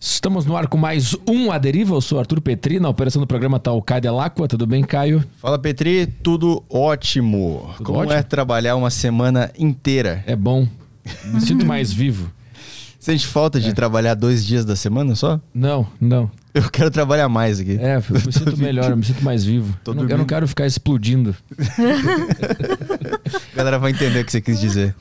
Estamos no ar com mais um A Deriva. Eu sou Arthur Petri, na operação do programa tá o Caio Delacqua. Tudo bem, Caio? Fala Petri, tudo ótimo. Tudo Como ótimo? é trabalhar uma semana inteira? É bom. Me sinto mais vivo. Sente falta É. de trabalhar dois dias da semana só? Não, não. Eu quero trabalhar mais aqui. É, eu me sinto melhor, eu me sinto mais vivo. Eu não, eu não quero ficar explodindo. A galera vai entender o que você quis dizer.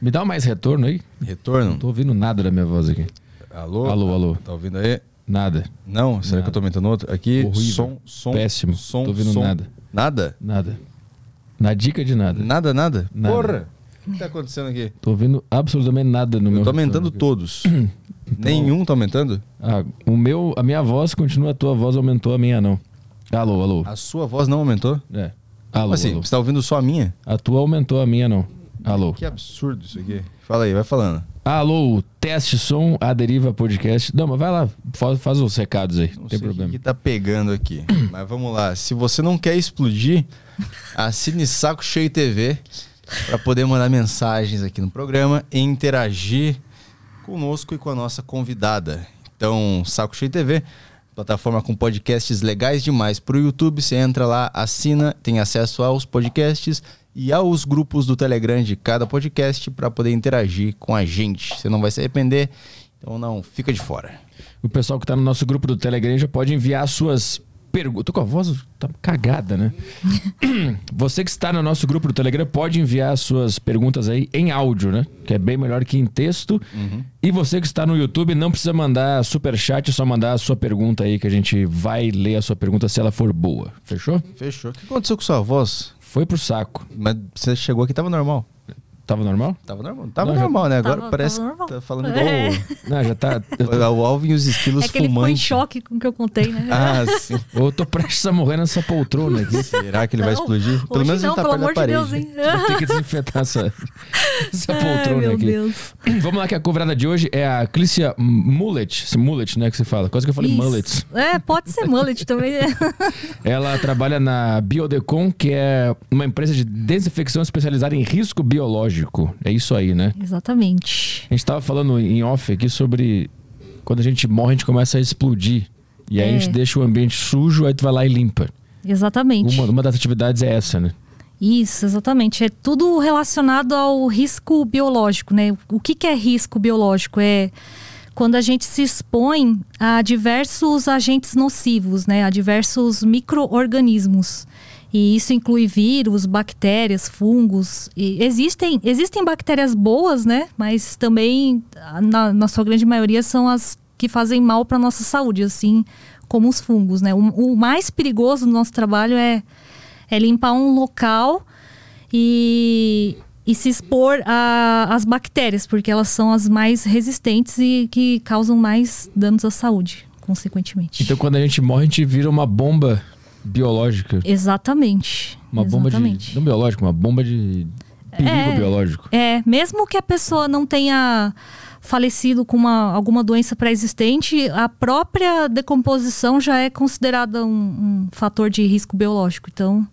Me dá mais retorno aí? Retorno? Não tô ouvindo nada da minha voz aqui. Alô? Alô, alô. Tá ouvindo aí? Nada. Não? Será Nada. que eu tô aumentando outro? Aqui, Horrível. som, som. Péssimo. Som, Tô ouvindo som. nada. Nada? Nada. Na dica de nada. Nada, nada? Nada. Porra! O que tá acontecendo aqui? Tô ouvindo absolutamente nada no meu Eu tô aumentando todos. Nenhum tá aumentando? Ah, o meu, a minha voz continua, a tua voz aumentou, a minha não. Alô, alô. A sua voz não aumentou? É. Como Alô, assim? alô. Você tá ouvindo só a minha? A tua aumentou, a minha não. Alô. Que absurdo isso aqui. Fala aí, vai falando. Alô, teste som, a Deriva Podcast. Não, mas vai lá, faz, faz os recados aí, não tem problema. o que, tá pegando aqui. Mas vamos lá. Se você não quer explodir, assine Saco Cheio TV para poder mandar mensagens aqui no programa e interagir conosco e com a nossa convidada. Então, Saco Cheio TV, plataforma com podcasts legais demais pro YouTube. Você entra lá, assina, tem acesso aos podcasts e aos grupos do Telegram de cada podcast para poder interagir com a gente. Você não vai se arrepender, então não fica de fora. O pessoal que tá no nosso grupo do Telegram já pode enviar suas perguntas. Tô com a voz tá cagada, né? Você que está no nosso grupo do Telegram pode enviar suas perguntas aí em áudio, né? Que é bem melhor que em texto. E você que está no YouTube não precisa mandar super chat, é só mandar a sua pergunta aí que a gente vai ler a sua pergunta se ela for boa. Fechou? Fechou. O que aconteceu com sua voz? Foi pro saco. Mas você chegou aqui tava normal. Tava normal? Tava normal. Tava Não, já- normal, né? Agora Tava- parece tava que tá falando igual É. Não, já tá. Tô, o, o Alvin e os estilos É que ele ficou em choque com o que eu contei, né? Ah, sim. eu tô prestes a morrer nessa poltrona aqui. Será que ele vai Não, explodir? Pelo menos não, ele tá pelo perto da amor de parede. Deus, hein? Vou ter que desinfetar essa, essa Ai, poltrona meu aqui. Deus. Vamos lá, que a convidada de hoje é a Clícia Mullet. Mullet, né, que você fala. Quase que eu falei Isso. mullets. É, pode ser mullet também. Ela trabalha na Biodecon, que é uma empresa de desinfecção especializada em risco biológico. É isso aí, né? Exatamente. A gente tava falando em off aqui sobre quando a gente morre, a gente começa a explodir. E aí a É. gente deixa o ambiente sujo, aí tu vai lá e limpa. Exatamente. Uma, uma das atividades é essa, né? Isso, exatamente. É tudo relacionado ao risco biológico, né? O que, que é risco biológico? É quando a gente se expõe a diversos agentes nocivos, né? A diversos micro-organismos. E isso inclui vírus, bactérias, fungos. E existem, existem bactérias boas, né? Mas também, na, na sua grande maioria, são as que fazem mal para nossa saúde, assim como os fungos, né? O, o mais perigoso do nosso trabalho é é limpar um local e, e se expor às bactérias, porque elas são as mais resistentes e que causam mais danos à saúde, consequentemente. Então quando a gente morre, a gente vira uma bomba biológica. Exatamente. Uma bomba de. exatamente. Não biológico, uma bomba de perigo É. biológico. É, mesmo que a pessoa não tenha falecido com uma, alguma doença pré-existente, a própria decomposição já é considerada um, um fator de risco biológico. Então,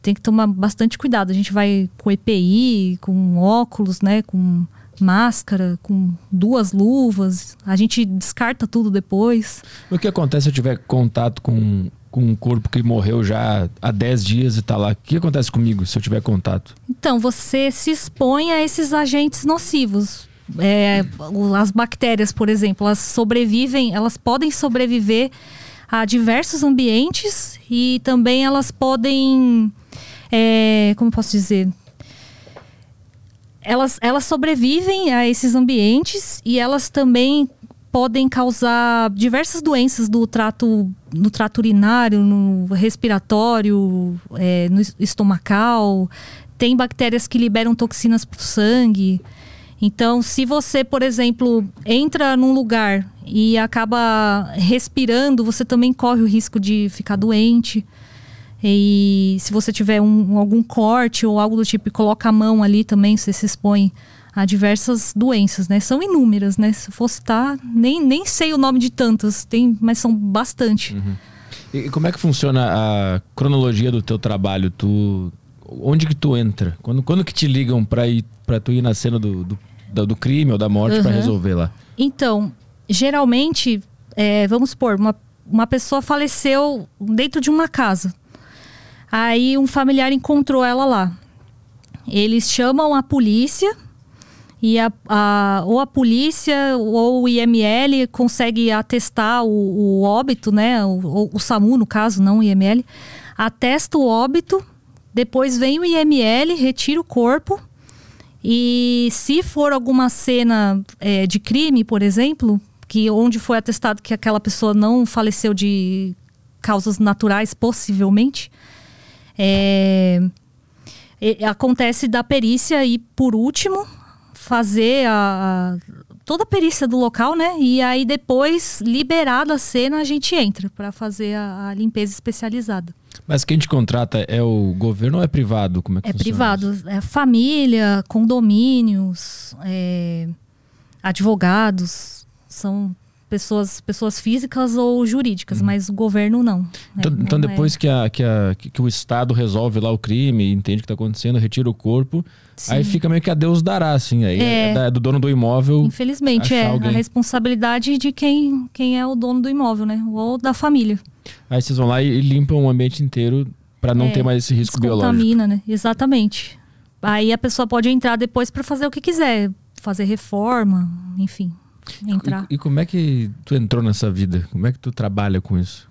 tem que tomar bastante cuidado. A gente vai com EPI, com óculos, né, com máscara, com duas luvas. A gente descarta tudo depois. O que acontece se eu tiver contato com, com um corpo que morreu já há 10 dias e tá lá? O que acontece comigo se eu tiver contato? Então, você se expõe a esses agentes nocivos. É, as bactérias, por exemplo, elas sobrevivem, elas podem sobreviver a diversos ambientes e também elas podem. é, como posso dizer? Elas, elas sobrevivem a esses ambientes e elas também podem causar diversas doenças do trato, no trato urinário, no respiratório, é, no es- estomacal. Tem bactérias que liberam toxinas para o sangue. Então, se você, por exemplo, entra num lugar e acaba respirando, você também corre o risco de ficar doente. E se você tiver um, algum corte ou algo do tipo e coloca a mão ali também, você se expõe a diversas doenças, né? São inúmeras, né? Se fosse citar, nem, nem sei o nome de tantas, tem, mas são bastante. E e como é que funciona a cronologia do teu trabalho? Tu, onde que tu entra? Quando, quando que te ligam pra, ir, pra tu ir na cena do, do, do crime ou da morte Uhum. resolver lá? Então, geralmente, é, vamos supor, uma, uma pessoa faleceu dentro de uma casa. Aí um familiar encontrou ela lá. Eles chamam a polícia e a, a, ou a polícia ou o IML consegue atestar o, o óbito, né? O, o, SAMU, no caso, não o IML, atesta o óbito, depois vem o IML, retira o corpo. E se for alguma cena é, de crime, por exemplo, que onde foi atestado que aquela pessoa não faleceu de causas naturais, possivelmente, é, acontece da perícia e por último fazer a, toda a perícia do local, né? E aí depois, liberada a cena, a gente entra para fazer a, a, limpeza especializada. Mas quem te contrata é o governo ou é privado? Como é que É privado, isso? é família, condomínios, é, advogados, são pessoas, pessoas físicas ou jurídicas, uhum. mas o governo não. Então, é, então depois é... que, a, que, a, que, o Estado resolve lá o crime, entende o que está acontecendo, retira o corpo, Sim. aí fica meio que a Deus dará, assim. Aí é, é do dono do imóvel. Infelizmente, é alguém. a responsabilidade de quem, quem é o dono do imóvel, né? Ou da família. Aí vocês vão lá e, limpam o ambiente inteiro para não é, ter mais esse risco biológico. Contamina, né? Exatamente. Aí a pessoa pode entrar depois para fazer o que quiser, fazer reforma, enfim entrar. E, e, como é que tu entrou nessa vida? Como é que tu trabalha com isso?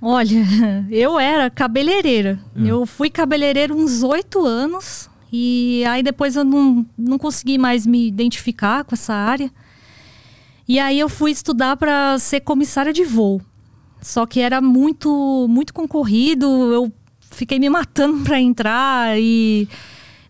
Olha, eu era cabeleireira. É. Eu fui cabeleireira uns oito anos e aí depois eu não, não consegui mais me identificar com essa área. E aí eu fui estudar para ser comissária de voo. Só que era muito muito concorrido, eu fiquei me matando para entrar e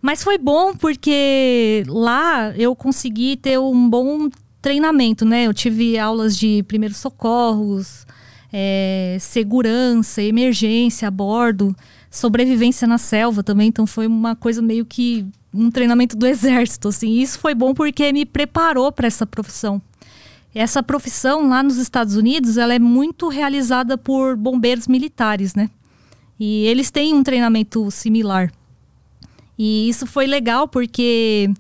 mas foi bom porque lá eu consegui ter um bom treinamento, né? Eu tive aulas de primeiros socorros, é, segurança, emergência a bordo, sobrevivência na selva também. Então foi uma coisa meio que um treinamento do exército, assim. Isso foi bom porque me preparou para essa profissão. Essa profissão lá nos Estados Unidos, ela é muito realizada por bombeiros militares, né? E eles têm um treinamento similar. E isso foi legal porque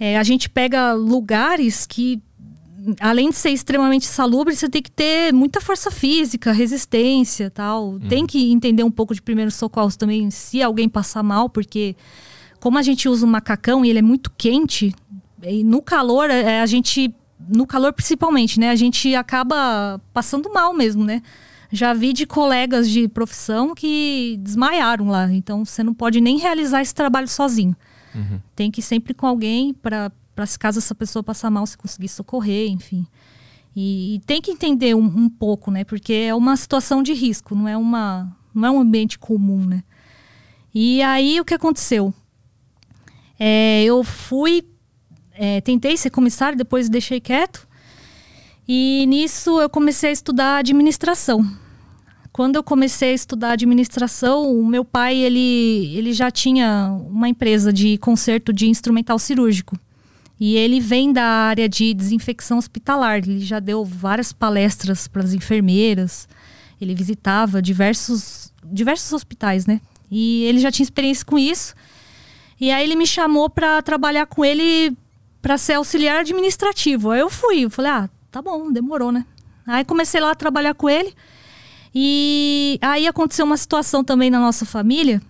é, a gente pega lugares que, além de ser extremamente salubre, você tem que ter muita força física, resistência tal. Uhum. Tem que entender um pouco de primeiros socorros também, se alguém passar mal, porque como a gente usa o macacão e ele é muito quente, e no calor, é, a gente. No calor principalmente, né? A gente acaba passando mal mesmo, né? Já vi de colegas de profissão que desmaiaram lá. Então você não pode nem realizar esse trabalho sozinho. Uhum. Tem que ir sempre com alguém para se caso essa pessoa passar mal, se conseguir socorrer, enfim. E, e tem que entender um, um, pouco, né? Porque é uma situação de risco, não é, uma, não é um ambiente comum, né? E aí o que aconteceu? É, eu fui, é, tentei ser comissário, depois deixei quieto. E nisso eu comecei a estudar administração. Quando eu comecei a estudar administração, o meu pai ele, ele já tinha uma empresa de conserto de instrumental cirúrgico. E ele vem da área de desinfecção hospitalar. Ele já deu várias palestras para as enfermeiras. Ele visitava diversos, diversos hospitais, né? E ele já tinha experiência com isso. E aí ele me chamou para trabalhar com ele para ser auxiliar administrativo. Aí eu fui, eu falei: "Ah, tá bom, demorou, né?" Aí comecei lá a trabalhar com ele. E aí aconteceu uma situação também na nossa família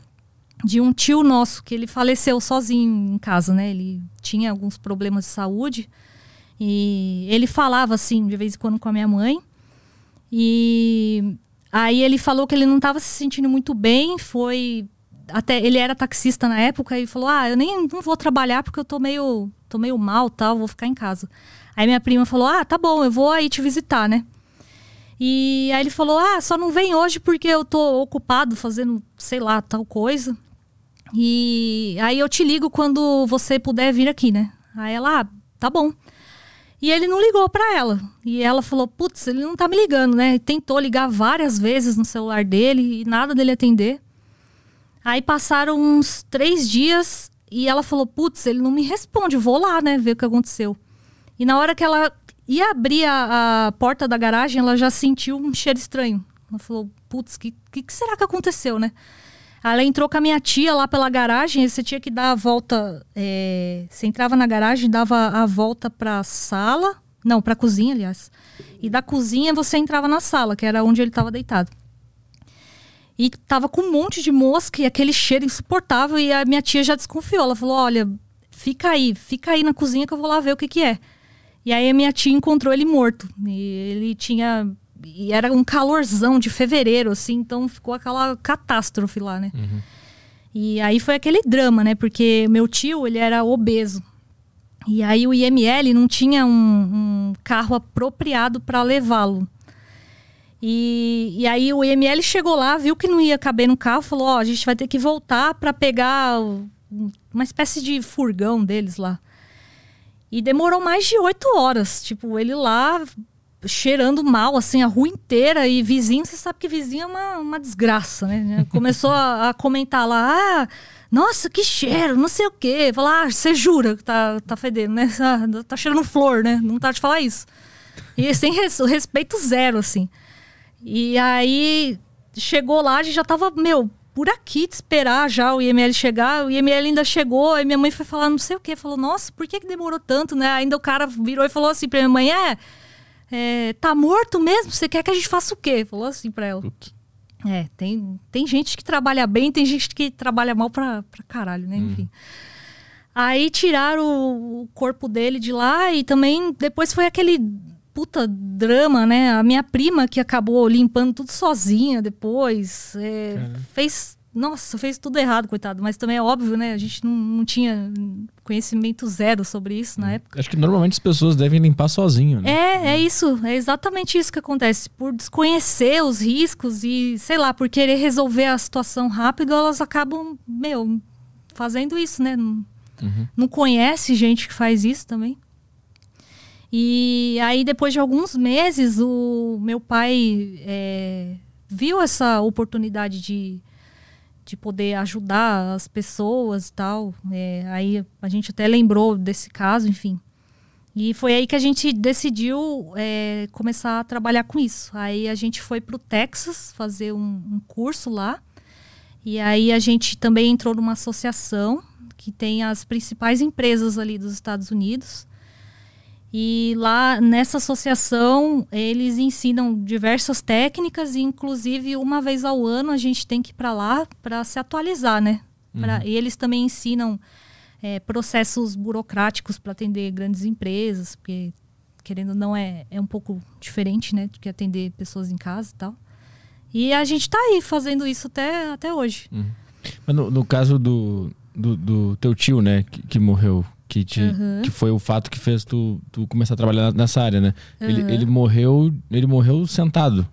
de um tio nosso que ele faleceu sozinho em casa, né? Ele tinha alguns problemas de saúde e ele falava assim de vez em quando com a minha mãe. E aí ele falou que ele não estava se sentindo muito bem, foi até ele era taxista na época e falou: "Ah, eu nem não vou trabalhar porque eu tô meio tô meio mal, tal, vou ficar em casa". Aí minha prima falou: "Ah, tá bom, eu vou aí te visitar, né?" E aí ele falou: Ah, só não vem hoje porque eu tô ocupado fazendo, sei lá, tal coisa. E aí eu te ligo quando você puder vir aqui, né? Aí ela, ah, tá bom. E ele não ligou para ela. E ela falou: Putz, ele não tá me ligando, né? Tentou ligar várias vezes no celular dele e nada dele atender. Aí passaram uns três dias e ela falou: Putz, ele não me responde, vou lá, né? Ver o que aconteceu. E na hora que ela e abrir a, a, porta da garagem, ela já sentiu um cheiro estranho. Ela falou, putz, o que, que, que, será que aconteceu, né? Ela entrou com a minha tia lá pela garagem, você tinha que dar a volta. É, você entrava na garagem, dava a volta para a sala, Não, para a cozinha, aliás. E da cozinha você entrava na sala, que era onde ele estava deitado. E tava com um monte de mosca e aquele cheiro insuportável. E a minha tia já desconfiou. Ela falou: Olha, fica aí, fica aí na cozinha que eu vou lá ver o que, que é. E aí a minha tia encontrou ele morto. E ele tinha. E era um calorzão de fevereiro, assim, então ficou aquela catástrofe lá, né? Uhum. E aí foi aquele drama, né? Porque meu tio, ele era obeso. E aí o IML não tinha um, um carro apropriado para levá-lo. E, e aí o IML chegou lá, viu que não ia caber no carro, falou: Ó, a gente vai ter que voltar para pegar uma espécie de furgão deles lá. E demorou mais de oito horas. Tipo, ele lá cheirando mal, assim, a rua inteira. E vizinho, você sabe que vizinho é uma, uma desgraça, né? Começou a, a comentar lá, ah, nossa, que cheiro, não sei o quê. Falar, ah, você jura que tá, tá fedendo, né? Ah, Tá cheirando flor, né? Não tá de falar isso. E sem res- respeito zero, assim. E aí chegou lá, a gente já tava, meu, por aqui de esperar já o IML chegar. O IML ainda chegou, aí minha mãe foi falar não sei o quê. Falou, nossa, por que, que demorou tanto, né? Ainda o cara virou e falou assim pra minha mãe: é, é, tá morto mesmo? Você quer que a gente faça o quê? Falou assim pra ela. Putz. É, tem, tem gente que trabalha bem, tem gente que trabalha mal pra, pra caralho, né? Enfim. Aí tiraram o, o corpo dele de lá e também depois foi aquele puta drama, né? A minha prima que acabou limpando tudo sozinha depois. é, fez. Nossa, fez tudo errado, coitado. Mas também é óbvio, né? A gente não, não tinha conhecimento zero sobre isso na época. Acho que normalmente as pessoas devem limpar sozinho, né? É, é isso. É exatamente isso que acontece. Por desconhecer os riscos e, sei lá, por querer resolver a situação rápido, elas acabam, meu, fazendo isso, né? Não, não conhece gente que faz isso também. E aí, depois de alguns meses, o meu pai é, viu essa oportunidade de, de poder ajudar as pessoas e tal. É, aí a gente até lembrou desse caso, enfim. E foi aí que a gente decidiu é, começar a trabalhar com isso. Aí a gente foi para o Texas fazer um, um curso lá. E aí a gente também entrou numa associação que tem as principais empresas ali dos Estados Unidos. E lá nessa associação eles ensinam diversas técnicas e inclusive uma vez ao ano a gente tem que ir para lá para se atualizar, né? Pra- E eles também ensinam é, processos burocráticos para atender grandes empresas, porque querendo ou não é, é um pouco diferente, né, do que atender pessoas em casa e tal. E a gente tá aí fazendo isso até, até hoje. Mas no, no caso do, do, do teu tio, né, que, que morreu, que, te, Uhum. que foi o fato que fez tu, tu começar a trabalhar nessa área, né? Ele, Uhum. ele morreu, ele morreu sentado.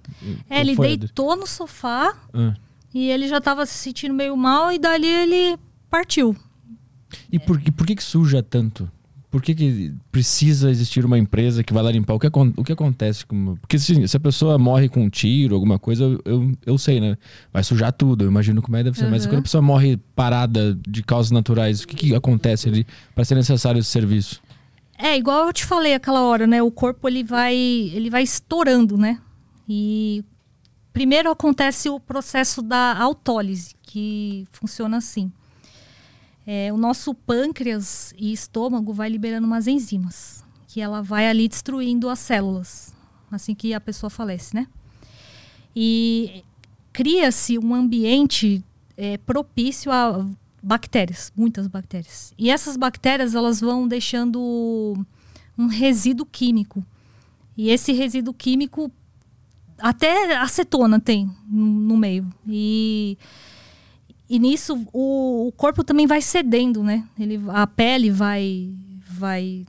É, ele foi deitou no sofá Ah. e ele já tava se sentindo meio mal e dali ele partiu. E por, e por que que suja tanto? Por que, que precisa existir uma empresa que vai lá limpar? O que, o que acontece com. Porque se, se a pessoa morre com um tiro, alguma coisa, eu, eu, eu sei, né? Vai sujar tudo, eu imagino como é que deve ser. Mas Uhum. quando a pessoa morre parada de causas naturais, o que, que acontece ali para ser necessário esse serviço? É, igual eu te falei aquela hora, né? O corpo ele vai, ele vai estourando, né? E primeiro acontece o processo da autólise, que funciona assim. É, o nosso pâncreas e estômago vai liberando umas enzimas, que ela vai ali destruindo as células, assim que a pessoa falece, né? E cria-se um ambiente é, propício a bactérias, muitas bactérias. E essas bactérias elas vão deixando um resíduo químico. E esse resíduo químico até acetona tem no meio. E, e nisso o, o corpo também vai cedendo, né? Ele, a pele vai vai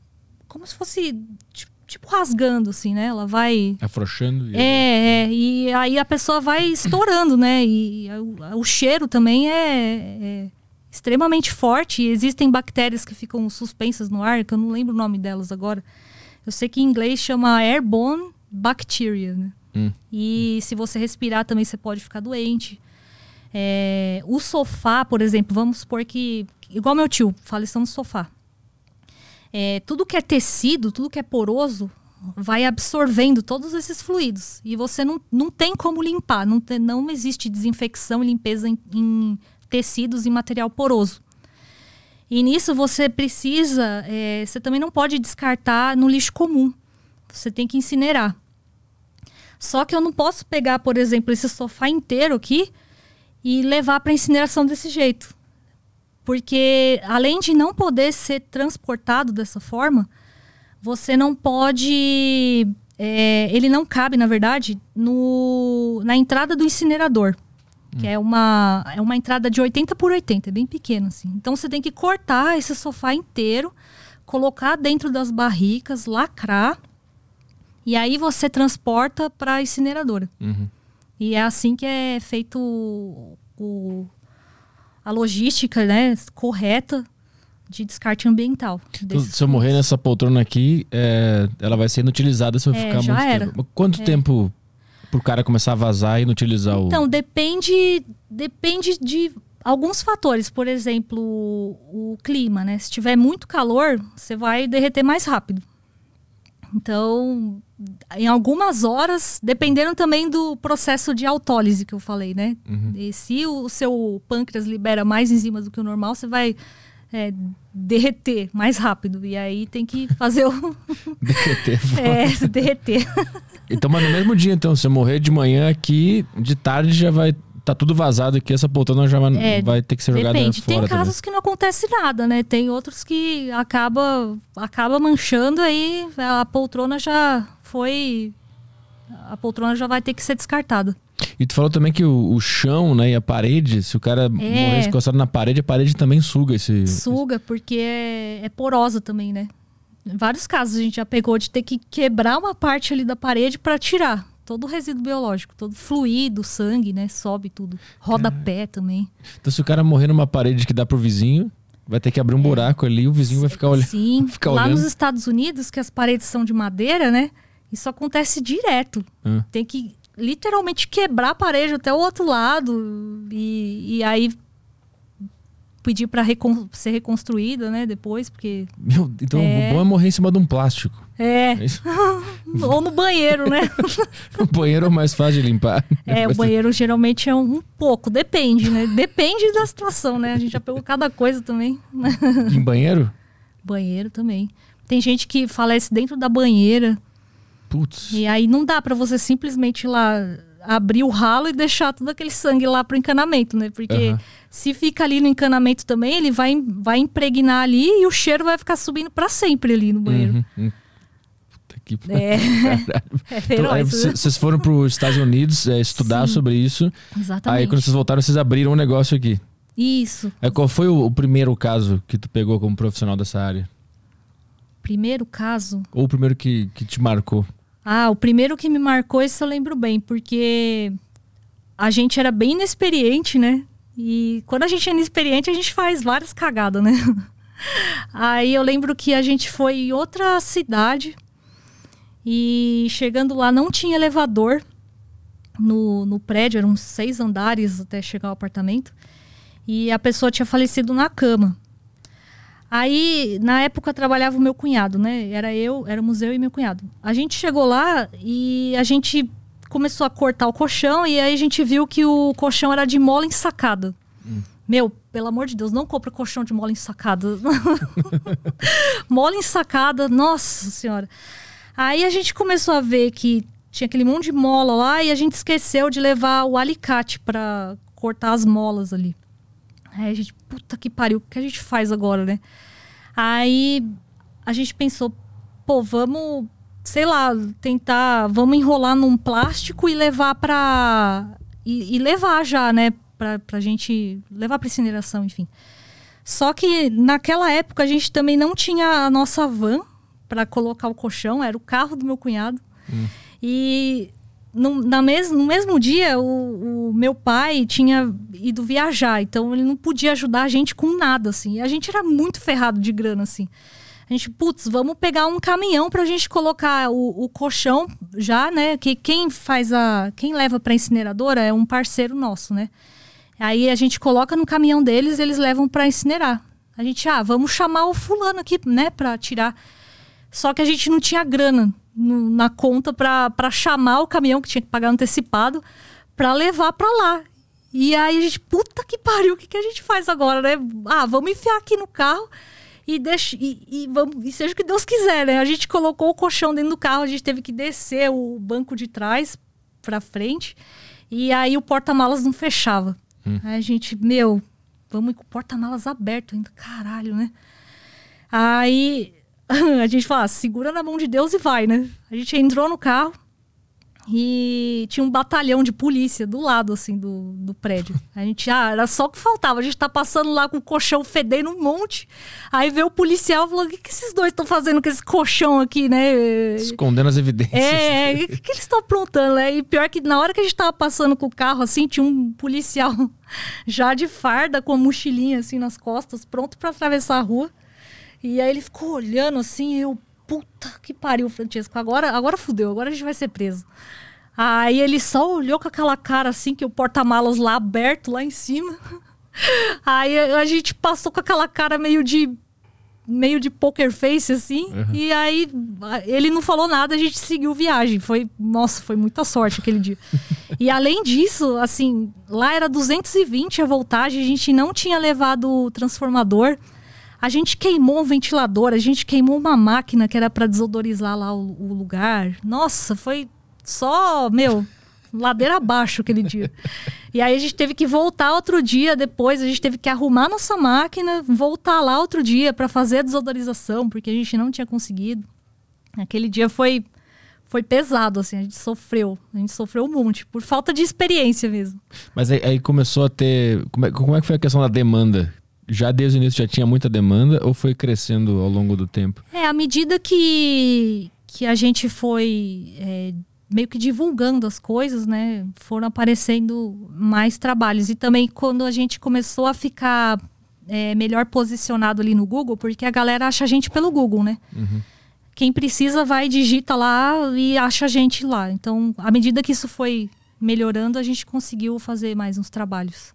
como se fosse tipo, tipo rasgando assim, né? Ela vai Afrouxando? e- é, é, e aí a pessoa vai estourando, né? E o, o cheiro também é, é extremamente forte. E existem bactérias que ficam suspensas no ar, que eu não lembro o nome delas agora. Eu sei que em inglês chama airborne bacteria, né? Hum. E se você respirar também você pode ficar doente. É, o sofá, por exemplo, vamos supor que. Igual meu tio, faleceu no sofá. É, tudo que é tecido, tudo que é poroso, vai absorvendo todos esses fluidos. E você não, não tem como limpar. Não, não existe desinfecção e limpeza em, em tecidos e material poroso. E nisso você precisa. é, você também não pode descartar no lixo comum. Você tem que incinerar. Só que eu não posso pegar, por exemplo, esse sofá inteiro aqui e levar para incineração desse jeito. Porque além de não poder ser transportado dessa forma, você não pode. É, ele não cabe, na verdade, no, na entrada do incinerador. Que é uma, é uma entrada de 80 por 80, é bem pequena assim. Então você tem que cortar esse sofá inteiro, colocar dentro das barricas, lacrar, e aí você transporta para a incineradora. Uhum. E é assim que é feito o, o- a logística né, correta de descarte ambiental. Então, se eu morrer nessa poltrona aqui, é, ela vai ser inutilizada se eu É, ficar já muito era. tempo. Quanto tempo pro cara começar a vazar e inutilizar o. Então, depende, depende de alguns fatores. Por exemplo, o, o clima, né? Se tiver muito calor, você vai derreter mais rápido. Então, em algumas horas, dependendo também do processo de autólise que eu falei, né? E se o seu pâncreas libera mais enzimas do que o normal, você vai é, derreter mais rápido. E aí tem que fazer o. derreter. é, derreter. Então, mas no mesmo dia, então, se eu morrer de manhã aqui, de tarde já vai. Tá tudo vazado aqui, essa poltrona já vai, É, vai ter que ser jogada Depende. fora Tem também. casos que não acontece nada, né? Tem outros que acaba, acaba manchando aí a poltrona já foi. A poltrona já vai ter que ser descartada. E tu falou também que o, o chão, né, e a parede, se o cara morrer encostado na parede, a parede também suga esse. Suga, porque é, é porosa também, né? Em vários casos a gente já pegou de ter que quebrar uma parte ali da parede para tirar todo o resíduo biológico, todo fluido, sangue, né? Sobe tudo. Rodapé também. Então, se o cara morrer numa parede que dá pro vizinho, vai ter que abrir um buraco ali e o vizinho vai ficar olhando. Sim, ficar lá olhando. nos Estados Unidos, que as paredes são de madeira, né? Isso acontece direto. Ah. Tem que literalmente quebrar a parede até o outro lado e, e aí pedir para ser reconstruída, né? Depois, porque Meu, então É. o bom é morrer em cima de um plástico. é É ou no banheiro, né? o banheiro é mais fácil de limpar. É, o banheiro geralmente é um, um pouco, depende, né? Depende da situação, né? A gente já pegou cada coisa também. Em banheiro? banheiro também. Tem gente que falece dentro da banheira. Putz. E aí não dá pra você simplesmente ir lá abrir o ralo e deixar todo aquele sangue lá pro encanamento, né? Porque Aham. se fica ali no encanamento também, ele vai, vai impregnar ali e o cheiro vai ficar subindo pra sempre ali no banheiro. Uhum, uhum. Puta que É, Caralho. é Então, aí feroz. vocês vocês foram para os Estados Unidos é, estudar Sim. sobre isso. Exatamente. Aí quando vocês voltaram, vocês abriram um negócio aqui. Isso. Aí, qual foi o, o primeiro caso que tu pegou como profissional dessa área? Primeiro caso. Ou o primeiro que, que te marcou? Ah, o primeiro que me marcou, esse eu lembro bem, porque a gente era bem inexperiente, né? E quando a gente é inexperiente, a gente faz várias cagadas, né? Aí eu lembro que a gente foi em outra cidade e chegando lá não tinha elevador no, no prédio, eram seis andares até chegar ao apartamento. E a pessoa tinha falecido na cama. Aí, na época, trabalhava o meu cunhado, né? Era eu, era o museu e meu cunhado. A gente chegou lá e a gente começou a cortar o colchão e aí a gente viu que o colchão era de mola ensacada. Meu, pelo amor de Deus, não compra colchão de mola ensacada. mola ensacada, nossa senhora. Aí a gente começou a ver que tinha aquele monte de mola lá e a gente esqueceu de levar o alicate para cortar as molas ali. Aí a gente, puta que pariu, o que a gente faz agora, né? Aí a gente pensou, pô, vamos, sei lá, tentar, vamos enrolar num plástico e levar pra. E, e levar já, né? Pra, pra gente levar pra incineração, enfim. Só que naquela época a gente também não tinha a nossa van para colocar o colchão, era o carro do meu cunhado. E no, na mes, no mesmo dia, o, o meu pai tinha ido viajar, então ele não podia ajudar a gente com nada, assim. A gente era muito ferrado de grana, assim. A gente, putz, vamos pegar um caminhão pra gente colocar o, o colchão já, né? Que quem faz a. Quem leva pra incineradora é um parceiro nosso, né? Aí a gente coloca no caminhão deles, eles levam pra incinerar. A gente, ah, vamos chamar o fulano aqui, né, pra tirar. Só que a gente não tinha grana no- na conta pra pra chamar o caminhão que tinha que pagar antecipado pra levar pra lá. E aí a gente, puta que pariu, o que, que a gente faz agora, né? Ah, vamos enfiar aqui no carro e, deixa, e, e, vamos, e seja o que Deus quiser, né? A gente colocou o colchão dentro do carro, a gente teve que descer o banco de trás para frente. E aí o porta-malas não fechava. Hum. Aí a gente, meu, vamos com o porta-malas aberto ainda. Caralho, né? Aí a gente fala, ah, segura na mão de Deus e vai, né? A gente entrou no carro, e tinha um batalhão de polícia do lado, assim, do, do prédio. A gente, ah, era só o que faltava. A gente tá passando lá com o colchão fedendo um monte. Aí veio o policial e falou: o que, que esses dois estão fazendo com esse colchão aqui, né? Escondendo as evidências. É, o que, que eles estão aprontando, né? E pior que na hora que a gente tava passando com o carro, assim, tinha um policial já de farda, com a mochilinha, assim, nas costas, pronto para atravessar a rua. E aí ele ficou olhando assim, eu, puta que pariu, Francesco, agora, agora fudeu, agora a gente vai ser preso. Aí ele só olhou com aquela cara assim, que o porta-malas lá aberto, lá em cima. Aí a gente passou com aquela cara meio de meio de poker face assim, uhum. e aí ele não falou nada, a gente seguiu viagem. Foi, nossa, foi muita sorte aquele dia. e além disso, assim, lá era 220 a voltagem, a gente não tinha levado o transformador. A gente queimou um ventilador, a gente queimou uma máquina que era para desodorizar lá o, o, lugar. Nossa, foi só, meu, ladeira abaixo aquele dia. E aí a gente teve que voltar outro dia depois, a gente teve que arrumar nossa máquina, voltar lá outro dia para fazer a desodorização, porque a gente não tinha conseguido. Aquele dia foi foi pesado, assim, a gente sofreu. A gente sofreu um monte, por falta de experiência mesmo. Mas aí, aí começou a ter. Como é, como é que foi a questão da demanda? Já desde o início já tinha muita demanda ou foi crescendo ao longo do tempo? É, à medida que, que a gente foi é, meio que divulgando as coisas, né, foram aparecendo mais trabalhos. E também quando a gente começou a ficar é, melhor posicionado ali no Google, porque a galera acha a gente pelo Google, né? Uhum. Quem precisa vai, digita lá e acha a gente lá. Então, à medida que isso foi melhorando, a gente conseguiu fazer mais uns trabalhos.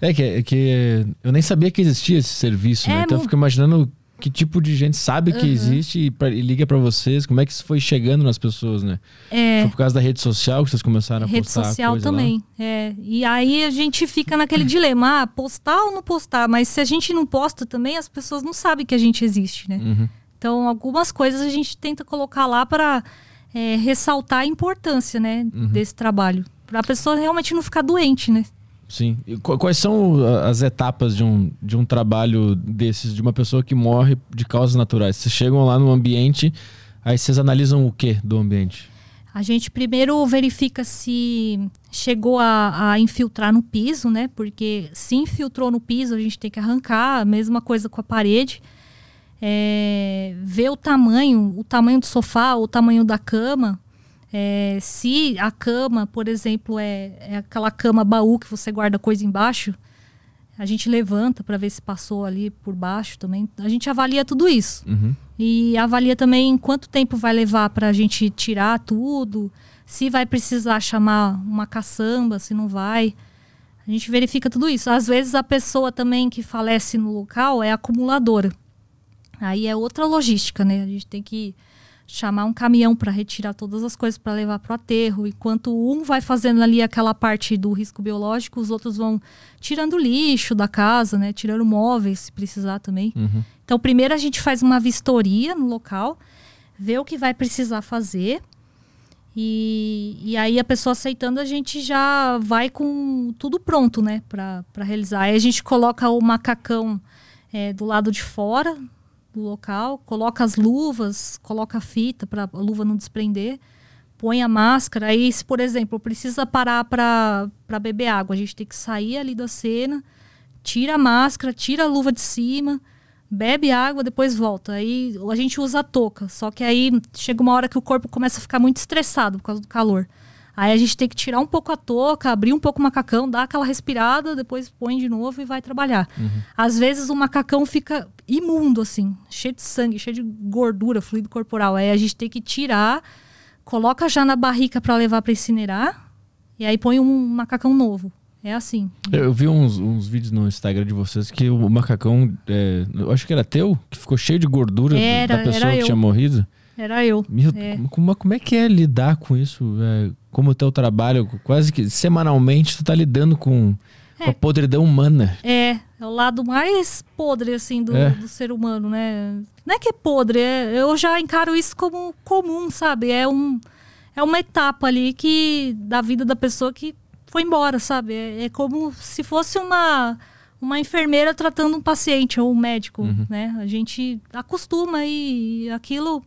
É que, é que eu nem sabia que existia esse serviço, né? é, né? Então eu fico imaginando que tipo de gente sabe que uhum. existe e, pra, e liga para vocês, como é que isso foi chegando nas pessoas, né? É. Foi por causa da rede social que vocês começaram a rede postar Rede social também, lá? é. E aí a gente fica naquele dilema, ah, postar ou não postar? Mas se a gente não posta também, as pessoas não sabem que a gente existe, né? Uhum. Então, algumas coisas a gente tenta colocar lá para é, ressaltar a importância, né, uhum. desse trabalho. Para a pessoa realmente não ficar doente, né? Sim. E quais são as etapas de um, de um trabalho desses, de uma pessoa que morre de causas naturais? Vocês chegam lá no ambiente, aí vocês analisam o que do ambiente? A gente primeiro verifica se chegou a, a, infiltrar no piso, né? Porque se infiltrou no piso, a gente tem que arrancar, a mesma coisa com a parede. É, ver o tamanho, o tamanho do sofá, o tamanho da cama. É, se a cama, por exemplo, é, é, aquela cama baú que você guarda coisa embaixo, a gente levanta para ver se passou ali por baixo também. A gente avalia tudo isso. Uhum. E avalia também quanto tempo vai levar para a gente tirar tudo, se vai precisar chamar uma caçamba, se não vai. A gente verifica tudo isso. Às vezes a pessoa também que falece no local é acumuladora. Aí é outra logística, né? A gente tem que chamar um caminhão para retirar todas as coisas para levar para o aterro. Enquanto um vai fazendo ali aquela parte do risco biológico, os outros vão tirando lixo da casa, né? Tirando móveis, se precisar também. Uhum. Então, primeiro a gente faz uma vistoria no local, vê o que vai precisar fazer. E, e aí a pessoa aceitando, a gente já vai com tudo pronto, né? Para realizar. Aí a gente coloca o macacão é, do lado de fora do local, coloca as luvas, coloca a fita para a luva não desprender, põe a máscara. Aí, se, por exemplo, precisa parar para beber água, a gente tem que sair ali da cena, tira a máscara, tira a luva de cima, bebe água, depois volta. Aí a gente usa a touca, só que aí chega uma hora que o corpo começa a ficar muito estressado por causa do calor. Aí a gente tem que tirar um pouco a touca, abrir um pouco o macacão, dar aquela respirada, depois põe de novo e vai trabalhar. Uhum. Às vezes o macacão fica imundo, assim, cheio de sangue, cheio de gordura, fluido corporal. Aí a gente tem que tirar, coloca já na barrica para levar para incinerar, e aí põe um macacão novo. É assim. Eu vi uns, uns vídeos no Instagram de vocês que o macacão, é, eu acho que era teu, que ficou cheio de gordura era, da pessoa que tinha morrido. Era eu. Meu, é. Como, como é que é lidar com isso? É, como o teu trabalho, quase que semanalmente, tu tá lidando com, É. A podridão humana. É, é o lado mais podre, assim, do, É. do ser humano, né? Não é que é podre, é- eu já encaro isso como comum, sabe? É, um, é uma etapa ali que da vida da pessoa que foi embora, sabe? É, é como se fosse uma, uma enfermeira tratando um paciente ou um médico, né? A gente acostuma e aquilo...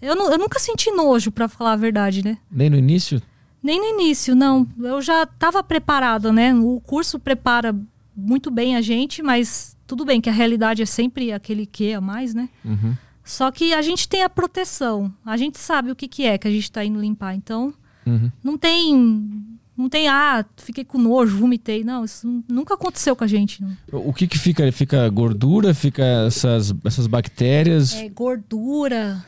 Eu, eu nunca senti nojo, pra falar a verdade, né? Nem no início? Nem no início, não. Eu já estava preparada, né? O curso prepara muito bem a gente, mas tudo bem que a realidade é sempre aquele que a mais, né? Uhum. Só que a gente tem a proteção. A gente sabe o que, que é que a gente está indo limpar. Então, Uhum. não tem. Não tem, ah, fiquei com nojo, vomitei. Não, isso nunca aconteceu com a gente. Não. O que que fica? Fica gordura? Fica essas, essas bactérias? É gordura,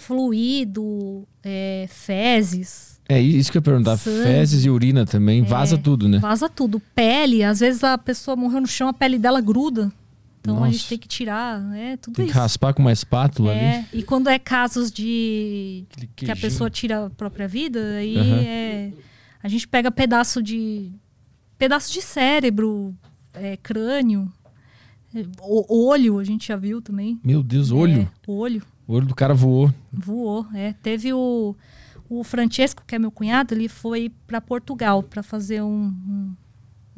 fluido, é, fezes. É isso que eu ia perguntar. Sangue. Fezes e urina também. Vaza É, tudo, né? Vaza tudo. Pele, às vezes a pessoa morreu no chão, a pele dela gruda. Então a Nossa. gente tem que tirar, é tudo Tem que isso. raspar com uma espátula ali. É, e quando é casos de que a pessoa tira a própria vida, aí Aham. é, a gente pega pedaço de pedaço de cérebro, é, crânio, é, o- olho, a gente já viu também. Meu Deus, olho. É, olho. O olho do cara voou. Voou, é. Teve o, o Francesco, que é meu cunhado, ele foi para Portugal para fazer um, um,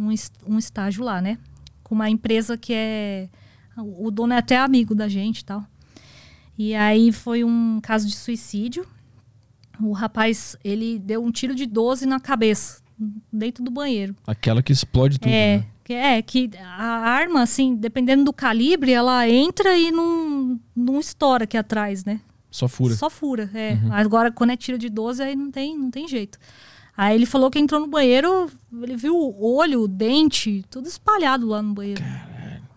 um es- estágio lá, né? Com uma empresa que é. O dono é até amigo da gente e tal. E aí foi um caso de suicídio. O rapaz, ele deu um tiro de 12 na cabeça, dentro do banheiro. Aquela que explode tudo, É, né? é que a arma, assim, dependendo do calibre, ela entra e não, não estoura aqui atrás, né? Só fura. Só fura, é. Uhum. Agora, quando é tiro de 12, aí não tem, não tem jeito. Aí ele falou que entrou no banheiro, ele viu o olho, o dente, tudo espalhado lá no banheiro.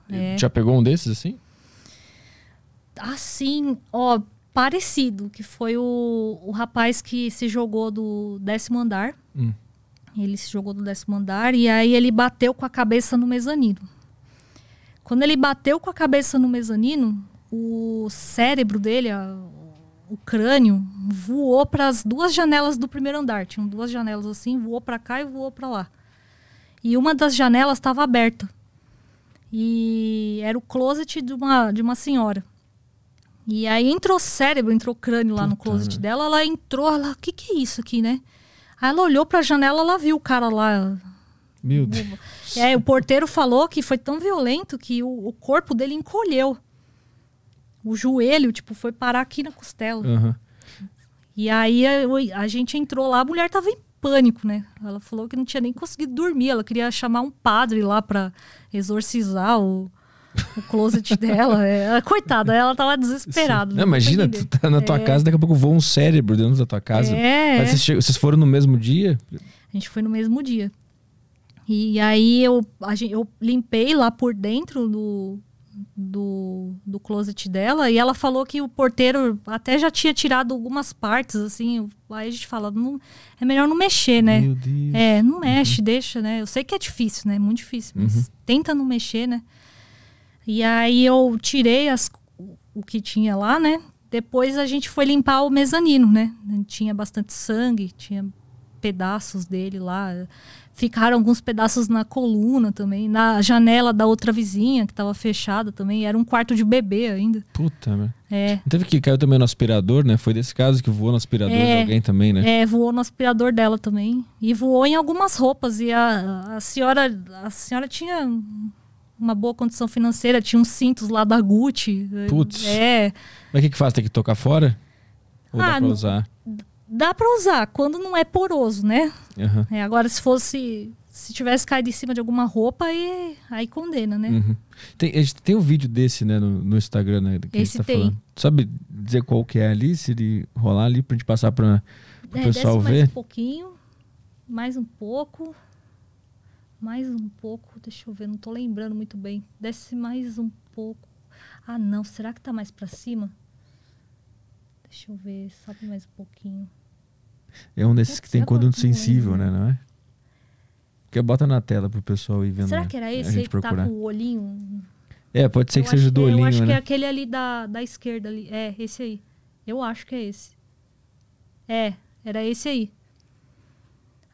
É. Já pegou um desses assim? Assim, ó, parecido, que foi o, o rapaz que se jogou do décimo andar. Hum. Ele se jogou do décimo andar e aí ele bateu com a cabeça no mezanino. Quando ele bateu com a cabeça no mezanino, o cérebro dele, a- o crânio, voou para as duas janelas do primeiro andar. Tinham duas janelas assim, voou para cá e voou para lá. E uma das janelas estava aberta. E era o closet de uma, de uma senhora. E aí entrou cérebro, entrou crânio lá no Puta, closet né? dela. Ela entrou, ela, o que que é isso aqui, né? Aí ela olhou pra janela, ela viu o cara lá. Meu Deus. É, o porteiro falou que foi tão violento que o, o corpo dele encolheu. O joelho, tipo, foi parar aqui na costela. Aham. E aí a, a gente entrou lá, a mulher tava em pânico, né? Ela falou que não tinha nem conseguido dormir. Ela queria chamar um padre lá pra exorcizar o, o closet dela. É, coitada, ela tava desesperada. Não, imagina, tu tá na tua É. casa, daqui a pouco voa um cérebro dentro da tua casa. É, Mas vocês, vocês foram no mesmo dia? A gente foi no mesmo dia. E aí eu, a gen- eu limpei lá por dentro do, do, do closet dela e ela falou que o porteiro até já tinha tirado algumas partes, assim. Aí a gente fala, não, é melhor não mexer, né? Meu Deus. É, não mexe, deixa, né? Eu sei que é difícil, né? Muito difícil, mas Uhum. tenta não mexer, né? E aí eu tirei as, o que tinha lá, né? Depois a gente foi limpar o mezanino, né? Tinha bastante sangue, tinha pedaços dele lá. Ficaram alguns pedaços na coluna também, na janela da outra vizinha que estava fechada também. Era um quarto de bebê ainda. Puta, né? É, teve que caiu também no aspirador, né? Foi desse caso que voou no aspirador É. de alguém também, né? É, voou no aspirador dela também. E voou em algumas roupas. E a, a senhora a senhora tinha uma boa condição financeira, tinha uns cintos lá da Gucci. Putz. É. Mas o que, que faz? Tem que tocar fora? Ou dá Ah, pra não- usar? Dá pra usar quando não é poroso, né? Aham. É, agora, se fosse. Se tivesse caído em cima de alguma roupa, aí, aí condena, né? Uhum. Tem, tem um vídeo desse, né, no, no Instagram, né? Que Esse tá tem. falando. Sabe dizer qual que é ali? Se ele rolar ali pra gente passar pra, pro É, pessoal desce mais ver? um pouquinho. Mais um pouco. Mais um pouco. Deixa eu ver, não tô lembrando muito bem. Desce mais um pouco. Ah, não. Será que tá mais pra cima? Deixa eu ver. Sobe mais um pouquinho. É um desses que tem não sensível, né? Não é? Que bota na tela pro pessoal ir vendo. Será né? que era esse aí que tá com o olhinho? É, pode ser Eu que seja do é- olhinho, Eu acho que é né? aquele ali da, da esquerda ali. É, esse aí. Eu acho que é esse. É, era esse aí.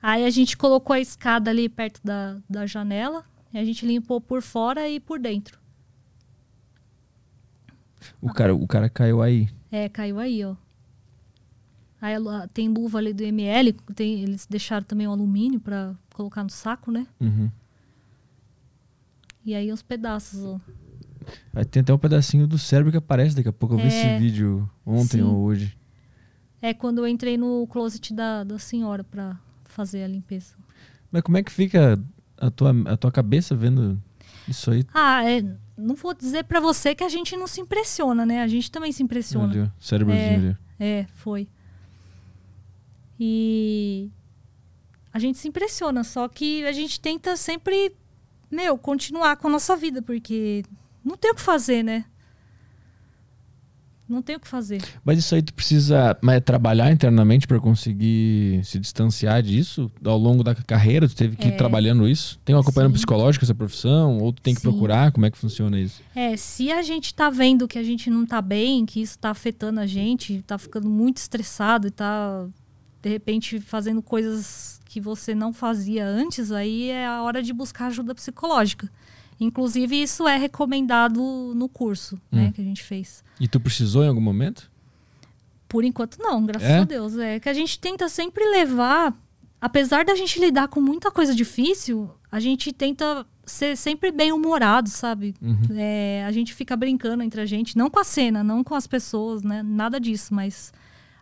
Aí a gente colocou a escada ali perto da, da janela. E a gente limpou por fora e por dentro. O cara, o cara caiu aí. É, caiu aí, ó. Aí tem luva ali do ML, tem, eles deixaram também o alumínio pra colocar no saco, né? Uhum. E aí os pedaços, ó. Aí tem até um pedacinho do cérebro que aparece daqui a pouco. Eu vi É. esse vídeo ontem Sim. ou hoje. É quando eu entrei no closet da, da senhora pra fazer a limpeza. Mas como é que fica a tua, a tua cabeça vendo isso aí? Ah, é, não vou dizer pra você que a gente não se impressiona, né? A gente também se impressiona. Ali, cérebrozinho ali. É, foi. E a gente se impressiona, só que a gente tenta sempre, meu, continuar com a nossa vida, porque não tem o que fazer, né? Não tem o que fazer. Mas isso aí tu precisa mas, trabalhar internamente para conseguir se distanciar disso? Ao longo da carreira, tu teve que ir É. trabalhando isso? Tem um acompanhamento psicológico essa profissão? Ou tu tem que Sim. procurar? Como é que funciona isso? É, se a gente tá vendo que a gente não tá bem, que isso tá afetando a gente, tá ficando muito estressado e tá, de repente, fazendo coisas que você não fazia antes, aí é a hora de buscar ajuda psicológica. Inclusive, isso é recomendado no curso né, Hum. que a gente fez. E tu precisou em algum momento? Por enquanto, não, graças É? a Deus. É que a gente tenta sempre levar, apesar da gente lidar com muita coisa difícil, a gente tenta ser sempre bem humorado, sabe? Uhum. É, a gente fica brincando entre a gente, não com a cena, não com as pessoas, né? Nada disso, mas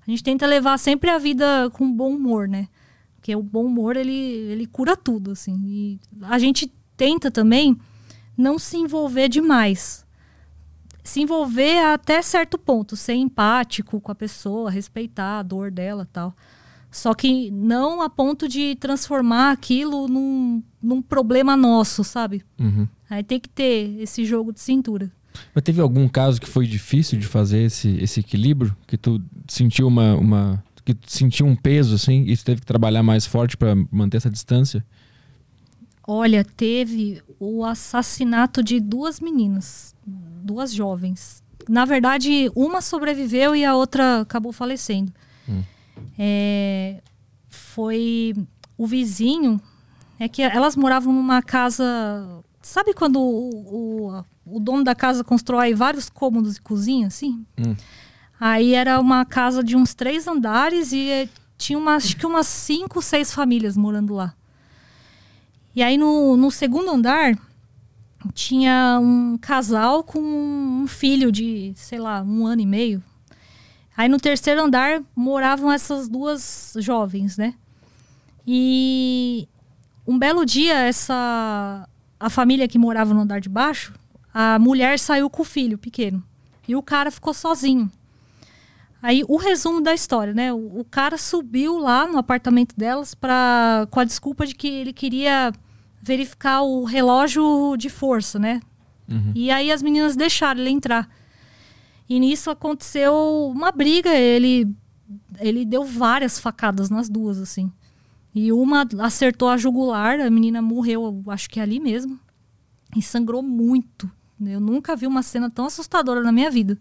a gente tenta levar sempre a vida com bom humor, né? Porque o bom humor, ele, ele cura tudo, assim. E a gente tenta também não se envolver demais. Se envolver até certo ponto, ser empático com a pessoa, respeitar a dor dela tal. Só que não a ponto de transformar aquilo num, num problema nosso, sabe? Uhum. Aí tem que ter esse jogo de cintura. Mas teve algum caso que foi difícil de fazer esse, esse equilíbrio? Que tu sentiu uma, uma. que tu sentiu um peso, assim, e tu teve que trabalhar mais forte para manter essa distância? Olha, teve o assassinato de duas meninas, duas jovens. Na verdade, uma sobreviveu e a outra acabou falecendo. Hum. É, foi o vizinho, é que elas moravam numa casa. Sabe quando o, o, o dono da casa constrói vários cômodos e cozinha, assim? Hum. Aí era uma casa de uns três andares e eh, tinha umas, acho que umas cinco, seis famílias morando lá. E aí no, no segundo andar tinha um casal com um filho de, sei lá, um ano e meio. Aí no terceiro andar moravam essas duas jovens, né? E um belo dia, essa a família que morava no andar de baixo, a mulher saiu com o filho pequeno. E o cara ficou sozinho. Aí o resumo da história, né? O, o cara subiu lá no apartamento delas para com a desculpa de que ele queria verificar o relógio de força, né? Uhum. E aí as meninas deixaram ele entrar. E nisso aconteceu uma briga, ele ele deu várias facadas nas duas assim. E uma acertou a jugular, a menina morreu, eu acho que ali mesmo. E sangrou muito. Eu nunca vi uma cena tão assustadora na minha vida.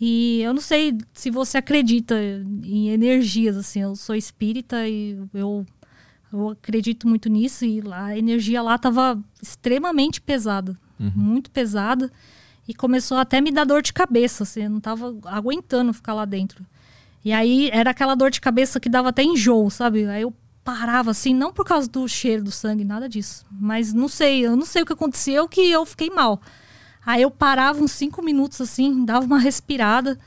E eu não sei se você acredita em energias, assim. Eu sou espírita e eu, eu acredito muito nisso. E lá, a energia lá estava extremamente pesada. Uhum. Muito pesada. E começou até a me dar dor de cabeça, assim. Eu não estava aguentando ficar lá dentro. E aí era aquela dor de cabeça que dava até enjoo, sabe? Aí eu parava assim, não por causa do cheiro do sangue, nada disso. Mas não sei, eu não sei o que aconteceu que eu fiquei mal. Aí eu parava uns cinco minutos assim, dava uma respirada.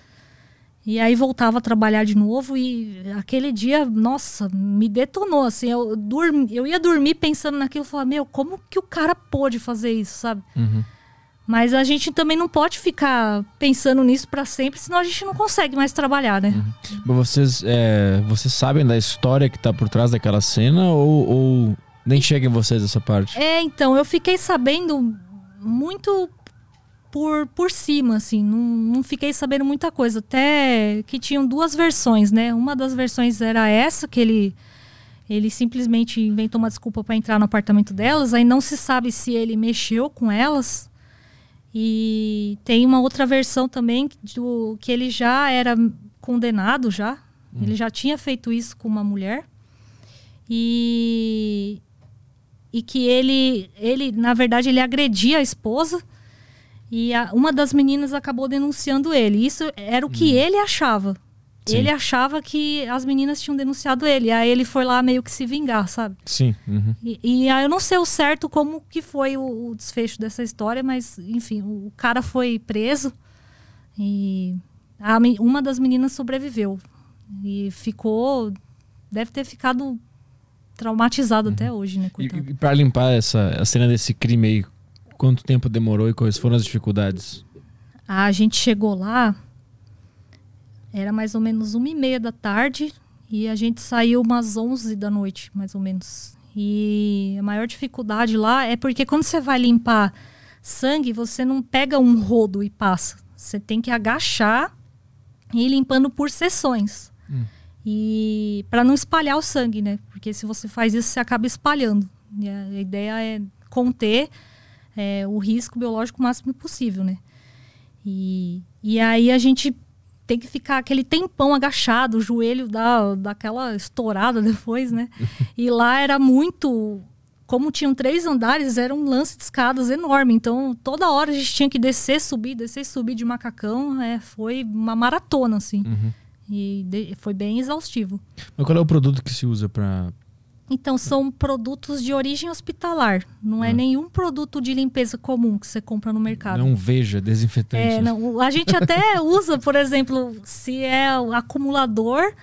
E aí voltava a trabalhar de novo e aquele dia, nossa, me detonou assim. Eu, dormi, eu ia dormir pensando naquilo, falar, meu, como que o cara pôde fazer isso, sabe? Uhum. Mas a gente também não pode ficar pensando nisso para sempre, senão a gente não consegue mais trabalhar, né? Mas vocês, é, vocês sabem da história que tá por trás daquela cena ou, ou nem chega em vocês essa parte? É, então, eu fiquei sabendo muito por, por cima, assim, não, não fiquei sabendo muita coisa. Até que tinham duas versões, né? Uma das versões era essa, que ele, ele simplesmente inventou uma desculpa para entrar no apartamento delas, aí não se sabe se ele mexeu com elas. E tem uma outra versão também do, que ele já era condenado já. Ele já tinha feito isso com uma mulher. E e que ele ele na verdade ele agredia a esposa e a, uma das meninas acabou denunciando ele. Isso era o que hum. ele achava. Sim. Ele achava que as meninas tinham denunciado ele. Aí ele foi lá meio que se vingar, sabe? Sim. Uhum. E, e, aí eu não sei o certo como que foi o, o desfecho dessa história, mas enfim, o, o cara foi preso e a, uma das meninas sobreviveu. E ficou. Deve ter ficado traumatizado uhum. até hoje, né? Coitado. E, e para limpar essa a cena desse crime aí, quanto tempo demorou e quais foram as dificuldades? A gente chegou lá era mais ou menos uma e meia da tarde e a gente saiu umas onze da noite, mais ou menos. E a maior dificuldade lá é porque quando você vai limpar sangue, você não pega um rodo e passa. Você tem que agachar e ir limpando por sessões. Hum. E para não espalhar o sangue, né? Porque se você faz isso, você acaba espalhando. E a ideia é conter é, o risco biológico o máximo possível, né? E, e aí a gente tem que ficar aquele tempão agachado, o joelho dá daquela estourada depois, né? e lá era muito. Como tinham três andares, era um lance de escadas enorme. Então, toda hora a gente tinha que descer, subir, descer e subir de macacão. É, foi uma maratona, assim. Uhum. E de, foi bem exaustivo. Mas qual é o produto que se usa para então, são produtos de origem hospitalar. Não é ah. nenhum produto de limpeza comum que você compra no mercado. Não veja desinfetante. É, não, a gente até usa, por exemplo, se é o acumulador,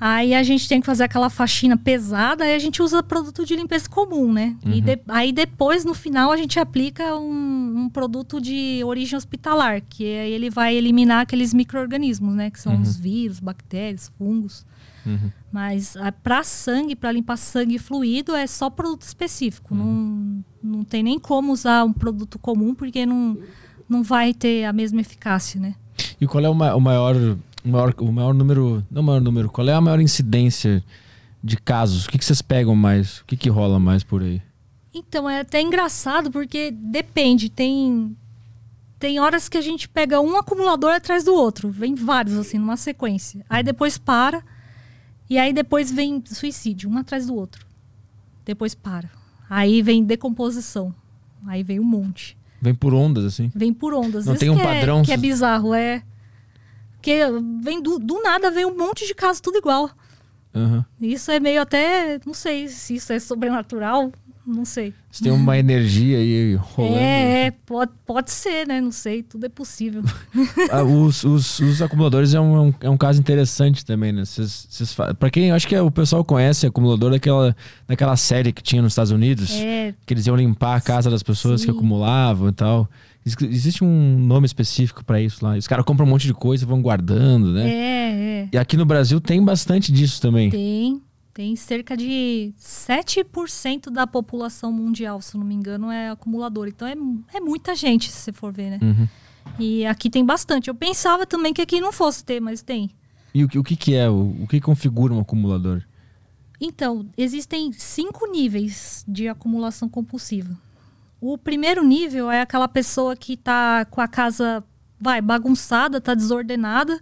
aí a gente tem que fazer aquela faxina pesada, aí a gente usa produto de limpeza comum, né? Uhum. E de, aí depois, no final, a gente aplica um, um, produto de origem hospitalar, que aí ele vai eliminar aqueles micro-organismos, né? Que são uhum. os vírus, bactérias, fungos. Uhum. Mas para sangue, para limpar sangue fluido, é só produto específico. Uhum. Não, não tem nem como usar um produto comum, porque não, não vai ter a mesma eficácia, né? E qual é o, ma o maior, o maior, o maior número, não o maior número, qual é a maior incidência de casos? O que, que vocês pegam mais? O que, que rola mais por aí? Então, é até engraçado, porque depende. Tem, tem horas que a gente pega um acumulador atrás do outro. Vem vários, assim, numa sequência. Aí depois para e aí depois vem suicídio, um atrás do outro. Depois para. Aí vem decomposição. Aí vem um monte. Vem por ondas, assim? Vem por ondas. Não tem um que padrão. É, que é bizarro, é. Porque vem do, do nada, vem um monte de casos tudo igual. Uhum. Isso é meio até. Não sei se isso é sobrenatural. Não sei. Você tem uma energia aí rolando. É, é pode, pode ser, né? Não sei, tudo é possível. ah, os, os, os, acumuladores é um, é um caso interessante também, né? Cês, cês, pra quem, acho que é, o pessoal conhece acumulador daquela, daquela série que tinha nos Estados Unidos. É. Que eles iam limpar a casa das pessoas Sim. que acumulavam e tal. Existe um nome específico para isso lá. Os caras compram um monte de coisa e vão guardando, né? É, é. E aqui no Brasil tem bastante disso também. Tem. Tem cerca de 7% da população mundial, se não me engano, é acumulador. Então é, é muita gente, se você for ver, né? Uhum. E aqui tem bastante. Eu pensava também que aqui não fosse ter, mas tem. E o, o que, que é? O, o que configura um acumulador? Então, existem cinco níveis de acumulação compulsiva. O primeiro nível é aquela pessoa que está com a casa vai bagunçada, está desordenada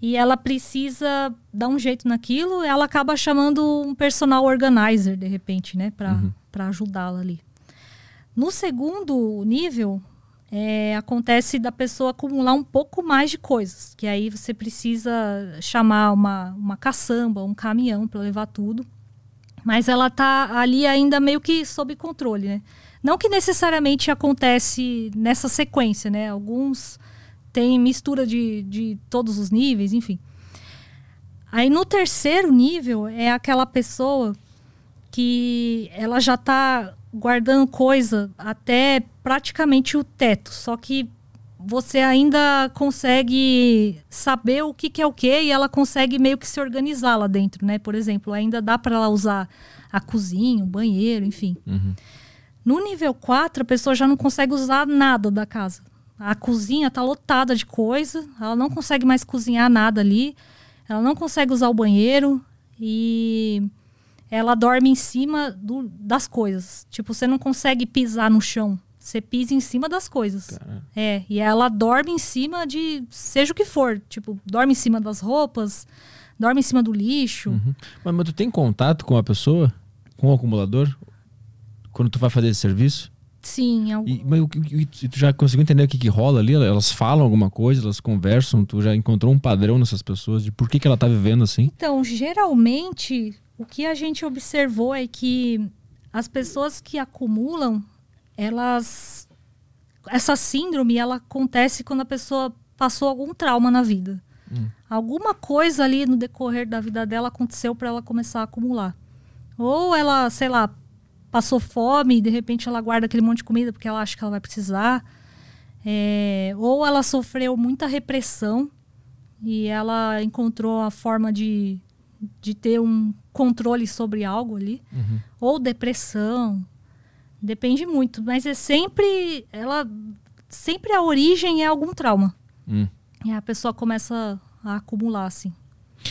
e ela precisa dar um jeito naquilo, ela acaba chamando um personal organizer, de repente, né, para uhum. ajudá-la ali. No segundo nível, é, acontece da pessoa acumular um pouco mais de coisas, que aí você precisa chamar uma, uma caçamba, um caminhão para levar tudo. Mas ela tá ali ainda meio que sob controle, né? Não que necessariamente acontece nessa sequência, né? Alguns tem mistura de, de todos os níveis, enfim. Aí no terceiro nível é aquela pessoa que ela já está guardando coisa até praticamente o teto, só que você ainda consegue saber o que, que é o que e ela consegue meio que se organizar lá dentro, né? Por exemplo, ainda dá para ela usar a cozinha, o banheiro, enfim. Uhum. No nível 4, a pessoa já não consegue usar nada da casa. A cozinha está lotada de coisa, ela não consegue mais cozinhar nada ali, ela não consegue usar o banheiro e ela dorme em cima do, das coisas. Tipo, você não consegue pisar no chão. Você pisa em cima das coisas. Caramba. É, e ela dorme em cima de seja o que for. Tipo, dorme em cima das roupas, dorme em cima do lixo. Uhum. Mas, mas tu tem contato com a pessoa? Com o acumulador? Quando tu vai fazer esse serviço? Sim, al- E, mas, que- e tu já conseguiu entender o que, que rola ali? Elas falam alguma coisa, elas conversam, tu já encontrou um padrão nessas pessoas de por que, que ela tá vivendo assim? Então, geralmente, o que a gente observou é que as pessoas que acumulam, elas. Essa síndrome, ela acontece quando a pessoa passou algum trauma na vida. Alguma coisa ali no decorrer da vida dela aconteceu para ela começar a acumular. Ou ela, sei lá, passou fome e de repente ela guarda aquele monte de comida porque ela acha que ela vai precisar. É, ou ela sofreu muita repressão e ela encontrou a forma de, de ter um controle sobre algo ali. Ou depressão. Depende muito. Mas é sempre. Ela. Sempre a origem é algum trauma. Hum. E a pessoa começa a acumular, assim.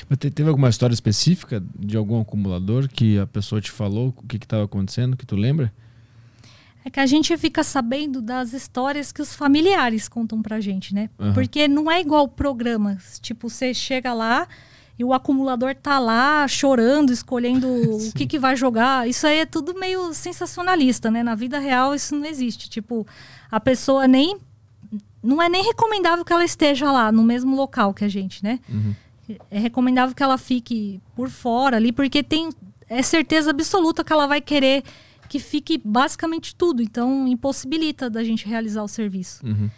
Mas te- teve alguma história específica de algum acumulador que a pessoa te falou o que estava acontecendo, que tu lembra? É que a gente fica sabendo das histórias que os familiares contam pra gente, né? Aham. Porque não é igual programa. Tipo, você chega lá e o acumulador tá lá chorando, escolhendo o que, que vai jogar. Isso aí é tudo meio sensacionalista, né? Na vida real isso não existe. Tipo, a pessoa nem. Não é nem recomendável que ela esteja lá no mesmo local que a gente, né? É recomendável que ela fique por fora ali, porque tem é certeza absoluta que ela vai querer que fique basicamente tudo. Então, impossibilita da gente realizar o serviço. Uhum.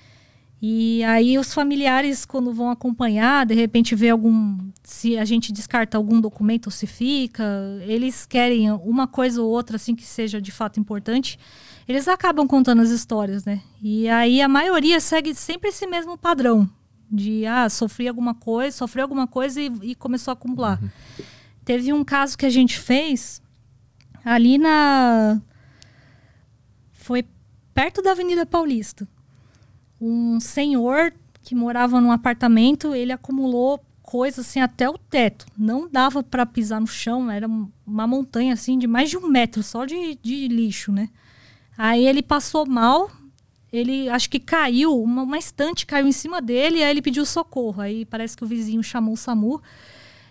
E aí os familiares, quando vão acompanhar, de repente vê algum. Se a gente descarta algum documento ou se fica, eles querem uma coisa ou outra assim que seja de fato importante. Eles acabam contando as histórias, né? E aí a maioria segue sempre esse mesmo padrão. De ah, sofri alguma coisa, sofreu alguma coisa e, e começou a acumular. Teve um caso que a gente fez ali na. Foi perto da Avenida Paulista um senhor que morava num apartamento, ele acumulou coisas assim até o teto. Não dava para pisar no chão, era uma montanha assim de mais de um metro só de, de lixo, né? Aí ele passou mal, ele acho que caiu, uma, uma estante caiu em cima dele, e aí ele pediu socorro. Aí parece que o vizinho chamou o SAMU.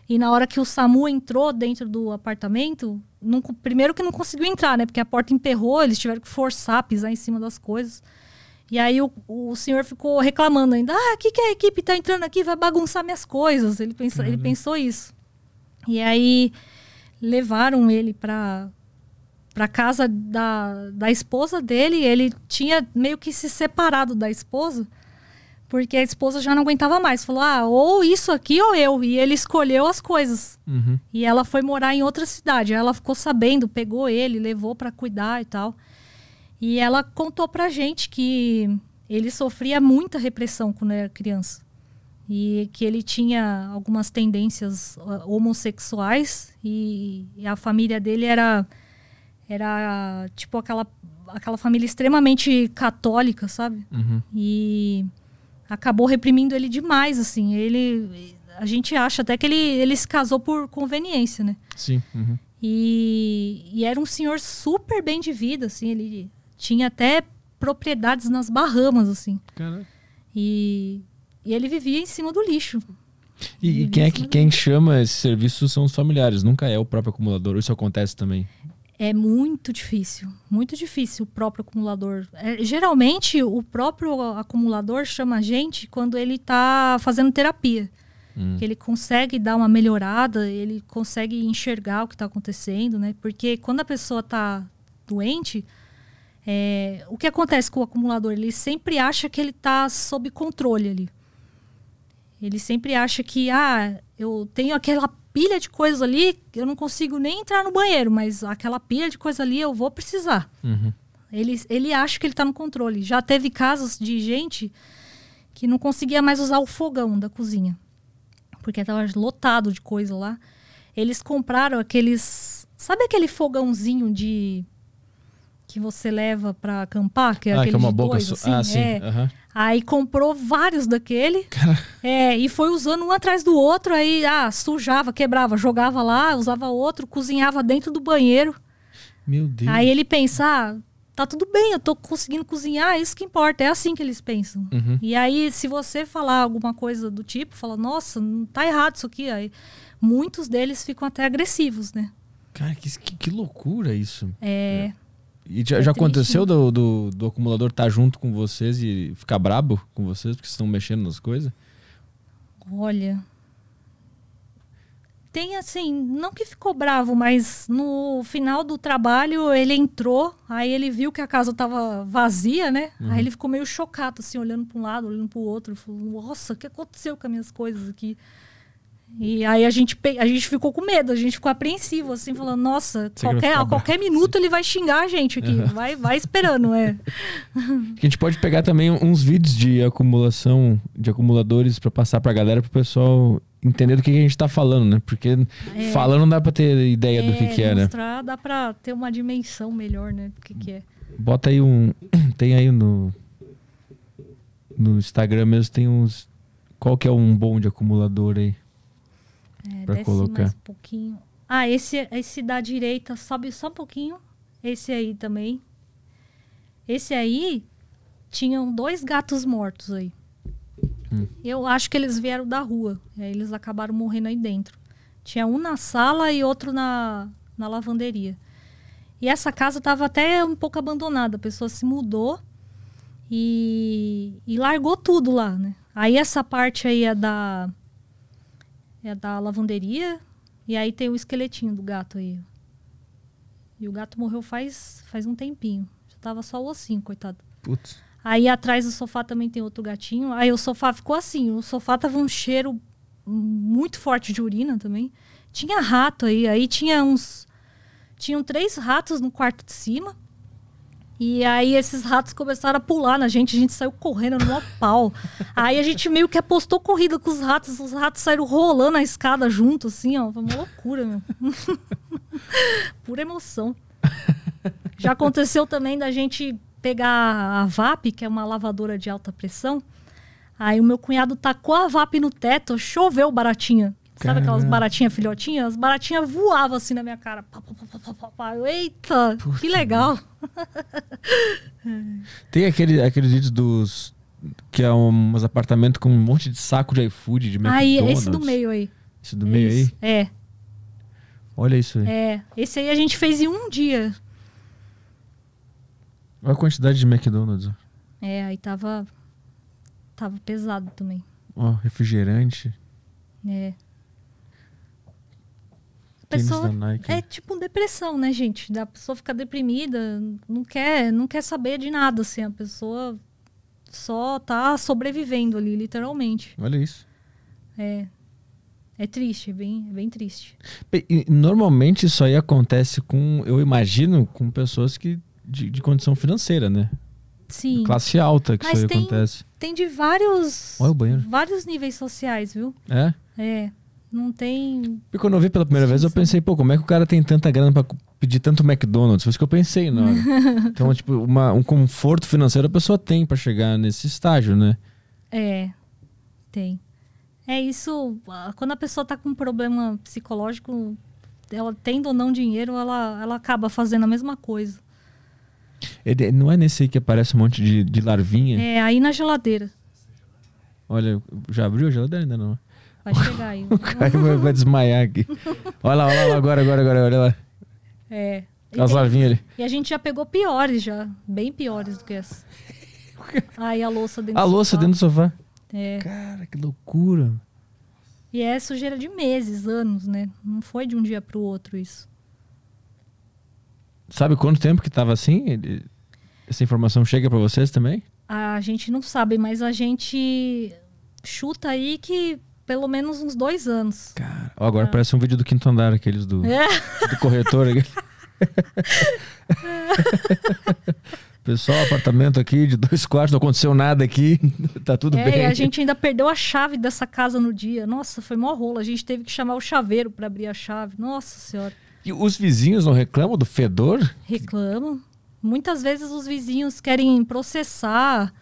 E na hora que o SAMU entrou dentro do apartamento, não, primeiro que não conseguiu entrar, né? Porque a porta emperrou, eles tiveram que forçar, pisar em cima das coisas. E aí o, o senhor ficou reclamando ainda. Ah, o que, que a equipe tá entrando aqui? Vai bagunçar minhas coisas. Ele, pensa, ele pensou isso. E aí levaram ele para para casa da, da esposa dele. Ele tinha meio que se separado da esposa, porque a esposa já não aguentava mais. Falou: ah, ou isso aqui ou eu. E ele escolheu as coisas. Uhum. E ela foi morar em outra cidade. Ela ficou sabendo, pegou ele, levou para cuidar e tal. E ela contou pra gente que ele sofria muita repressão quando era criança. E que ele tinha algumas tendências uh, homossexuais e a família dele era era tipo aquela aquela família extremamente católica, sabe? Uhum. E acabou reprimindo ele demais, assim. Ele a gente acha até que ele, ele se casou por conveniência, né? Sim. Uhum. E, e era um senhor super bem de vida, assim. Ele tinha até propriedades nas Bahamas, assim. E, e ele vivia em cima do lixo. E, e quem é que quem chama esse serviço são os familiares, nunca é o próprio acumulador. Isso acontece também. É muito difícil, muito difícil o próprio acumulador. É, geralmente, o próprio acumulador chama a gente quando ele está fazendo terapia. Hum. Que ele consegue dar uma melhorada, ele consegue enxergar o que está acontecendo, né? Porque quando a pessoa está doente, é, o que acontece com o acumulador? Ele sempre acha que ele está sob controle ali. Ele sempre acha que, ah, eu tenho aquela pilha de coisas ali, eu não consigo nem entrar no banheiro, mas aquela pilha de coisa ali eu vou precisar. Uhum. Ele, ele acha que ele está no controle. Já teve casos de gente que não conseguia mais usar o fogão da cozinha, porque estava lotado de coisa lá. Eles compraram aqueles. Sabe aquele fogãozinho de. Que você leva para acampar? Que é ah, aquele que é uma de boca dois, assim? ah, sim. É. Aham. Aí comprou vários daquele. É, e foi usando um atrás do outro, aí ah, sujava, quebrava, jogava lá, usava outro, cozinhava dentro do banheiro. Meu Deus. Aí ele pensa, ah, tá tudo bem, eu tô conseguindo cozinhar, é isso que importa. É assim que eles pensam. Uhum. E aí, se você falar alguma coisa do tipo, fala, nossa, não tá errado isso aqui. Aí muitos deles ficam até agressivos, né? Cara, que, que, que loucura isso. É, E já, É já aconteceu né? do, do, do acumulador estar junto com vocês e ficar brabo com vocês porque vocês estão mexendo nas coisas? olha. Tem assim, não que ficou bravo, mas no final do trabalho ele entrou, aí ele viu que a casa tava vazia, né? Aí ele ficou meio chocado, assim, olhando para um lado, olhando para o outro. Falou, nossa, o que aconteceu com as minhas coisas aqui? E aí a gente, a gente ficou com medo, a gente ficou apreensivo, assim, falando, nossa, Você qualquer, a qualquer minuto ele vai xingar a gente aqui. Vai, vai esperando, é. Que a gente pode pegar também uns vídeos de acumulação de acumuladores pra passar pra galera pro pessoal entender do que, que a gente tá falando, né? Porque É. falando não dá pra ter ideia do que, que é, né? mostrar, dá pra ter uma dimensão melhor, né? Do que, que é. Bota aí um. Tem aí no. No Instagram mesmo tem uns. Qual que é um bom de acumulador aí? É, Pra desce colocar. mais um pouquinho. Ah, esse, esse da direita sobe só um pouquinho. Esse aí também. Esse aí tinham dois gatos mortos aí. Hum. Eu acho que eles vieram da rua. E aí eles acabaram morrendo aí dentro. Tinha um na sala e outro na, na lavanderia. E essa casa estava até um pouco abandonada. A pessoa se mudou e, e largou tudo lá, né? Aí essa parte aí é da é da lavanderia e aí tem o esqueletinho do gato aí. E o gato morreu faz faz um tempinho. Já tava só o ossinho, coitado. Putz. Aí atrás do sofá também tem outro gatinho. Aí o sofá ficou assim. O sofá tava um cheiro muito forte de urina também. Tinha rato aí. Aí tinha uns. Tinham três ratos no quarto de cima. E aí esses ratos começaram a pular na gente. A gente saiu correndo no pau. Aí a gente meio que apostou corrida com os ratos. Os ratos saíram rolando a escada junto, assim, ó. Foi uma loucura, meu. Pura emoção. Já aconteceu também da gente pegar a VAP, que é uma lavadora de alta pressão. Aí o meu cunhado tacou a VAP no teto, choveu baratinha. Sabe aquelas baratinhas filhotinhas? As baratinhas voavam assim na minha cara. Pá, pá, pá, Eita, que legal. Tem aquele, aqueles vídeos dos. Que é um- uns apartamentos com um monte de saco de iFood, de Aí, McDonald's. esse do meio aí. Esse do meio aí? Isso. É, Olha isso aí. é. Esse aí a gente fez em um dia. Olha a quantidade de McDonald's. É, aí tava. Tava pesado também. Ó, refrigerante. É. A pessoa é tipo depressão, né, gente? Da pessoa fica deprimida, não quer, não quer saber de nada, assim. A pessoa só tá sobrevivendo ali, literalmente. Olha isso. É. É triste, é bem, é bem triste. E Normalmente isso aí acontece com, eu imagino, com pessoas que de, de condição financeira, né? Sim. Classe alta que Mas isso aí tem- acontece. Tem de vários. Olha o banheiro. Vários níveis sociais, viu? É? É. Não tem. E quando eu vi pela primeira vez, eu pensei, pô, como é que o cara tem tanta grana pra pedir tanto McDonald's? Foi isso que eu pensei hora. então, tipo, uma- um conforto financeiro a pessoa tem pra chegar nesse estágio, né? É. Tem. É isso. Quando a pessoa tá com um problema psicológico, ela tendo ou não dinheiro, ela, ela acaba fazendo a mesma coisa. Ele, não é nesse aí que aparece um monte de, de larvinha? É aí na geladeira. Olha, já abriu a geladeira ainda não? Vai chegar aí. O cara vai, vai desmaiar aqui. Olha lá, olha lá, agora, agora, agora, olha lá. É. E, As tem- larvinhas ali. e a gente já pegou piores já. Bem piores do que essa. Aí a louça dentro A do louça sofá. dentro do sofá. É. Cara, que loucura. E é sujeira de meses, anos, né? Não foi de um dia pro outro isso. Sabe quanto tempo que tava assim? Ele- Essa informação chega pra vocês também? A gente não sabe, mas a gente chuta aí que pelo menos uns dois anos. Cara, ó, agora parece um vídeo do quinto andar, aqueles do, É. do corretor. Pessoal, apartamento aqui de dois quartos, não aconteceu nada aqui, tá tudo É, bem. e a gente ainda perdeu a chave dessa casa no dia. Nossa, foi mó rolo. A gente teve que chamar o chaveiro para abrir a chave. Nossa senhora. E os vizinhos não reclamam do fedor? Reclamam. Muitas vezes os vizinhos querem processar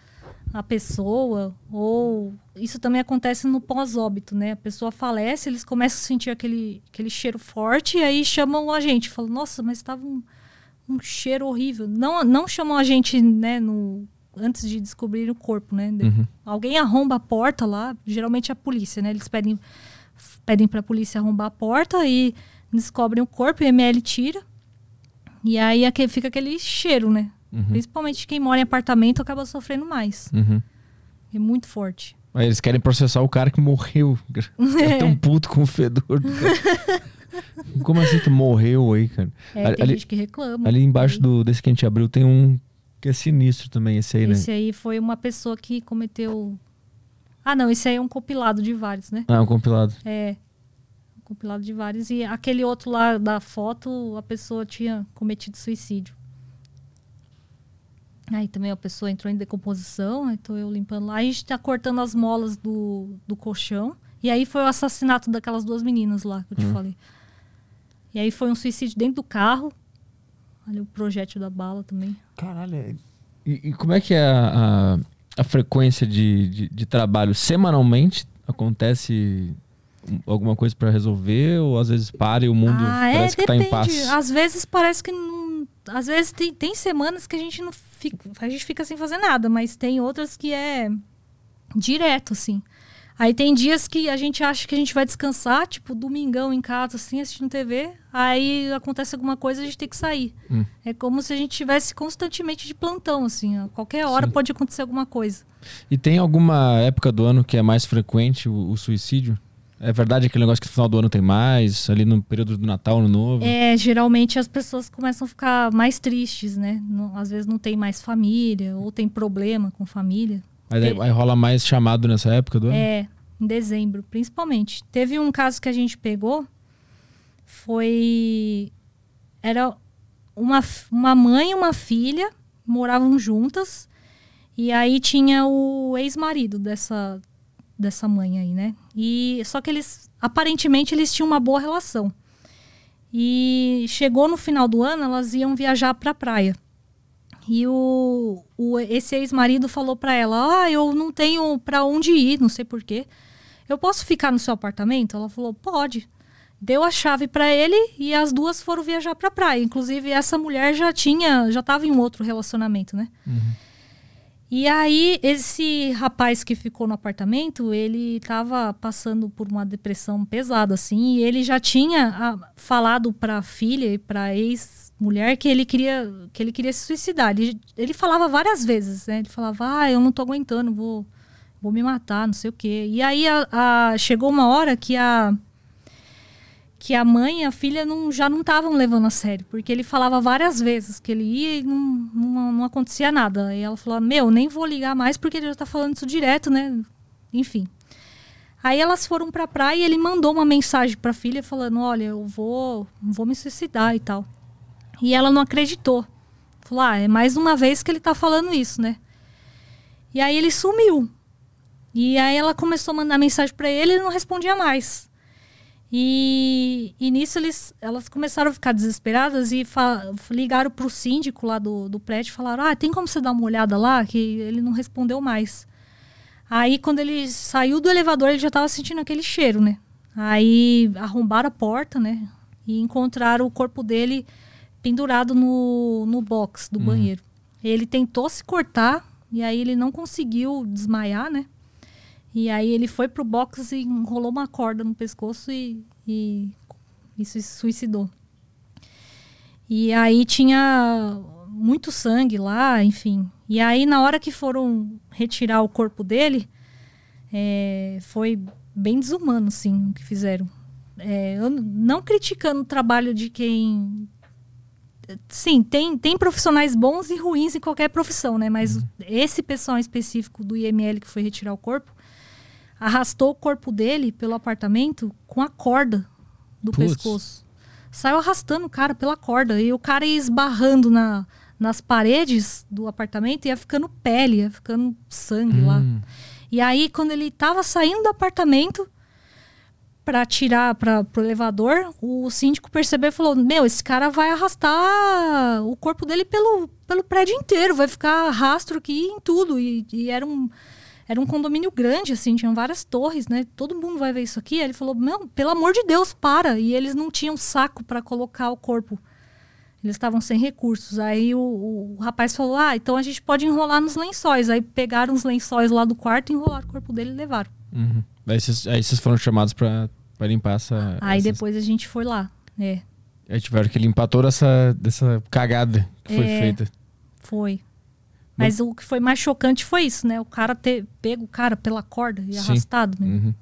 a pessoa, ou isso também acontece no pós-óbito, né? A pessoa falece, eles começam a sentir aquele, aquele cheiro forte e aí chamam a gente. Falam, nossa, mas estava um, um cheiro horrível. Não, não chamam a gente, né, no, antes de descobrir o corpo, né? Uhum. Alguém arromba a porta lá, geralmente é a polícia, né? Eles pedem, pedem pra polícia arrombar a porta e descobrem o corpo, e o ML tira. E aí fica aquele cheiro, né? Uhum. Principalmente quem mora em apartamento acaba sofrendo mais. Uhum. É muito forte. Aí eles querem processar o cara que morreu. É tão puto com o fedor. Como assim tu morreu aí, cara? É, Ali- tem ali- gente que reclama. Ali embaixo do, desse que a gente abriu tem um que é sinistro também, esse aí, né? Esse aí foi uma pessoa que cometeu. Ah, não, esse aí é um compilado de vários, né? Ah, é um compilado. É. Um compilado de vários. E aquele outro lá da foto, a pessoa tinha cometido suicídio. Aí também a pessoa entrou em decomposição, tô eu limpando lá. A gente tá cortando as molas do, do colchão. E aí foi o assassinato daquelas duas meninas lá que eu te Hum. falei. E aí foi um suicídio dentro do carro. Olha o projétil da bala também. Caralho. é- E, e como é que é a, a, a frequência de, de, de trabalho? Semanalmente acontece um- alguma coisa pra resolver? Ou às vezes para e o mundo ah, parece é, que tá em depende. paz? Às vezes parece que não. Às vezes tem, tem semanas que a gente não fica. A gente fica sem fazer nada, mas tem outras que é direto, assim. Aí tem dias que a gente acha que a gente vai descansar, tipo, domingão em casa, assim, assistindo TV. Aí acontece alguma coisa, a gente tem que sair. Hum. É como se a gente tivesse constantemente de plantão, assim. A qualquer hora Sim. pode acontecer alguma coisa. E tem alguma época do ano que é mais frequente o, o suicídio? É verdade aquele negócio que no final do ano tem mais, ali no período do Natal, Ano Novo? É, geralmente as pessoas começam a ficar mais tristes, né? Não- às vezes não tem mais família, ou tem problema com família. Aí, aí rola mais chamado nessa época do ano? É, em dezembro, principalmente. Teve um caso que a gente pegou, foi. Era uma, uma mãe e uma filha, moravam juntas, e aí tinha o ex-marido dessa, dessa mãe aí, né? E só que eles, aparentemente, eles tinham uma boa relação. E chegou no final do ano, elas iam viajar pra praia. E o, o- esse ex-marido falou pra ela: Ah, eu não tenho pra onde ir, não sei porquê. Eu posso ficar no seu apartamento? Ela falou: Pode. Deu a chave pra ele e as duas foram viajar pra praia. Inclusive, essa mulher já tinha, já tava em um outro relacionamento, né? E aí, esse rapaz que ficou no apartamento, ele tava passando por uma depressão pesada, assim, e ele já tinha ah, falado pra filha e pra ex-mulher que ele queria que ele queria se suicidar. Ele, ele falava várias vezes, né? Ele falava, ah, eu não tô aguentando, vou, vou me matar, não sei o quê. E aí, a- a- chegou uma hora que a que a mãe e a filha não, já não estavam levando a sério, porque ele falava várias vezes que ele ia e não, não, não acontecia nada. E ela falou: Meu, nem vou ligar mais porque ele já tá falando isso direto, né? Enfim. Aí elas foram pra praia e ele mandou uma mensagem pra filha falando: Olha, eu vou, vou me suicidar e tal. E ela não acreditou. Falou: Ah, é mais uma vez que ele tá falando isso, né? E aí ele sumiu. E aí ela começou a mandar mensagem pra ele e ele não respondia mais. E, e nisso eles, elas começaram a ficar desesperadas e ligaram pro síndico lá do, do prédio e falaram: Ah, tem como você dar uma olhada lá? Que ele não respondeu mais. Aí quando ele saiu do elevador, ele já tava sentindo aquele cheiro, né? Aí arrombaram a porta, né? E encontraram o corpo dele pendurado no, no box do banheiro. Ele tentou se cortar e aí ele não conseguiu desmaiar, né? E aí ele foi pro box e enrolou uma corda no pescoço e, e, e se suicidou. E aí tinha muito sangue lá, enfim. E aí na hora que foram retirar o corpo dele, é, foi bem desumano, sim, o que fizeram. É, não criticando o trabalho de quem sim, tem, tem profissionais bons e ruins em qualquer profissão, né? Mas esse pessoal específico do IML que foi retirar o corpo arrastou o corpo dele pelo apartamento com a corda do Putz. pescoço. Saiu arrastando o cara pela corda e o cara ia esbarrando na, nas paredes do apartamento e ia ficando pele, ia ficando sangue lá. Hum. E aí, quando ele tava saindo do apartamento para tirar para pro elevador, o síndico percebeu e falou: Meu, esse cara vai arrastar o corpo dele pelo, pelo prédio inteiro, vai ficar rastro aqui em tudo. E, e era um. Era um condomínio grande, assim, tinham várias torres, né? Todo mundo vai ver isso aqui. Aí ele falou: Não, pelo amor de Deus, para. E eles não tinham saco para colocar o corpo. Eles estavam sem recursos. Aí o, o rapaz falou: Ah, então a gente pode enrolar nos lençóis. Aí pegaram os lençóis lá do quarto, enrolaram o corpo dele e levaram. Uhum. Aí vocês foram chamados pra Vai limpar essa. Aí essas- depois a gente foi lá. É, Aí tiveram que limpar toda essa dessa cagada que foi É. feita. foi. Mas o que foi mais chocante foi isso, né? O cara ter pego o cara pela corda e Sim. arrastado. Né? Uhum.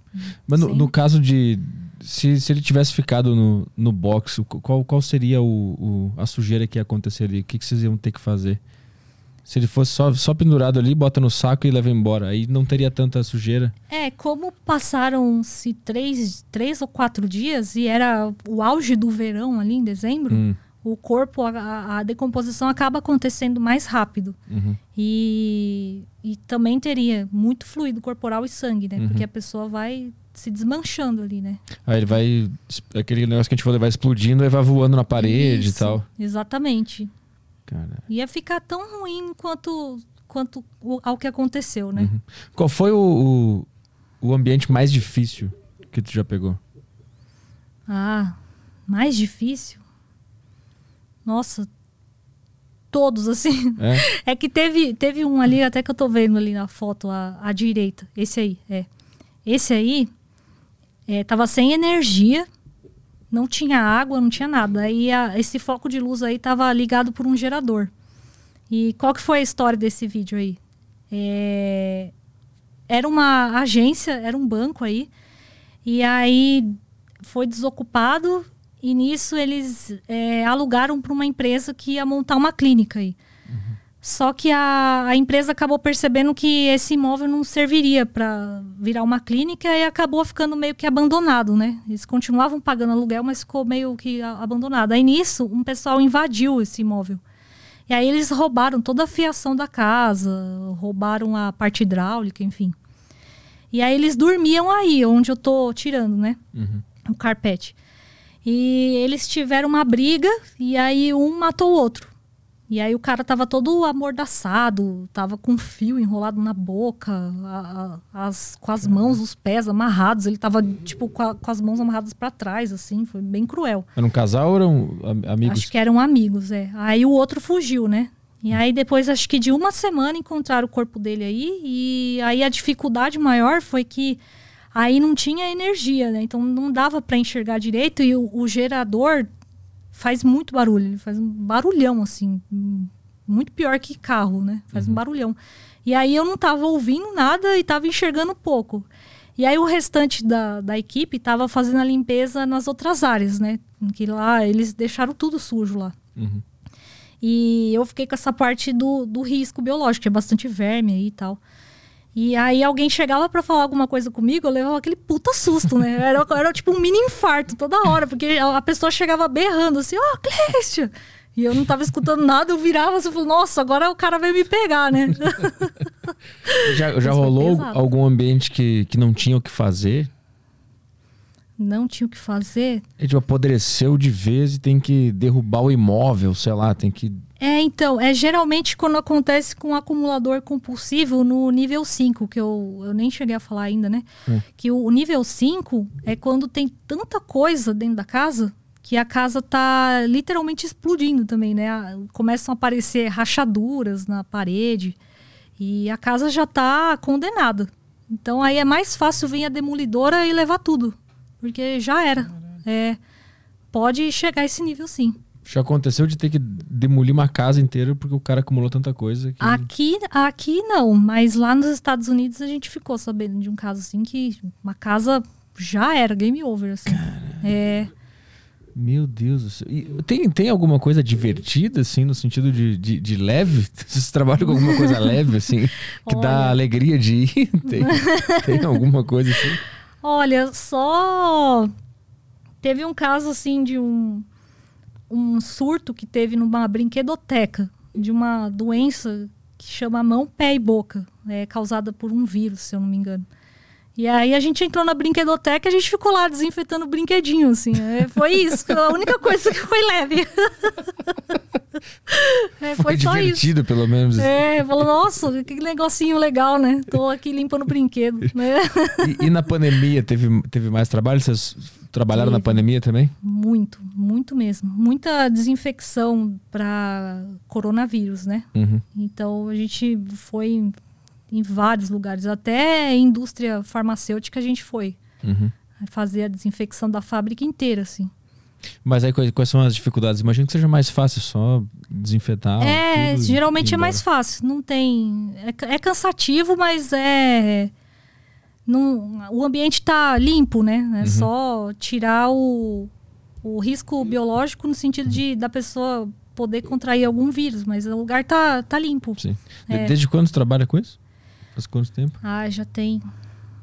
Mas no, no caso de. Se, se ele tivesse ficado no, no box, qual, qual seria o, o- a sujeira que aconteceria? O que, que vocês iam ter que fazer? Se ele fosse só, só pendurado ali, bota no saco e leva embora. Aí não teria tanta sujeira. É, como passaram-se três, três ou quatro dias e era o auge do verão ali em dezembro, Hum, o corpo, a- a, decomposição acaba acontecendo mais rápido. uhum. E, e também teria muito fluido corporal e sangue, né? Uhum. Porque a pessoa vai se desmanchando ali, né? Aí ele vai. Aquele negócio que a gente falou, vai explodindo e vai voando na parede Isso, e tal. Exatamente. Cara. Ia ficar tão ruim quanto, quanto ao que aconteceu, né? Uhum. Qual foi o, o, o ambiente mais difícil que tu já pegou? Ah, mais difícil? Nossa, todos assim. É? É que teve, teve um ali, até que eu tô vendo ali na foto, à, à direita. Esse aí, é. Esse aí é, tava sem energia, não tinha água, não tinha nada. Aí a- esse foco de luz aí tava ligado por um gerador. E qual que foi a história desse vídeo aí? É, era uma agência, era um banco aí. E aí foi desocupado e nisso eles é, alugaram para uma empresa que ia montar uma clínica aí. Só que a, a empresa acabou percebendo que esse imóvel não serviria para virar uma clínica e acabou ficando meio que abandonado, né? Eles continuavam pagando aluguel, mas ficou meio que abandonado. Aí nisso, um pessoal invadiu esse imóvel. E aí eles roubaram toda a fiação da casa, roubaram a parte hidráulica, enfim. E aí eles dormiam aí, onde eu tô tirando, né? Uhum. o carpete. E eles tiveram uma briga e aí um matou o outro. E aí o cara tava todo amordaçado, tava com fio enrolado na boca, a- a- as, com as mãos, os pés amarrados. Ele tava, tipo, com, a- com as mãos amarradas para trás, assim, foi bem cruel. Era um casal ou eram am- amigos? Acho que eram amigos, é. Aí o outro fugiu, né? E aí depois, acho que de uma semana, encontraram o corpo dele aí. E aí a dificuldade maior foi que aí não tinha energia, né? Então não dava para enxergar direito. E o, o gerador faz muito barulho. Ele faz um barulhão, assim. Muito pior que carro, né? Faz um barulhão. E aí eu não tava ouvindo nada e tava enxergando pouco. E aí o restante da, da equipe tava fazendo a limpeza nas outras áreas, né? Que lá eles deixaram tudo sujo lá. Uhum. E eu fiquei com essa parte do, do risco biológico, tinha bastante verme e tal. E aí alguém chegava pra falar alguma coisa comigo, eu levava aquele puta susto, né? Era, era tipo um mini infarto toda hora, porque a pessoa chegava berrando assim, ó, oh! E eu não tava escutando nada, eu virava assim, e falei, nossa, agora o cara veio me pegar, né? Já, já rolou algum ambiente que, que não tinha o que fazer? não tinha o que fazer. Ele tipo, apodreceu de vez e tem que derrubar o imóvel, sei lá, tem que. É, então, é geralmente quando acontece com um acumulador compulsivo no nível 5, que eu, eu nem cheguei a falar ainda, né? Hum. Que o, o nível 5 é quando tem tanta coisa dentro da casa que a casa tá literalmente explodindo também, né? Começam a aparecer rachaduras na parede e a casa já tá condenada. Então aí é mais fácil vir a demolidora e levar tudo, porque já era. É, pode chegar a esse nível sim. Já aconteceu de ter que demolir uma casa inteira porque o cara acumulou tanta coisa que. Aqui, aqui não, mas lá nos Estados Unidos a gente ficou sabendo de um caso assim que uma casa já era game over, assim. É, Meu Deus do céu. E tem, tem alguma coisa divertida, assim, no sentido de, de, de leve? Vocês trabalham com alguma coisa leve, assim, que dá Olha. alegria de ir? Tem, tem alguma coisa assim? olha, só teve um caso assim de um um surto que teve numa brinquedoteca de uma doença que chama mão, pé e boca, é causada por um vírus, se eu não me engano. E aí a gente entrou na brinquedoteca e a gente ficou lá desinfetando brinquedinho, assim. É, foi isso, a única coisa que foi leve. É, foi, só isso. divertido, pelo menos. É, falou, nossa, que negocinho legal, né? Tô aqui limpando brinquedo, né? E, e na pandemia, teve, teve mais trabalho? Vocês trabalharam na Teve. pandemia também? Muito, muito mesmo. Muita desinfecção para coronavírus, né? Uhum. Então a gente foi em, vários lugares, até a indústria farmacêutica a gente foi. Uhum. fazer a desinfecção da fábrica inteira, assim. Mas aí quais, são as dificuldades? Imagino que seja mais fácil só desinfetar. é, geralmente é mais fácil. Não tem. É, é cansativo, mas é. Não, o ambiente tá limpo, né? É Uhum. só tirar o, o risco biológico no sentido de da pessoa poder contrair algum vírus, mas o lugar tá, tá limpo. Sim. É. Desde quando você trabalha com isso? Faz quanto tempo? Ah, já tem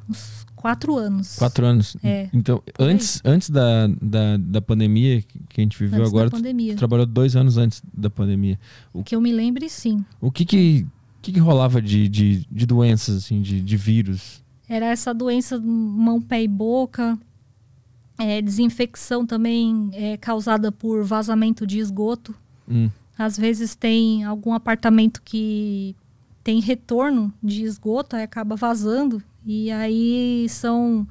uns quatro anos. Quatro anos. É. Então, aí. antes, antes da, da, da pandemia que que a gente viveu Antes agora, tu trabalhou dois anos antes da pandemia. Que eu me lembre, sim. O que que, o que, que rolava de, de, de doenças, assim, de, de vírus? Era essa doença mão, pé e boca. É, desinfecção também é causada por vazamento de esgoto. Hum, Às vezes tem algum apartamento que tem retorno de esgoto, aí acaba vazando. E aí são,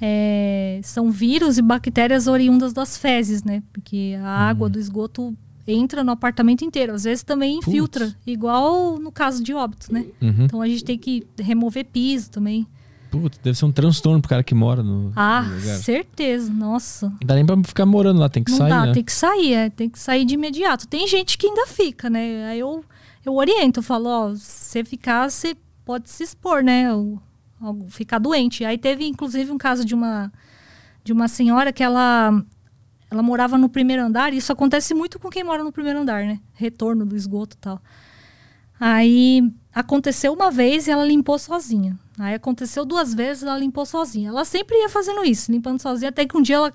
é, são vírus e bactérias oriundas das fezes, né? Porque a água do esgoto entra no apartamento inteiro. Às vezes também Putz. infiltra, igual no caso de óbitos, né? uhum. Então a gente tem que remover piso também. Putz, deve ser um transtorno pro cara que mora no, Ah, no certeza. Nossa. Não dá nem pra ficar morando lá, tem que Não sair, dá, né? tem que sair, é, tem que sair de imediato. Tem gente que ainda fica, né? Aí eu, eu oriento, eu falo, ó, se você ficar, você pode se expor, né? Ou, ou ficar doente. Aí teve, inclusive, um caso de uma, de uma senhora que ela, ela morava no primeiro andar, e isso acontece muito com quem mora no primeiro andar, né? Retorno do esgoto e tal. Aí aconteceu uma vez e ela limpou sozinha. Aí aconteceu duas vezes ela limpou sozinha. Ela sempre ia fazendo isso, limpando sozinha, até que um dia ela,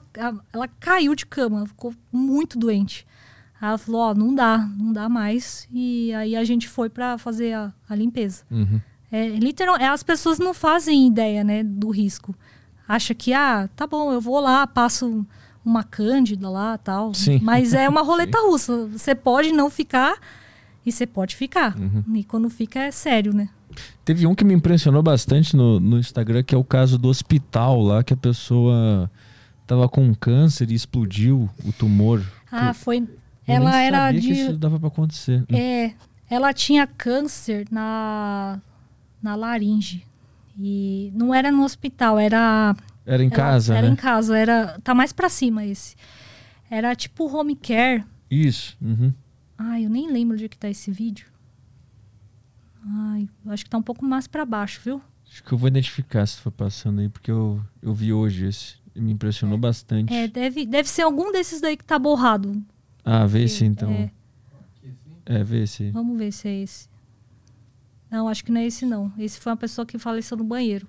ela caiu de cama, ficou muito doente. Aí ela falou: Ó, não dá, não dá mais. E aí a gente foi pra fazer a, a limpeza. Uhum. É, literal, é, as pessoas não fazem ideia, né, do risco. Acha que, ah, tá bom, eu vou lá, passo uma cândida lá tal. Sim. Mas é uma roleta russa. Você pode não ficar e você pode ficar. Uhum. E quando fica é sério, né? Teve um que me impressionou bastante no, no Instagram, que é o caso do hospital lá, que a pessoa tava com câncer e explodiu o tumor. Ah, foi. eu Ela nem era sabia de. que isso dava pra acontecer. É, ela tinha câncer na, na laringe. E não era no hospital, era. Era em casa, Era né? em casa, era. Tá mais pra cima esse. Era tipo home care. Isso. uhum. Ai, eu nem lembro onde é que tá esse vídeo. Ai, acho que tá um pouco mais pra baixo, viu? Acho que eu vou identificar se for passando aí, porque eu, eu vi hoje esse. Me impressionou bastante. É, deve, deve ser algum desses daí que tá borrado. Ah, vê esse então. É. É, vê esse. Vamos ver se é esse. Não, acho que não é esse não. Esse foi uma pessoa que faleceu no banheiro.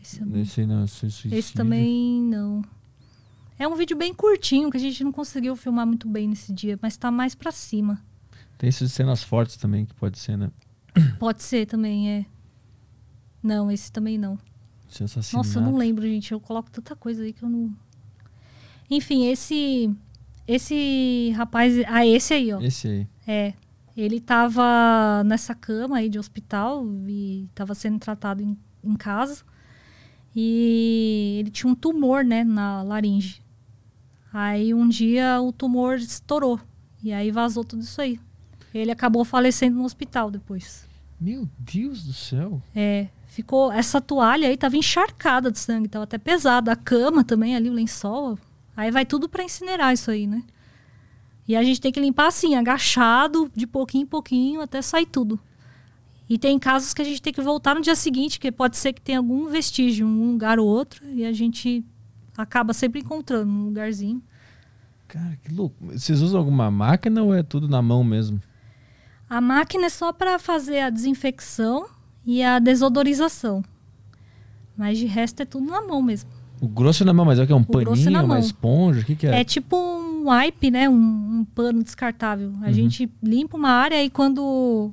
Esse, não- Esse não, esse, esse também não. É um vídeo bem curtinho que a gente não conseguiu filmar muito bem nesse dia, mas tá mais pra cima. Tem essas cenas fortes também que pode ser, né? Pode ser também, é. Não, esse também não. Nossa, eu não lembro, gente. Eu coloco tanta coisa aí que eu não. Enfim, esse. Esse rapaz. Ah, esse aí, ó. Esse aí. É. Ele tava nessa cama aí de hospital e tava sendo tratado em, em casa. E ele tinha um tumor, né, na laringe. Aí um dia o tumor estourou. E aí vazou tudo isso aí. Ele acabou falecendo no hospital depois. Meu Deus do céu. É, ficou essa toalha aí tava encharcada de sangue, tava até pesada, a cama também ali, o lençol. Aí vai tudo pra incinerar isso aí, né? E a gente tem que limpar assim, agachado, de pouquinho em pouquinho, até sair tudo. E tem casos que a gente tem que voltar no dia seguinte, que pode ser que tenha algum vestígio em um lugar ou outro, e a gente acaba sempre encontrando um lugarzinho. Cara, que louco. Vocês usam alguma máquina ou é tudo na mão mesmo? A máquina é só para fazer a desinfecção e a desodorização. Mas de resto é tudo na mão mesmo. O grosso é na mão, mas é o que? É um grosso é paninho, na uma mão. esponja? O que, que é? É tipo um wipe, né? Um, um pano descartável. A gente limpa uma área e quando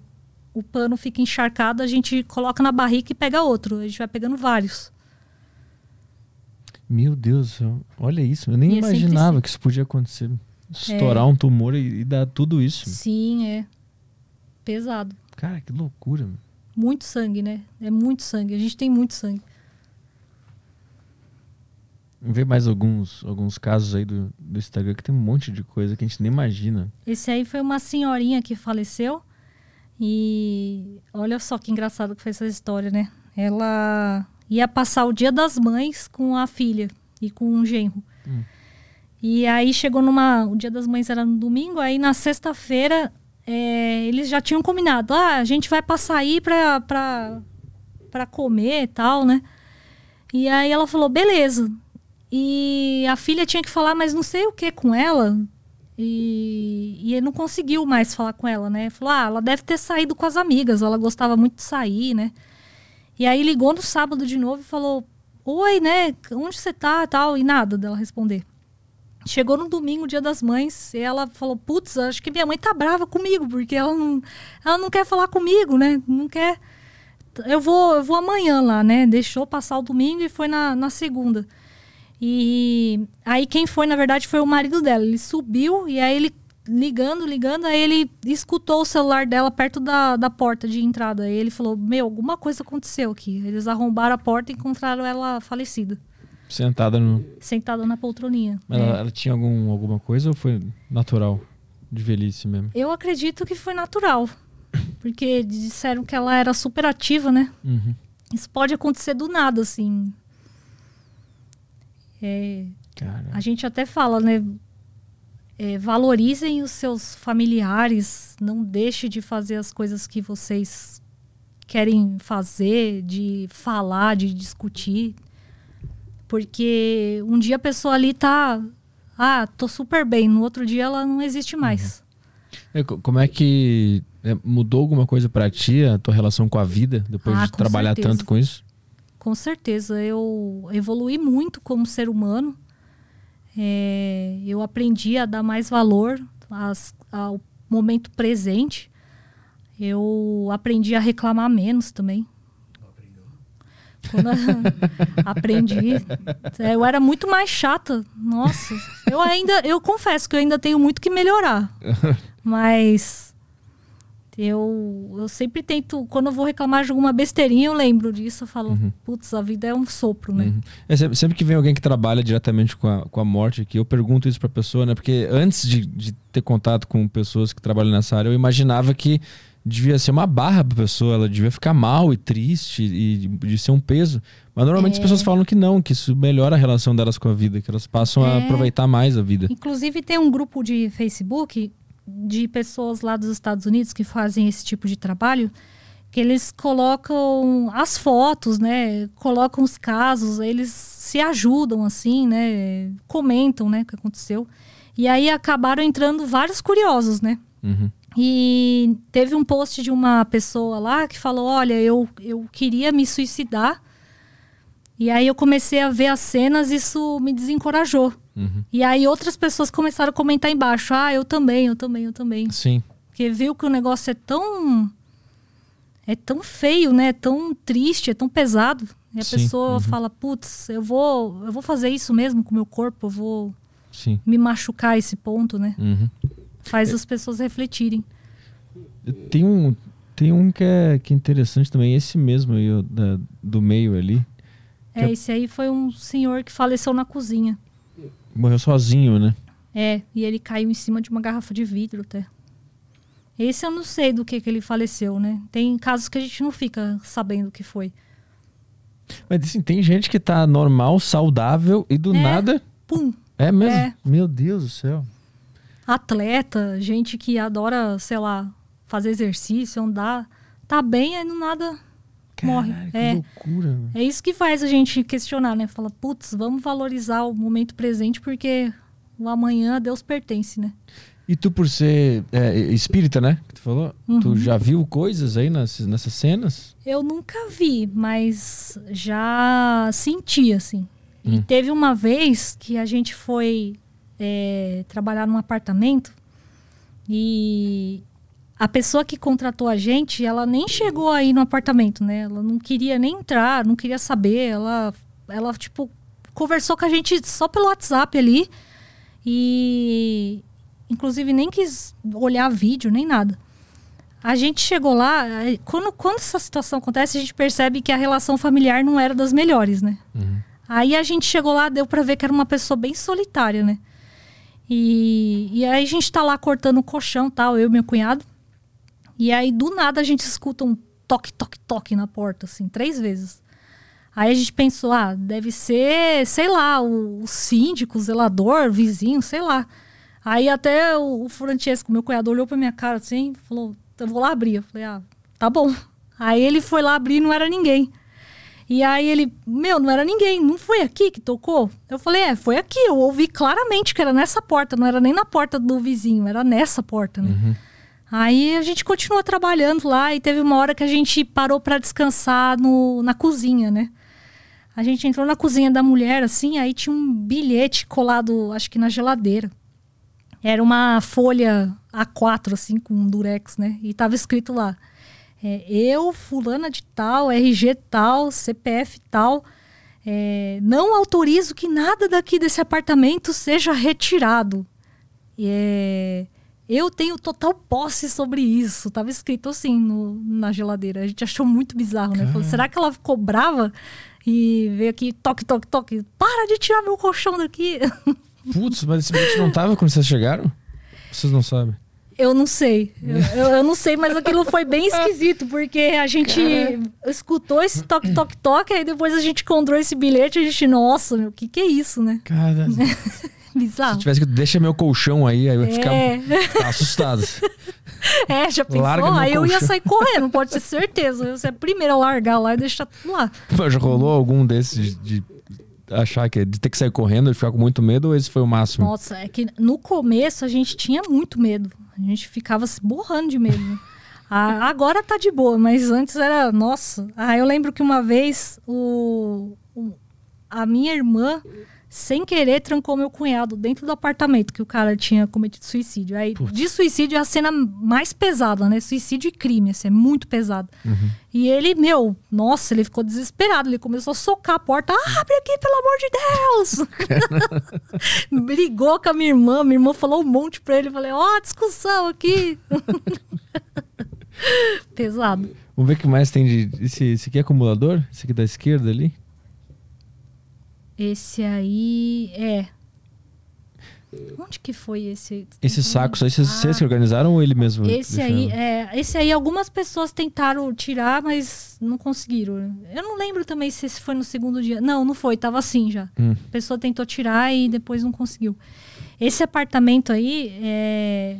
o pano fica encharcado, a gente coloca na barrica e pega outro. A gente vai pegando vários. Meu Deus. Olha isso. Eu nem E é imaginava assim. que isso podia acontecer. Estourar um tumor e, e dar tudo isso. Sim, é. Pesado. Cara, que loucura. Muito sangue, né? É muito sangue. A gente tem muito sangue. Vamos ver mais alguns, alguns casos aí do, do Instagram que tem um monte de coisa que a gente nem imagina. Esse aí foi uma senhorinha que faleceu. E olha só que engraçado que foi essa história, né? Ela ia passar o dia das mães com a filha e com um genro. Hum. E aí chegou numa. O dia das mães era no domingo, aí na sexta-feira é, eles já tinham combinado. Ah, a gente vai passar aí pra, pra, pra comer e tal, né? E aí ela falou, beleza. E a filha tinha que falar, mas não sei o que com ela. E, e ele não conseguiu mais falar com ela, né? Falou, ah, ela deve ter saído com as amigas, ela gostava muito de sair, né? E aí ligou no sábado de novo e falou, oi, né? Onde você tá tal? E nada dela responder. Chegou no domingo, dia das mães, e ela falou, putz, acho que minha mãe tá brava comigo, porque ela não, ela não quer falar comigo, né? Não quer. Eu vou, eu vou amanhã lá, né? Deixou passar o domingo e foi na, na segunda. E aí quem foi, na verdade, foi o marido dela. Ele subiu e aí ele ligando, ligando, aí ele escutou o celular dela perto da, da porta de entrada. Aí ele falou: Meu, alguma coisa aconteceu aqui. Eles arrombaram a porta e encontraram ela falecida. Sentada no. Sentada na poltroninha. Ela, É. ela tinha algum, alguma coisa ou foi natural? De velhice mesmo? Eu acredito que foi natural. Porque disseram que ela era super ativa, né? Uhum. Isso pode acontecer do nada, assim. É. A gente até fala, né? É, valorizem os seus familiares, não deixe de fazer as coisas que vocês querem fazer, de falar, de discutir. Porque um dia a pessoa ali tá. Ah, tô super bem. No outro dia ela não existe mais. É, co- como é que é, mudou alguma coisa pra ti, a tua relação com a vida, depois Ah, de trabalhar certeza. tanto com isso? Com certeza, eu evolui muito como ser humano. É, eu aprendi a dar mais valor às- ao momento presente. Eu aprendi a reclamar menos também. Quando aprendi. É, Eu era muito mais chata. Nossa. Eu ainda, eu confesso que eu ainda tenho muito que melhorar. Mas eu, eu sempre tento, quando eu vou reclamar de alguma besteirinha, eu lembro disso. Eu falo, putz, a vida é um sopro, né? Uhum. É, sempre, que vem alguém que trabalha diretamente com a, com a morte aqui, eu pergunto isso pra pessoa, né? Porque antes de, de ter contato com pessoas que trabalham nessa área, eu imaginava que devia ser uma barra pra pessoa, ela devia ficar mal e triste e de, ser um peso. Mas normalmente É. as pessoas falam que não, que isso melhora a relação delas com a vida, que elas passam a É. aproveitar mais a vida. Inclusive, tem um grupo de Facebook de pessoas lá dos Estados Unidos que fazem esse tipo de trabalho, que eles colocam as fotos, né? Colocam os casos, eles se ajudam, assim, né? Comentam, né? O que aconteceu. E aí acabaram entrando vários curiosos, né? Uhum. E teve um post de uma pessoa lá que falou: Olha, eu, eu queria me suicidar. E aí eu comecei a ver as cenas e isso me desencorajou. Uhum. E aí outras pessoas começaram a comentar embaixo: Ah, eu também, eu também, eu também. Sim. Porque viu que o negócio é tão. É tão feio, né? É tão triste, é tão pesado. E a Sim, pessoa uhum. fala: Putz, eu vou, eu vou fazer isso mesmo com o meu corpo, eu vou Sim. me machucar a esse ponto, né? Uhum. Faz as pessoas refletirem. Tem um, tem um que é, que é interessante também, esse mesmo aí, da- do meio ali. É, esse aí foi um senhor que faleceu na cozinha. Morreu sozinho, né? É, e ele caiu em cima de uma garrafa de vidro até. Esse eu não sei do que, que ele faleceu, né? Tem casos que a gente não fica sabendo o que foi. Mas assim, tem gente que tá normal, saudável e do É. nada. Pum! É mesmo? É. Meu Deus do céu. Atleta, gente que adora, sei lá, fazer exercício, andar. Tá bem, aí no nada morre. Caralho, que É. loucura. É isso que faz a gente questionar, né? Fala, putz, vamos valorizar o momento presente porque o amanhã a Deus pertence, né? E tu, por ser é, espírita, né? Que tu falou? Uhum. Tu já viu coisas aí nessas, nessas cenas? Eu nunca vi, mas já senti, assim. E Hum. teve uma vez que a gente foi é, trabalhar num apartamento e a pessoa que contratou a gente, ela nem chegou aí no apartamento, né? Ela não queria nem entrar, não queria saber. Ela, ela tipo, conversou com a gente só pelo WhatsApp ali e, inclusive, nem quis olhar vídeo nem nada. A gente chegou lá, quando, quando essa situação acontece, a gente percebe que a relação familiar não era das melhores, né? Uhum. Aí a gente chegou lá, deu pra ver que era uma pessoa bem solitária, né? E, e aí a gente tá lá cortando o colchão tal, eu e meu cunhado. E aí, do nada, a gente escuta um toque, toque, toque na porta, assim, três vezes. Aí a gente pensou, ah, deve ser, sei lá, o, o síndico, o zelador, o vizinho, sei lá. Aí até o, o Francesco, meu cunhado, olhou pra minha cara assim, falou, eu vou lá abrir. Eu falei, ah, tá bom. Aí ele foi lá abrir e não era ninguém. E aí ele, meu, não era ninguém, não foi aqui que tocou? Eu falei, é, foi aqui. Eu ouvi claramente que era nessa porta, não era nem na porta do vizinho, era nessa porta, né? Uhum. Aí a gente continuou trabalhando lá e teve uma hora que a gente parou para descansar no, na cozinha, né? A gente entrou na cozinha da mulher, assim, aí tinha um bilhete colado, acho que na geladeira. Era uma folha A4, assim, com durex, né? E tava escrito lá: é, Eu, fulana de tal, RG tal, CPF tal, é, não autorizo que nada daqui desse apartamento seja retirado. É, eu tenho total posse sobre isso. Tava escrito assim no, na geladeira. A gente achou muito bizarro, né? Falou, será que ela ficou brava e veio aqui, toque, toque, toque? Para de tirar meu colchão daqui. Putz, mas esse bilhete não tava quando vocês chegaram? Vocês não sabem. Eu não sei. Eu, eu, eu não sei, mas aquilo foi bem esquisito, porque a gente escutou esse toque, toque, toque, aí depois a gente encontrou esse bilhete e a gente, nossa, meu, o que, que é isso, né? Cara, Bizarro. se tivesse que deixa meu colchão aí, aí eu ia ficar É. assustado. É, já pensou? Larga Aí eu ia sair correndo, pode ter certeza. Eu ia ser a primeira a largar lá e deixar tudo lá. Mas já rolou algum desses de, achar que de ter que sair correndo e ficar com muito medo ou esse foi o máximo? Nossa, é que no começo a gente tinha muito medo. A gente ficava se borrando de medo. agora tá de boa, mas antes era. Nossa. Ah, eu lembro que uma vez o, o- a minha irmã, sem querer, trancou meu cunhado dentro do apartamento que o cara tinha cometido suicídio. Aí, de suicídio é a cena mais pesada, né? Suicídio e crime, assim, é muito pesado. E ele, meu, nossa, ele ficou desesperado. Ele começou a socar a porta. Abre aqui, pelo amor de Deus! Brigou com a minha irmã. Minha irmã falou um monte pra ele. Eu falei, ó, discussão aqui. Pesado. Vamos ver o que mais tem de. Esse, esse aqui é acumulador? Esse aqui da esquerda ali? Esse aí é. Onde que foi esse? Esses sacos aí, vocês, vocês que organizaram ou ele mesmo? Esse aí, é, esse aí algumas pessoas tentaram tirar, mas não conseguiram. Eu não lembro também se esse foi no segundo dia. Não, não foi, tava assim já. Hum. A pessoa tentou tirar e depois não conseguiu. Esse apartamento aí é,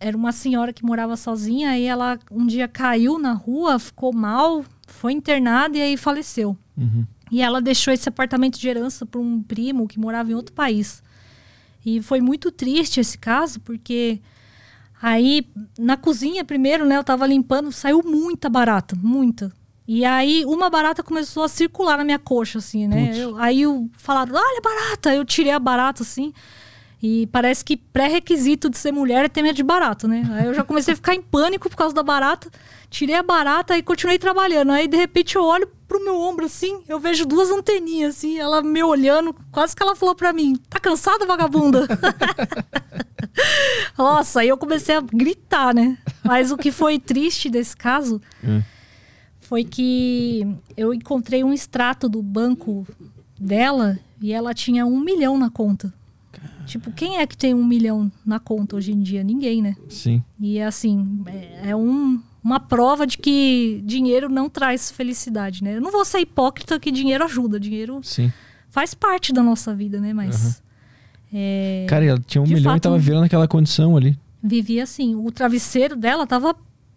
era uma senhora que morava sozinha, aí ela um dia caiu na rua, ficou mal, foi internada e aí faleceu. Uhum. E ela deixou esse apartamento de herança para um primo que morava em outro país. E foi muito triste esse caso, porque aí na cozinha primeiro, né, eu tava limpando, saiu muita barata, muita. E aí uma barata começou a circular na minha coxa, assim, né? Eu- aí eu, falaram, olha barata, eu tirei a barata, assim. E parece que pré-requisito de ser mulher é ter medo de barata, né? Aí eu já comecei a ficar em pânico por causa da barata. Tirei a barata e continuei trabalhando. Aí, de repente, eu olho pro meu ombro, assim, eu vejo duas anteninhas, assim, ela me olhando. Quase que ela falou pra mim, tá cansada, vagabunda? Nossa, aí eu comecei a gritar, né? Mas o que foi triste desse caso Hum. foi que eu encontrei um extrato do banco dela e ela tinha um milhão na conta. Tipo, quem é que tem um milhão na conta hoje em dia? Ninguém, né? Sim. E assim, é, é um- uma prova de que dinheiro não traz felicidade, né? Eu não vou ser hipócrita que dinheiro ajuda, dinheiro Sim. faz parte da nossa vida, né? Mas é, Cara, ela tinha um milhão e fato, tava virando aquela condição ali. vivia assim. O travesseiro dela tava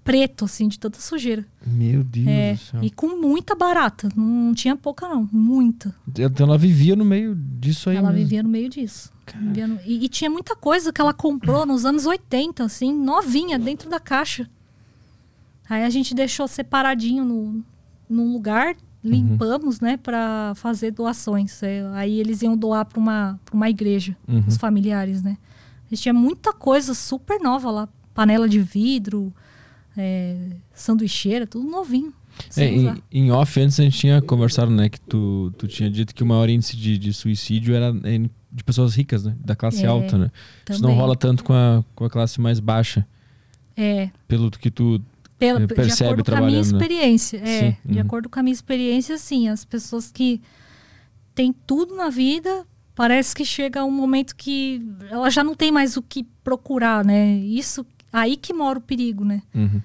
preto, assim, de tanta sujeira. Meu Deus É, do céu. e com muita barata. Não tinha pouca, não. Muita. Então ela vivia no meio disso aí ela mesmo. vivia no meio disso. No- E, e tinha muita coisa que ela comprou nos anos 80, assim, novinha, dentro da caixa. Aí a gente deixou separadinho no, num lugar, limpamos, né, para fazer doações. É, aí eles iam doar para uma, pra uma igreja, Uhum. os familiares, né. A gente tinha muita coisa super nova lá. Panela de vidro, é, sanduicheira, tudo novinho. É, em, em off, antes a gente tinha conversado, né? Que tu, tu tinha dito que o maior índice de, de suicídio era em- de pessoas ricas, né? Da classe É, alta, né? Isso não também. rola tanto com a, com a classe mais baixa. É, Pelo que tu. Pela, Eh, de percebe acordo com a minha né? experiência. É, Sim, de uhum. acordo com a minha experiência, sim. As pessoas que têm tudo na vida, parece que chega um momento que ela já não tem mais o que procurar, né? Isso aí que mora o perigo, né? Uhum.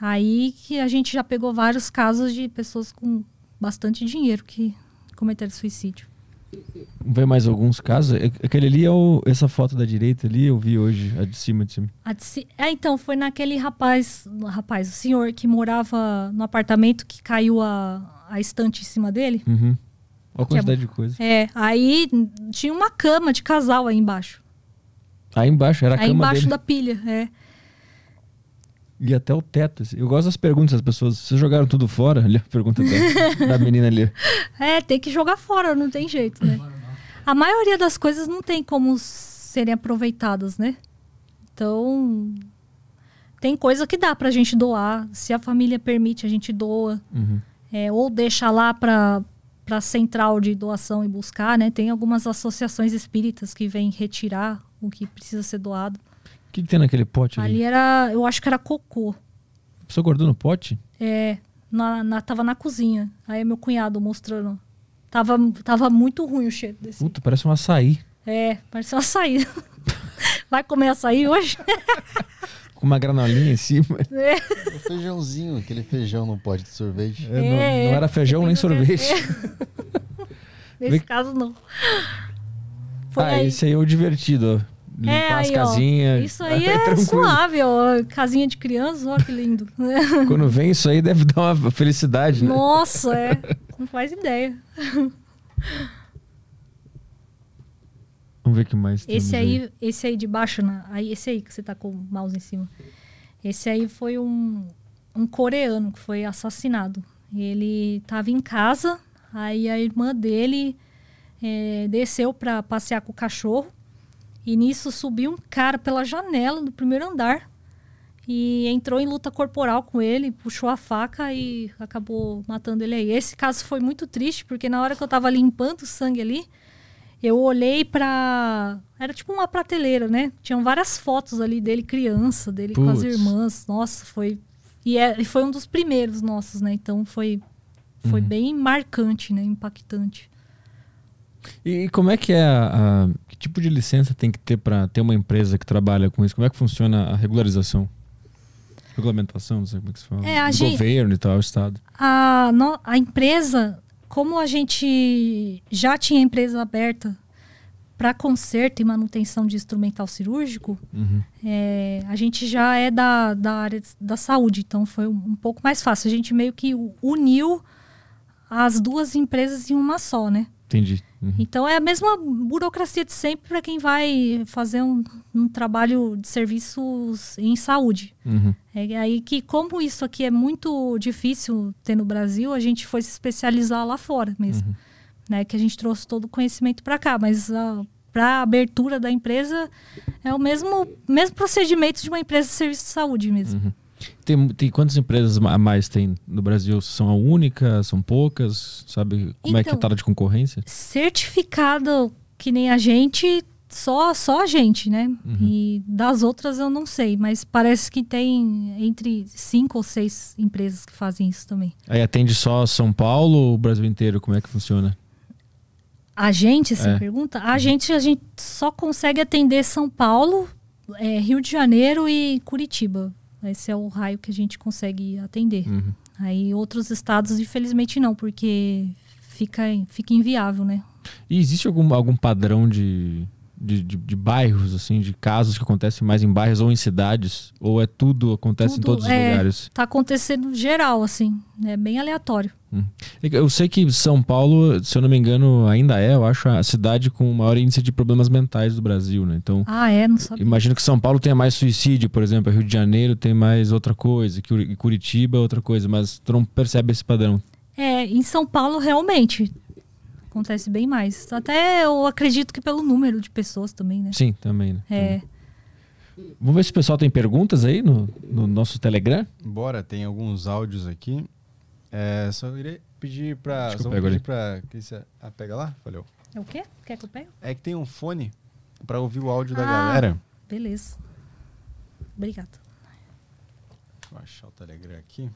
Aí que a gente já pegou vários casos de pessoas com bastante dinheiro que cometeram suicídio. Ver mais alguns casos. É- Aquele ali é o, essa foto da direita ali, eu vi hoje, a de cima de cima. A de ci- É, então, foi naquele rapaz, rapaz, o senhor que morava no apartamento que caiu a, a estante em cima dele. Uhum. Olha a Que é quantidade de coisa. É, aí tinha uma cama de casal aí embaixo. Aí embaixo era a aí cama embaixo dele. da pilha, é. E até o teto. assim. Eu gosto das perguntas das pessoas. Vocês jogaram tudo fora? Ali a pergunta da, da menina ali. É, tem que jogar fora, não tem jeito, né? A maioria das coisas não tem como serem aproveitadas, né? Então, tem coisa que dá pra gente doar. Se a família permite, a gente doa. Uhum. É, ou deixa lá pra, pra central de doação e buscar, né? Tem algumas associações espíritas que vêm retirar o que precisa ser doado. O que, que tem naquele pote ali? Ali era, eu acho que era cocô. A pessoa guardou no pote? É, na, na- tava na cozinha. Aí meu cunhado mostrando. Tava, tava muito ruim o cheiro desse. Puta, parece um açaí. É, parece uma açaí. Vai comer açaí hoje? Com uma granolinha em cima. É. O feijãozinho, aquele feijão no pote de sorvete. É, não, não era feijão nem sorvete. Nesse caso, não. Foi ah, aí. esse aí é o divertido, ó. Limpar É, as aí, ó. casinhas. Isso aí É é tranquilo. suave, ó. Casinha de criança, ó, que lindo. Quando vem isso aí deve dar uma felicidade, né? Nossa, é. Não faz ideia. Vamos ver o que mais Esse temos aí, esse aí de baixo, na, aí, esse aí que você tá com o mouse em cima. Esse aí foi um, um coreano que foi assassinado. Ele tava em casa, aí a irmã dele eh, desceu pra passear com o cachorro. E nisso subiu um cara pela janela do primeiro andar e entrou em luta corporal com ele, puxou a faca e acabou matando ele aí. Esse caso foi muito triste, porque na hora que eu tava limpando o sangue ali, eu olhei pra. Era tipo uma prateleira, né? Tinham várias fotos ali dele criança, dele com as irmãs. Nossa, foi. E, é, foi um dos primeiros nossos, né? Então foi, foi Uhum. bem marcante, né? Impactante. E como é que é a, a- que tipo de licença tem que ter para ter uma empresa que trabalha com isso? Como é que funciona a regularização? Regulamentação, não sei como é que se fala. É, a gente- governo e tal, o estado. A, no- a empresa, como a gente já tinha empresa aberta para conserto e manutenção de instrumental cirúrgico, Uhum. é, a gente já é da, da área da saúde, então foi um, um pouco mais fácil. A gente meio que uniu as duas empresas em uma só, né? Entendi. Uhum. Então é a mesma burocracia de sempre para quem vai fazer um, um trabalho de serviços em saúde. Uhum. É aí que, como isso aqui é muito difícil ter no Brasil, a gente foi se especializar lá fora mesmo. Uhum. Né? Que a gente trouxe todo o conhecimento para cá, mas para a abertura da empresa é o mesmo, mesmo procedimento de uma empresa de serviço de saúde mesmo. Uhum. Tem, tem quantas empresas a mais tem no Brasil? São a única? São poucas? Sabe como é que é a Então- taxa de concorrência? Certificado que nem a gente, só, só a gente, né? Uhum. E das outras eu não sei, mas parece que tem entre cinco ou seis empresas que fazem isso também. Aí atende só São Paulo ou o Brasil inteiro? Como é que funciona? A gente, você É. pergunta? A gente, a gente só consegue atender São Paulo, é, Rio de Janeiro e Curitiba. Esse é o raio que a gente consegue atender. Uhum. Aí outros estados, infelizmente, não, porque fica, fica inviável, né? E existe algum, algum padrão de, de, de, de bairros, assim, de casos que acontecem mais em bairros ou em cidades? Ou é tudo, acontece em Tudo, todos os é. lugares? Tá acontecendo geral, assim. É bem aleatório. Eu sei que São Paulo, se eu não me engano, ainda é, eu acho, a cidade com o maior índice de problemas mentais do Brasil, né? Então, Ah, é? Não sabia. imagino que São Paulo tenha mais suicídio, por exemplo, Rio de Janeiro tem mais outra coisa, Curitiba é outra coisa, mas tu não percebe esse padrão. É, em São Paulo, realmente, acontece bem mais. Até eu acredito que pelo número de pessoas também, né? Sim, também, né? É. Vamos ver se o pessoal tem perguntas aí no, no nosso Telegram. Bora, tem alguns áudios aqui. É, só queria pedir eu Só vou pedir ali. pra. você- Ah, pega lá? Valeu. É o quê? Quer que eu pegue? É que tem um fone pra ouvir o áudio da Ah. galera. Beleza. Obrigada. Deixa eu achar o Telegram aqui.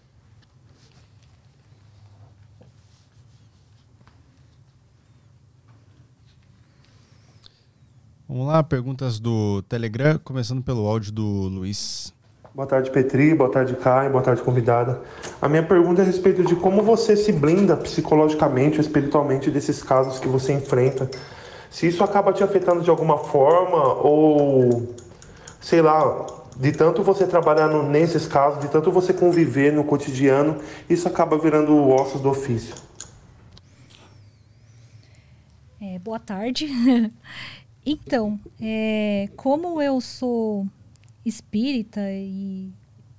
Vamos lá, perguntas do Telegram, começando pelo áudio do Luiz. Boa tarde, Petri. Boa tarde, Caio. Boa tarde, convidada. A minha pergunta é a respeito de como você se blinda psicologicamente ou espiritualmente desses casos que você enfrenta. Se isso acaba te afetando de alguma forma ou, sei lá, de tanto você trabalhar no, nesses casos, de tanto você conviver no cotidiano, isso acaba virando ossos do ofício. É, boa tarde. então, é, como eu sou espírita e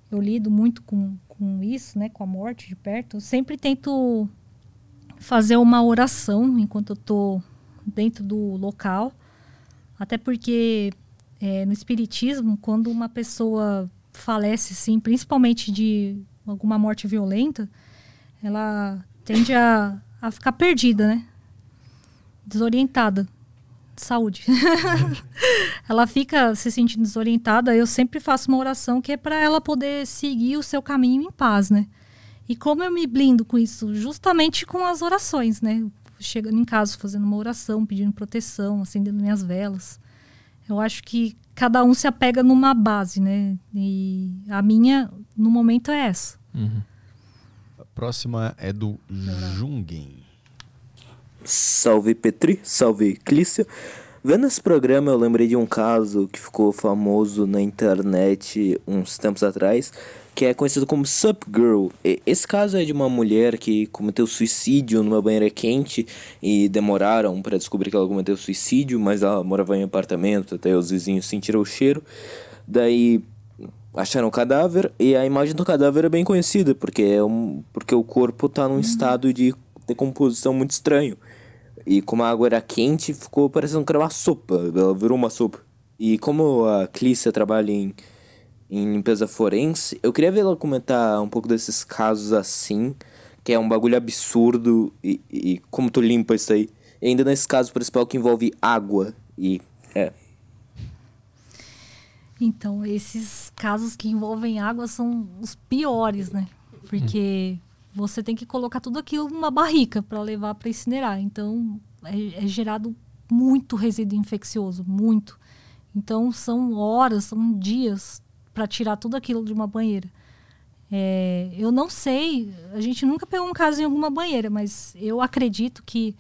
eu lido muito com, com isso, né, com a morte de perto, eu sempre tento fazer uma oração enquanto eu estou dentro do local, até porque é, no espiritismo, quando uma pessoa falece, sim, principalmente de alguma morte violenta, ela tende a, a ficar perdida, né? Desorientada saúde. ela fica se sentindo desorientada. Eu sempre faço uma oração que é para ela poder seguir o seu caminho em paz, né? E como eu me blindo com isso? Justamente com as orações, né? Chegando em casa, fazendo uma oração, pedindo proteção, acendendo minhas velas. Eu acho que cada um se apega numa base, né? E a minha, no momento, é essa. Uhum. A próxima é do Jungen. Salve Petri, salve Clícia. Vendo esse programa, eu lembrei de um caso que ficou famoso na internet uns tempos atrás, que é conhecido como Sup Girl. Esse caso é de uma mulher que cometeu suicídio numa banheira quente e demoraram para descobrir que ela cometeu suicídio, mas ela morava em apartamento, até os vizinhos sentiram o cheiro. Daí acharam o cadáver e a imagem do cadáver é bem conhecida, porque, é um, porque o corpo está num estado de decomposição muito estranho. E como a água era quente, ficou parecendo que era uma sopa. Ela virou uma sopa. E como a Clícia trabalha em, em limpeza forense, eu queria ver ela comentar um pouco desses casos assim, que é um bagulho absurdo. E, e como tu limpa isso aí. E ainda nesse caso principal que envolve água. E é. Então, esses casos que envolvem água são os piores, né? Porque você tem que colocar tudo aquilo numa barrica para levar para incinerar. Então, é, é, gerado muito resíduo infeccioso, muito. Então, são horas, são dias para tirar tudo aquilo de uma banheira. É, eu não sei, a gente nunca pegou um caso em alguma banheira, mas eu acredito que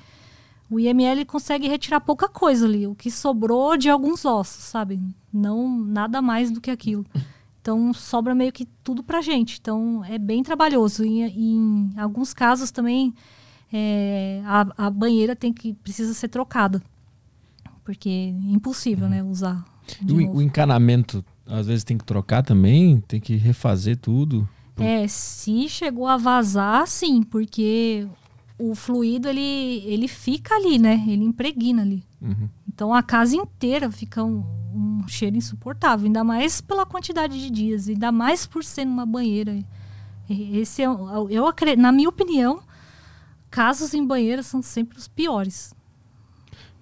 o IML consegue retirar pouca coisa ali, o que sobrou de alguns ossos, sabe? Não nada mais do que aquilo. Então sobra meio que tudo pra gente. Então é bem trabalhoso. E, em alguns casos também é, a, a, banheira tem que precisa ser trocada. Porque é impossível, né, usar. O, o, encanamento às vezes tem que trocar também, tem que refazer tudo. É, se chegou a vazar, sim, porque o fluido ele, ele fica ali, né? Ele impregna ali. Uhum. Então a casa inteira fica um, um, cheiro insuportável, ainda mais pela quantidade de dias, ainda mais por ser numa banheira. Esse é, eu acredito, na minha opinião, casos em banheira são sempre os piores.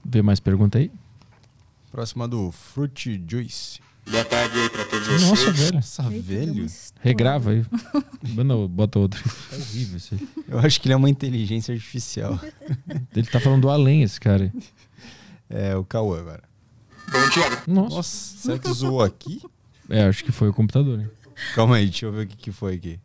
Vê mais pergunta aí? Próxima do Fruit Juice. Boa tarde aí pra todos vocês. Nossa, velho. Nossa, velho. Regrava aí. Não, bota outro. É horrível isso aí. Eu acho que ele é uma inteligência artificial. ele tá falando do além, esse cara. É o Cauã agora. Bom dia. Nossa. Nossa, será que zoou aqui? É, acho que foi o computador. Hein? Calma aí, deixa eu ver o que, que foi aqui.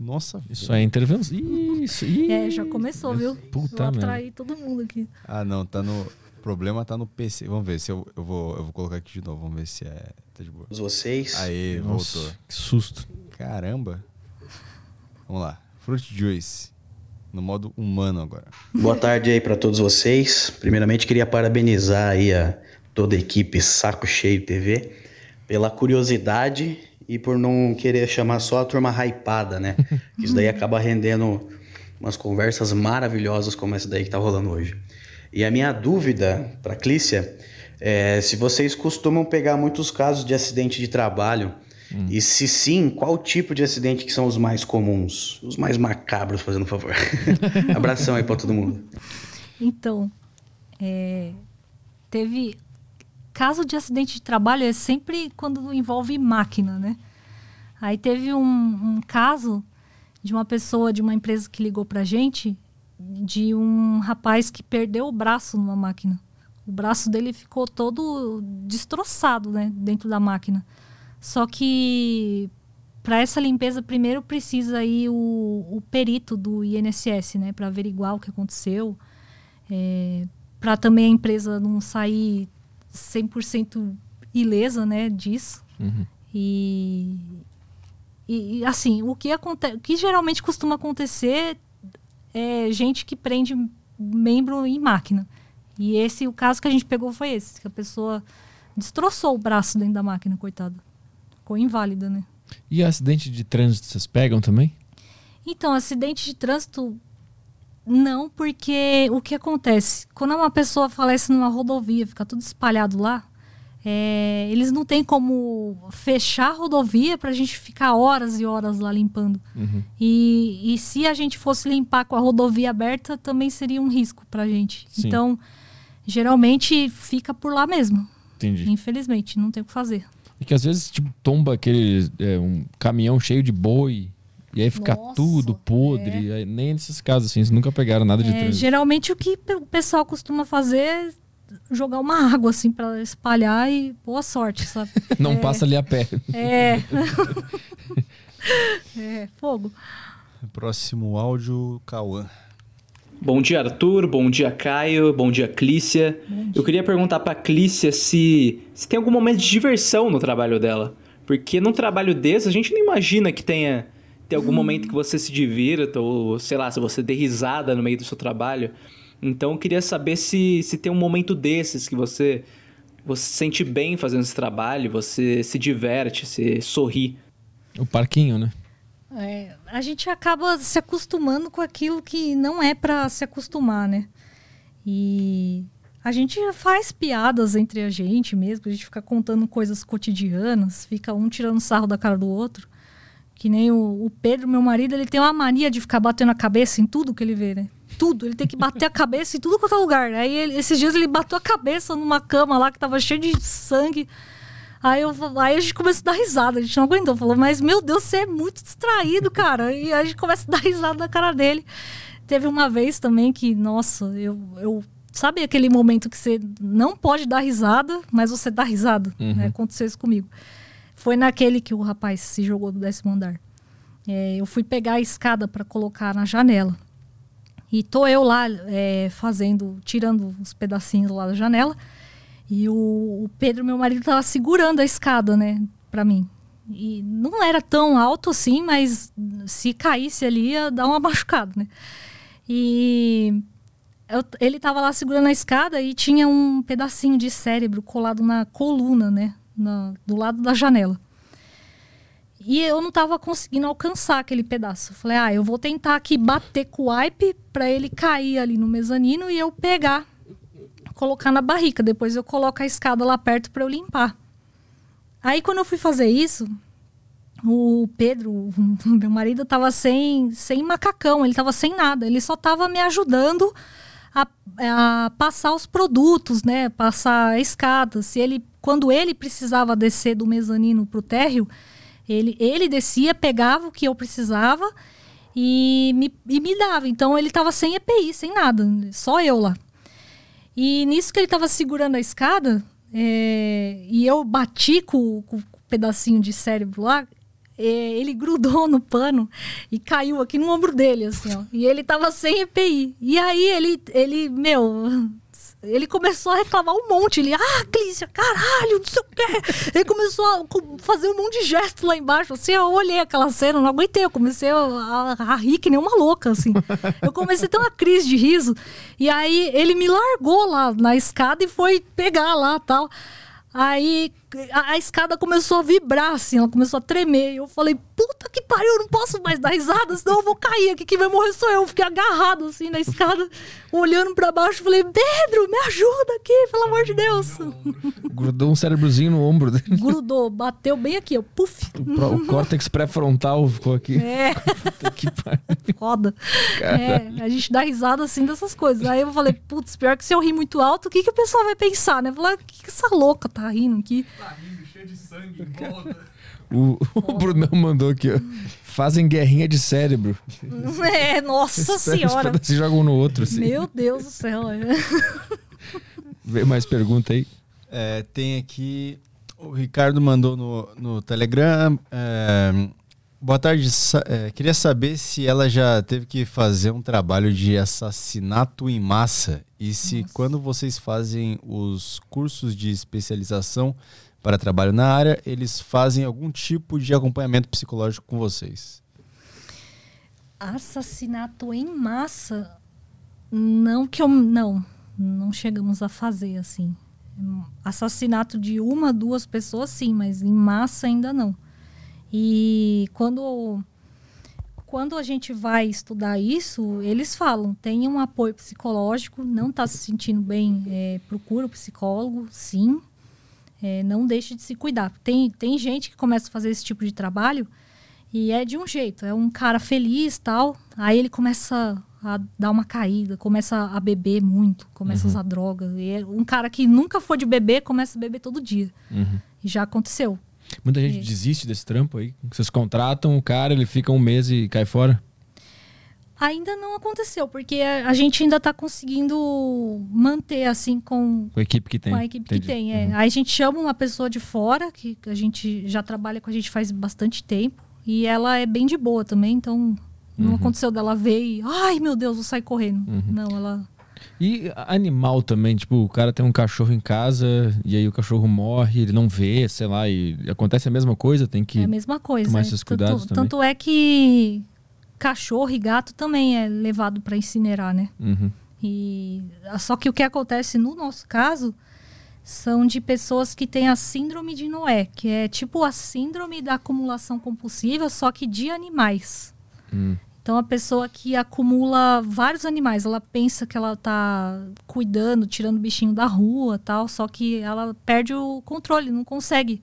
Nossa, Isso é intervenção. Isso, isso. É, já começou, viu? Puta Vou atrair todo mundo aqui. Ah, não, tá no. O problema tá no PC. Vamos ver se eu, eu, vou, eu vou colocar aqui de novo. Vamos ver se é. Tá de boa. Vocês. Aí, Nossa, voltou. Que susto. Caramba. Vamos lá. Fruit Juice no modo humano agora. Boa tarde aí para todos vocês. Primeiramente queria parabenizar aí a toda a equipe Saco Cheio TV pela curiosidade e por não querer chamar só a turma hypada, né? Isso daí acaba rendendo umas conversas maravilhosas como essa daí que tá rolando hoje. E a minha dúvida para Clícia é se vocês costumam pegar muitos casos de acidente de trabalho Hum. E se sim, qual tipo de acidente que são os mais comuns? Os mais macabros, fazendo favor. Abração aí para todo mundo. Então, é, teve caso de acidente de trabalho é sempre quando envolve máquina, né? Aí teve um, um caso de uma pessoa de uma empresa que ligou pra gente de um rapaz que perdeu o braço numa máquina. O braço dele ficou todo destroçado, né, dentro da máquina. Só que para essa limpeza, primeiro precisa aí o, o perito do INSS, né? Para averiguar o que aconteceu. É, para também a empresa não sair 100% ilesa, né, disso. Uhum. E, e, assim, o que, acontece, o que geralmente costuma acontecer é gente que prende membro em máquina. E esse, o caso que a gente pegou foi esse, que a pessoa destroçou o braço dentro da máquina, coitada. Ficou inválida, né? E acidente de trânsito vocês pegam também? Então, acidente de trânsito não, porque o que acontece? Quando uma pessoa falece numa rodovia, fica tudo espalhado lá, é, eles não têm como fechar a rodovia para a gente ficar horas e horas lá limpando. Uhum. E, e se a gente fosse limpar com a rodovia aberta, também seria um risco para a gente. Sim. Então, geralmente fica por lá mesmo. Entendi. Infelizmente, não tem o que fazer. E que às vezes tipo, tomba aquele é, um caminhão cheio de boi. E aí fica Nossa, tudo podre. Aí, nem nesses casos, assim, vocês nunca pegaram nada de É, trânsito. geralmente o que o pessoal costuma fazer é jogar uma água assim para espalhar e boa sorte, sabe? Não É. passa ali a pé. É. é, fogo. Próximo áudio, Cauã. Bom dia, Arthur. Bom dia, Caio. Bom dia, Clícia. Eu queria perguntar pra Clícia se, se tem algum momento de diversão no trabalho dela. Porque num trabalho desse, a gente não imagina que tenha tem algum momento que você se divirta, ou sei lá, se você dê risada no meio do seu trabalho. Então eu queria saber se, se tem um momento desses que você, você se sente bem fazendo esse trabalho, você se diverte, se sorri. O parquinho, né? É, a gente acaba se acostumando com aquilo que não é para se acostumar, né? E a gente faz piadas entre a gente mesmo, a gente fica contando coisas cotidianas, fica um tirando sarro da cara do outro. Que nem o, o Pedro, meu marido, ele tem uma mania de ficar batendo a cabeça em tudo que ele vê, né? Tudo. Ele tem que bater a cabeça em tudo quanto é lugar. Aí ele- esses dias ele bateu a cabeça numa cama lá que tava cheia de sangue. Aí, eu, aí a gente começa a dar risada, a gente não aguentou. Falou, mas meu Deus, você é muito distraído, cara. E a gente começa a dar risada na cara dele. Teve uma vez também que, nossa, eu, eu. Sabe aquele momento que você não pode dar risada, mas você dá risada? Né? Aconteceu isso comigo. Foi naquele que o rapaz se jogou do décimo andar. É, eu fui pegar a escada para colocar na janela. E tô eu lá é, fazendo, tirando os pedacinhos lá da janela. E o, o Pedro, meu marido, tava segurando a escada, né, pra mim. E não era tão alto assim, mas se caísse ali ia dar uma machucada, né? E eu- ele tava lá segurando a escada e tinha um pedacinho de cérebro colado na coluna, né? Na- do lado da janela. E eu não tava conseguindo alcançar aquele pedaço. Eu falei, ah, eu vou tentar aqui bater com o wipe pra ele cair ali no mezanino e eu pegar, colocar na barrica. Depois eu coloco a escada lá perto pra eu limpar. Aí quando eu fui fazer isso, o Pedro, o meu marido, tava sem, sem macacão, ele tava sem nada. Ele só tava me ajudando a, a passar os produtos, né? Passar a escada. Se ele, quando ele precisava descer do mezanino pro térreo, ele, ele descia, pegava o que eu precisava e me, e me dava. Então ele tava sem EPI, sem nada, só eu lá. E nisso que ele tava segurando a escada, é, e eu bati com, com o pedacinho de cérebro lá, é, ele grudou no pano e caiu aqui no ombro dele, assim, ó. E ele tava sem EPI. E aí ele, ele meu, ele começou a reclamar um monte. Ele, ah, Clícia, caralho, não sei o quê. Ele começou a fazer um monte de gestos lá embaixo. Assim, eu olhei aquela cena, não aguentei. Eu comecei a, a, a rir que nem uma louca, assim. Eu comecei a ter uma crise de riso. E aí ele me largou lá na escada e foi pegar lá tal. Aí a, a escada começou a vibrar, assim, ela começou a tremer. E eu falei, puta que pariu, eu não posso mais dar risada, senão eu vou cair aqui. Quem vai morrer sou eu. Eu Fiquei agarrado, assim, na escada, olhando pra baixo. Falei, Pedro, me ajuda aqui, pelo amor de Deus. Grudou um cérebrozinho no ombro dele. Grudou, bateu bem aqui, ó, puf. O, o córtex pré-frontal ficou aqui. É, Puta que pariu. foda. É, a gente dá risada assim dessas coisas. Aí eu falei, putz, pior que se eu rir muito alto, o que, que o pessoal vai pensar, né? Falar, o que, que essa louca tá rindo aqui? O, o Brunão mandou aqui, ó. Fazem guerrinha de cérebro. É, nossa senhora. pedaços e jogam um no outro, assim. Meu Deus do céu. é. Vê mais pergunta aí. É, tem aqui O Ricardo mandou no, no Telegram. é, boa tarde. é, queria saber se ela já teve que fazer um trabalho de assassinato em massa e se quando vocês fazem os cursos de especialização para trabalho na área, eles fazem algum tipo de acompanhamento psicológico com vocês. Assassinato em massa, não que eu não, não chegamos a fazer assim. Assassinato de uma, duas pessoas sim, mas em massa ainda não. E quando quando a gente vai estudar isso, eles falam, tem um apoio psicológico, não está se sentindo bem, é, procura o psicólogo, sim. É, não deixe de se cuidar. Tem, tem gente que começa a fazer esse tipo de trabalho e é de um jeito, é um cara feliz tal, aí ele começa a dar uma caída, começa a beber muito, começa a usar droga. E é um cara que nunca foi de beber, começa a beber todo dia. E já aconteceu. Muita gente Isso. desiste desse trampo aí. Vocês contratam o cara, ele fica um mês e cai fora. Ainda não aconteceu, porque a, a gente ainda está conseguindo manter assim com, Com a equipe que tem. com a equipe Entendi. que tem. É. Aí a gente chama uma pessoa de fora, que a gente já trabalha com a gente faz bastante tempo, e ela é bem de boa também, então não aconteceu dela ver e, ai meu Deus, vou sair correndo. Não, ela. E animal também, tipo, o cara tem um cachorro em casa e aí o cachorro morre, ele não vê, sei lá, e acontece a mesma coisa, tem que. É a mesma coisa. tomar é. esses Tanto- cuidados também. tanto é que cachorro e gato também é levado para incinerar, né? Uhum. E só que o que acontece no nosso caso são de pessoas que têm a síndrome de Noé, que é tipo a síndrome da acumulação compulsiva, só que de animais. Hum. Então a pessoa que acumula vários animais, ela pensa que ela tá cuidando, tirando o bichinho da rua, tal, só que ela perde o controle, não consegue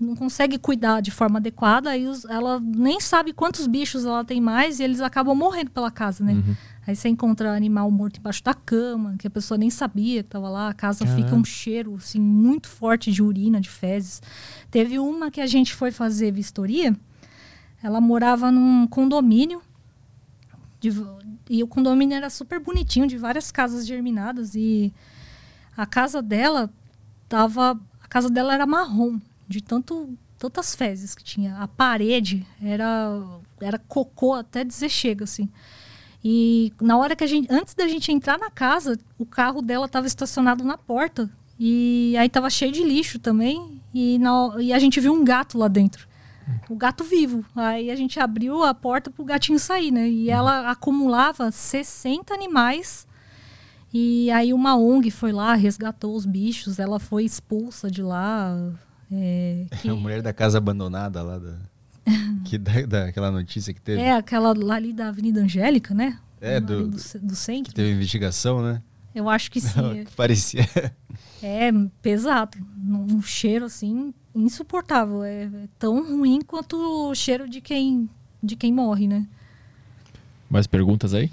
não consegue cuidar de forma adequada, aí os- ela nem sabe quantos bichos ela tem mais e eles acabam morrendo pela casa, né? Aí você encontra animal morto embaixo da cama, que a pessoa nem sabia que estava lá, a casa fica um cheiro assim muito forte de urina, de fezes. Teve uma que a gente foi fazer vistoria, ela morava num condomínio de- e o condomínio era super bonitinho, de várias casas germinadas e a casa dela tava, a casa dela era marrom, de tanto tantas fezes que tinha. A parede era era cocô até dizer chega assim. E na hora que a gente antes da gente entrar na casa, o carro dela estava estacionado na porta e aí tava cheio de lixo também e, na, e a gente viu um gato lá dentro. O gato vivo. Aí a gente abriu a porta pro gatinho sair, né? E ela acumulava 60 animais. E aí uma ONG foi lá, resgatou os bichos, ela foi expulsa de lá. É, que- A mulher da casa abandonada lá da. que da, daquela notícia que teve. é aquela lá ali da Avenida Angélica, né? É, do- do, do centro. Que teve investigação, né? Eu acho que sim. Parecia. É pesado. Um cheiro assim insuportável. É, é tão ruim quanto o cheiro de quem, de quem morre, né? Mais perguntas aí?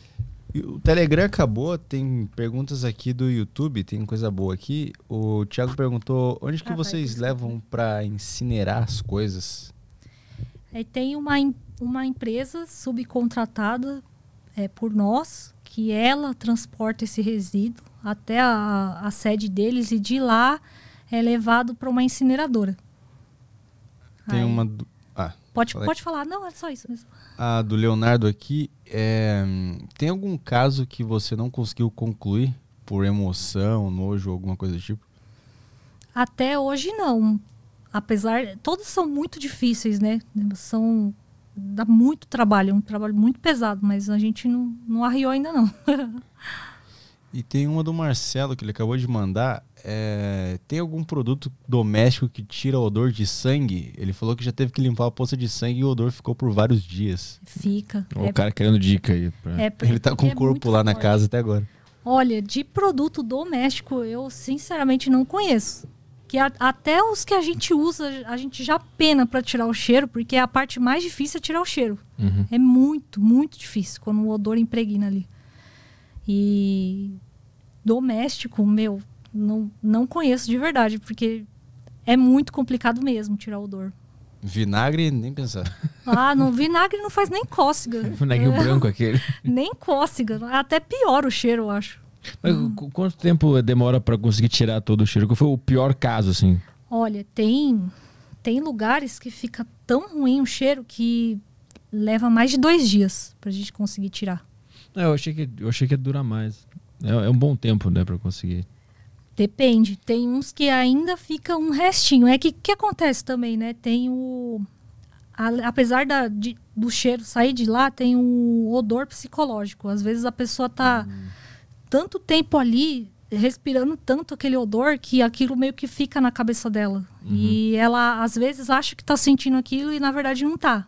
O Telegram acabou, tem perguntas aqui do YouTube, tem coisa boa aqui. O Thiago perguntou onde que Ah, vai, vocês levam pra incinerar as coisas? Aí tem uma, uma empresa subcontratada é, por nós, que ela transporta esse resíduo até a, a sede deles e de lá é levado para uma incineradora. Tem Aí- uma. Ah, Pode, pode falar, não, é só isso mesmo. A do Leonardo aqui. é, Tem algum caso que você não conseguiu concluir por emoção, nojo, alguma coisa do tipo? Até hoje não. Apesar, todos são muito difíceis, né? São dá muito trabalho, é um trabalho muito pesado, mas a gente não, não arriou ainda não. E tem uma do Marcelo que ele acabou de mandar. É, Tem algum produto doméstico que tira o odor de sangue? Ele falou que já teve que limpar a poça de sangue e o odor ficou por vários dias. Fica. Ó, é, O cara querendo dica aí. pra- é- Ele tá com é o corpo lá na forte. casa até agora. Olha, de produto doméstico, eu sinceramente não conheço. Que a- até os que a gente usa, a gente já pena para tirar o cheiro, porque a parte mais difícil é tirar o cheiro. Uhum. É muito, muito difícil quando o odor impregna ali. E doméstico, meu, não, não conheço de verdade, porque é muito complicado mesmo tirar o odor. Vinagre, nem pensar. Ah, no vinagre não faz nem cócega. O neguinho branco aquele. Nem cócega. É Até pior o cheiro, eu acho. Mas qu- quanto tempo demora pra conseguir tirar todo o cheiro? Qual foi o pior caso, assim? Olha, tem tem lugares que fica tão ruim o cheiro que leva mais de dois dias pra gente conseguir tirar. É, eu achei que eu achei que ia durar mais. É, é um bom tempo, né, para conseguir. Depende. Tem uns que ainda fica um restinho. É que que acontece também, né? Tem o a- apesar da, de- do cheiro sair de lá, tem o odor psicológico. Às vezes a pessoa tá tanto tempo ali respirando tanto aquele odor que aquilo meio que fica na cabeça dela. E ela às vezes acha que tá sentindo aquilo e na verdade não tá.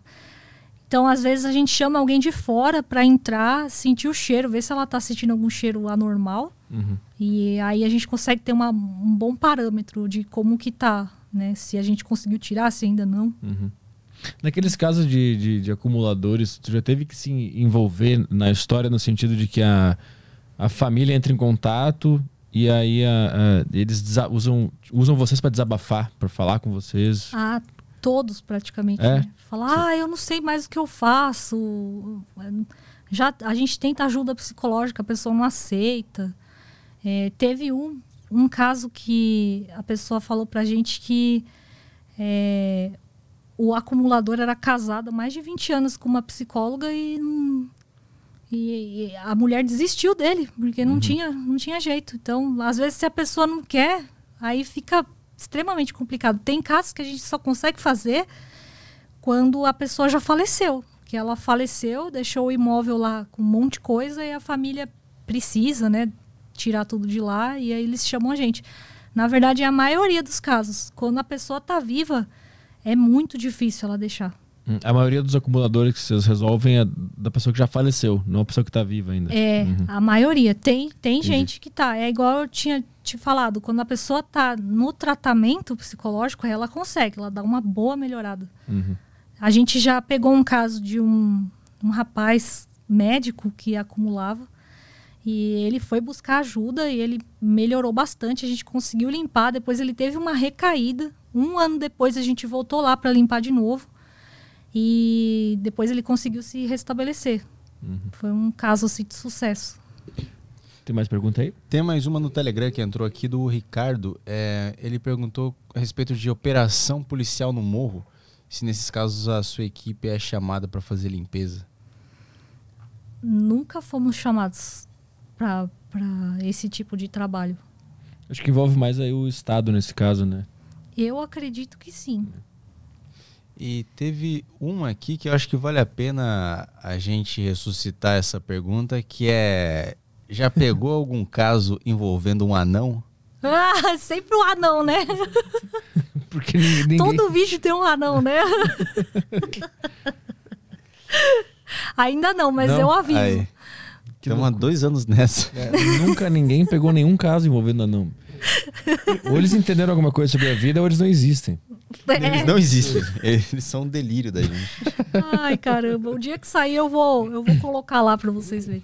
Então, às vezes a gente chama alguém de fora para entrar, sentir o cheiro, ver se ela tá sentindo algum cheiro anormal. Uhum. E aí a gente consegue ter uma- um bom parâmetro de como que tá, né? Se a gente conseguiu tirar, se ainda não. Naqueles casos de, de, de acumuladores, tu já teve que se envolver na história no sentido de que a, a família entra em contato e aí a- a- eles usam, usam vocês para desabafar, para falar com vocês. Ah, todos praticamente. É? Né? Falar, ah, eu não sei mais o que eu faço. Já a gente tenta ajuda psicológica, a pessoa não aceita. É, teve um, um caso que a pessoa falou pra gente que é, o acumulador era casado há mais de 20 anos com uma psicóloga e, e- e a mulher desistiu dele, porque não, tinha, não tinha jeito. Então, às vezes, se a pessoa não quer, aí fica extremamente complicado. Tem casos que a gente só consegue fazer quando a pessoa já faleceu. Que ela faleceu, deixou o imóvel lá com um monte de coisa e a família precisa, né, tirar tudo de lá e aí eles chamam a gente. Na verdade, é a maioria dos casos. Quando a pessoa está viva, é muito difícil ela deixar. Hum, A maioria dos acumuladores que vocês resolvem é da pessoa que já faleceu, não a pessoa que está viva ainda. É, Uhum. a maioria. Tem, tem Entendi. gente que tá. É igual eu tinha te falado, quando a pessoa tá no tratamento psicológico, ela consegue, ela dá uma boa melhorada. Uhum. A gente já pegou um caso de um, um rapaz médico que acumulava e ele foi buscar ajuda e ele melhorou bastante. A gente conseguiu limpar. Depois ele teve uma recaída. Um ano depois a gente voltou lá para limpar de novo e depois ele conseguiu se restabelecer. Foi um caso assim, de sucesso. Tem mais pergunta aí? Tem mais uma no Telegram que entrou aqui do Ricardo. É, ele perguntou a respeito de operação policial no morro. Se nesses casos a sua equipe é chamada para fazer limpeza. Nunca fomos chamados para esse tipo de trabalho. Acho que envolve mais aí o Estado nesse caso, né? Eu acredito que sim. E teve uma aqui que eu acho que vale a pena a gente ressuscitar essa pergunta, que é já pegou algum caso envolvendo um anão? Ah, sempre o anão, né? Porque ninguém... ninguém- Todo vídeo tem um anão, né? Ainda não, mas Não? eu aviso. Aí. Estamos há dois anos nessa. É, nunca ninguém pegou nenhum caso envolvendo anão. Ou eles entenderam alguma coisa sobre a vida ou eles não existem. Eles É. não existem. Eles são um delírio da gente. Ai, caramba. O dia que sair eu vou, eu vou colocar lá para vocês verem.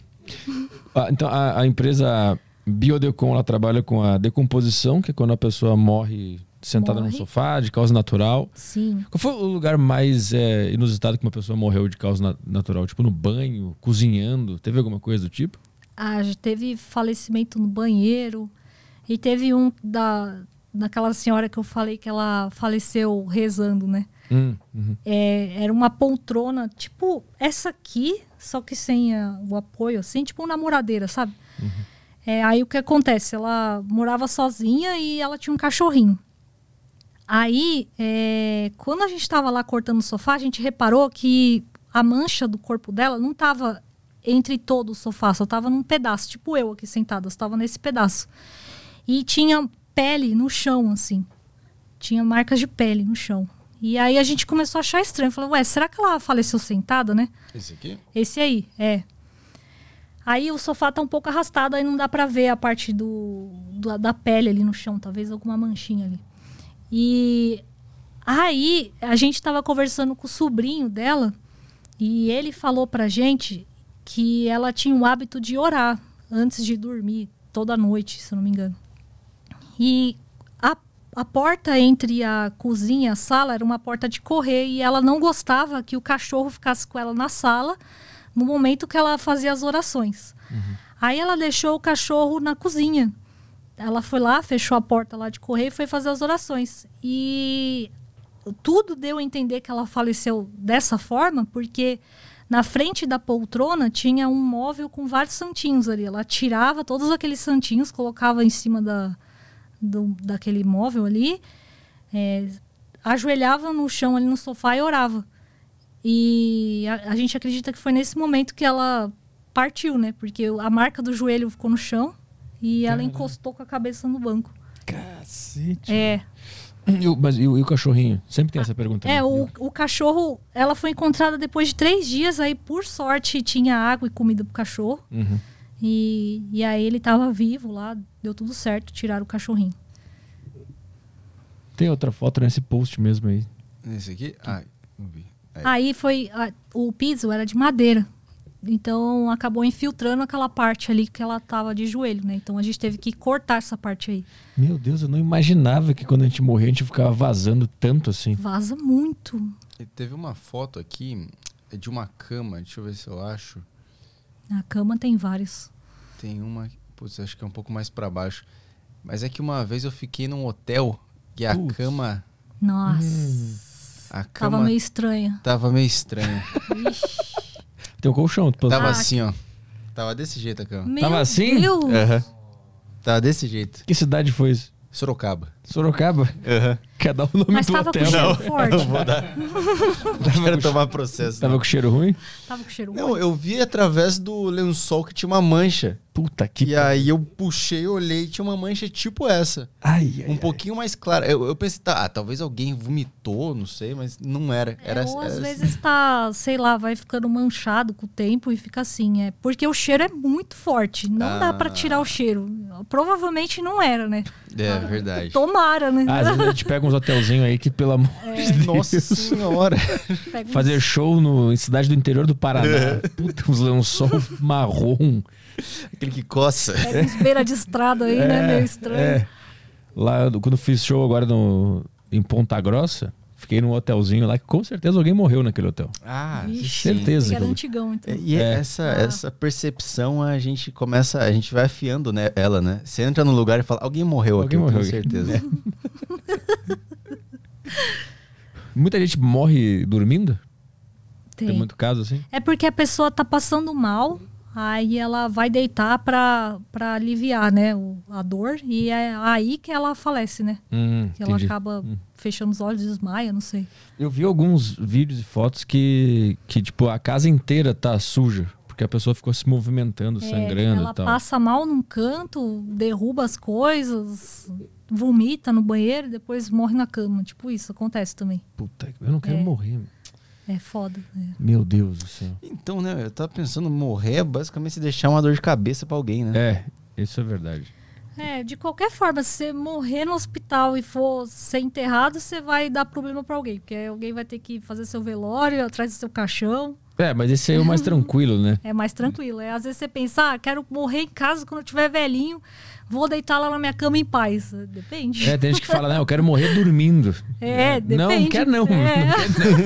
Ah, então, a, a empresa Biodecon, ela trabalha com a decomposição, que é quando a pessoa morre sentada num Morre. sofá, de causa natural. Sim. Qual foi o lugar mais é, inusitado que uma pessoa morreu de causa na- natural? Tipo, no banho, cozinhando? Teve alguma coisa do tipo? Ah, já teve falecimento no banheiro. E teve um da, daquela senhora que eu falei que ela faleceu rezando, né? Hum, uhum. É, era uma poltrona, tipo essa aqui, só que sem a- o apoio, assim, tipo uma namoradeira, sabe? É, aí o que acontece? Ela morava sozinha e ela tinha um cachorrinho. Aí, é, quando a gente estava lá cortando o sofá, a gente reparou que a mancha do corpo dela não estava entre todo o sofá, só estava num pedaço, tipo eu aqui sentada, estava nesse pedaço. E tinha pele no chão, assim. Tinha marcas de pele no chão. E aí a gente começou a achar estranho. Falou, ué, será que ela faleceu sentada, né? Esse aqui? Esse aí, é. Aí o sofá tá um pouco arrastado, aí não dá pra ver a parte do, do- da pele ali no chão, talvez alguma manchinha ali. E aí a gente tava conversando com o sobrinho dela e ele falou pra gente que ela tinha o hábito de orar antes de dormir, toda noite, se não me engano. E a, a porta entre a cozinha e a sala era uma porta de correr e ela não gostava que o cachorro ficasse com ela na sala no momento que ela fazia as orações. Aí ela deixou o cachorro na cozinha. Ela foi lá, fechou a porta lá de correio e foi fazer as orações. E tudo deu a entender que ela faleceu dessa forma, porque na frente da poltrona tinha um móvel com vários santinhos ali. Ela tirava todos aqueles santinhos, colocava em cima da, do, daquele móvel ali, é, ajoelhava no chão ali no sofá e orava. E a, a gente acredita que foi nesse momento que ela partiu, né? Porque a marca do joelho ficou no chão e ela encostou com a cabeça no banco. Cacete. É, E o- mas e o, e o cachorrinho? Sempre tem essa pergunta. É, né? o, o cachorro, ela foi encontrada depois de três dias, aí por sorte tinha água e comida pro cachorro. Uhum. E, e aí ele tava vivo lá, deu tudo certo, tiraram o cachorrinho. Tem outra foto nesse post mesmo aí. Esse aqui? Ah, não vi. Aí. Aí foi, a- o piso era de madeira. Então acabou infiltrando aquela parte ali que ela tava de joelho, né? Então a gente teve que cortar essa parte aí. Meu Deus, eu não imaginava que quando a gente morrer a gente ficava vazando tanto assim. Vaza muito. E teve uma foto aqui é de uma cama, deixa eu ver se eu acho. A cama tem vários. Tem uma, putz, acho que é um pouco mais pra baixo. Mas é que uma vez eu fiquei num hotel e a Putz. cama, Nossa, a tava cama meio estranha. tava meio estranha. Tem um colchão. tu Tava Ah, assim, ó. Tava desse jeito a cama. Meu assim? Deus! Aham. Tava desse jeito. Que cidade foi isso? Sorocaba. Sorocaba? Aham. Quer dar o nome Mas do tava com hotel? cheiro forte. Não quero tomar processo. Tava não. com cheiro ruim? Tava com cheiro Não, ruim. eu vi através do lençol que tinha uma mancha. Puta que. E aí eu puxei, olhei e tinha uma mancha tipo essa. Ai, ai, Um ai. pouquinho mais clara. Eu, eu pensei, tá, ah, talvez alguém vomitou, não sei, mas não era. É, Era, ou às era- vezes tá, sei lá, vai ficando manchado com o tempo e fica assim. É porque o cheiro é muito forte. Não dá pra Ah. tirar o cheiro. Provavelmente não era, né? É verdade. Tomara, né? Ah, Às vezes a gente pega uns hotelzinhos aí que, pelo amor É. de Deus. Nossa senhora. Fazer show no, em cidade do interior do Paraná. Puta, uns lençol marrom. Aquele que coça. Pega uns beira de estrada aí, né? Meio estranho. É. Lá, quando fiz show agora no, em Ponta Grossa, fiquei num hotelzinho lá que com certeza alguém morreu naquele hotel. Ah, Vixe, certeza. Era antigão, então. E É. essa, Ah. essa percepção a gente começa, a gente vai afiando né, ela, né? Você entra no lugar e fala, alguém morreu Alguém aqui, eu morreu tenho aqui." certeza. Muita gente morre dormindo? Tem, Tem. muito caso assim? É porque a pessoa tá passando mal, aí ela vai deitar pra, pra aliviar, né? o- a dor. E é aí que ela falece, né? Hum, Que ela entendi. acaba fechando os olhos, desmaia, não sei. Eu vi alguns vídeos e fotos que, que, tipo, a casa inteira tá suja. Porque a pessoa ficou se movimentando, É, sangrando ela e tal. passa mal num canto, derruba as coisas, vomita no banheiro e depois morre na cama. Tipo, isso acontece também. Puta, eu não quero É. morrer. É foda. é. Meu Deus do céu. Então, né, eu tava pensando, morrer é basicamente deixar uma dor de cabeça pra alguém, né? É, isso é verdade. É, de qualquer forma, se você morrer no hospital e for ser enterrado, você vai dar problema pra alguém. Porque alguém vai ter que fazer seu velório atrás do seu caixão. É, mas esse aí é o mais tranquilo, né? É mais tranquilo. É, às vezes você pensa, ah, quero morrer em casa quando eu tiver velhinho, vou deitar lá na minha cama em paz. Depende. É, tem gente que fala, não, eu quero morrer dormindo. É, Não, não depende. quer não. É. não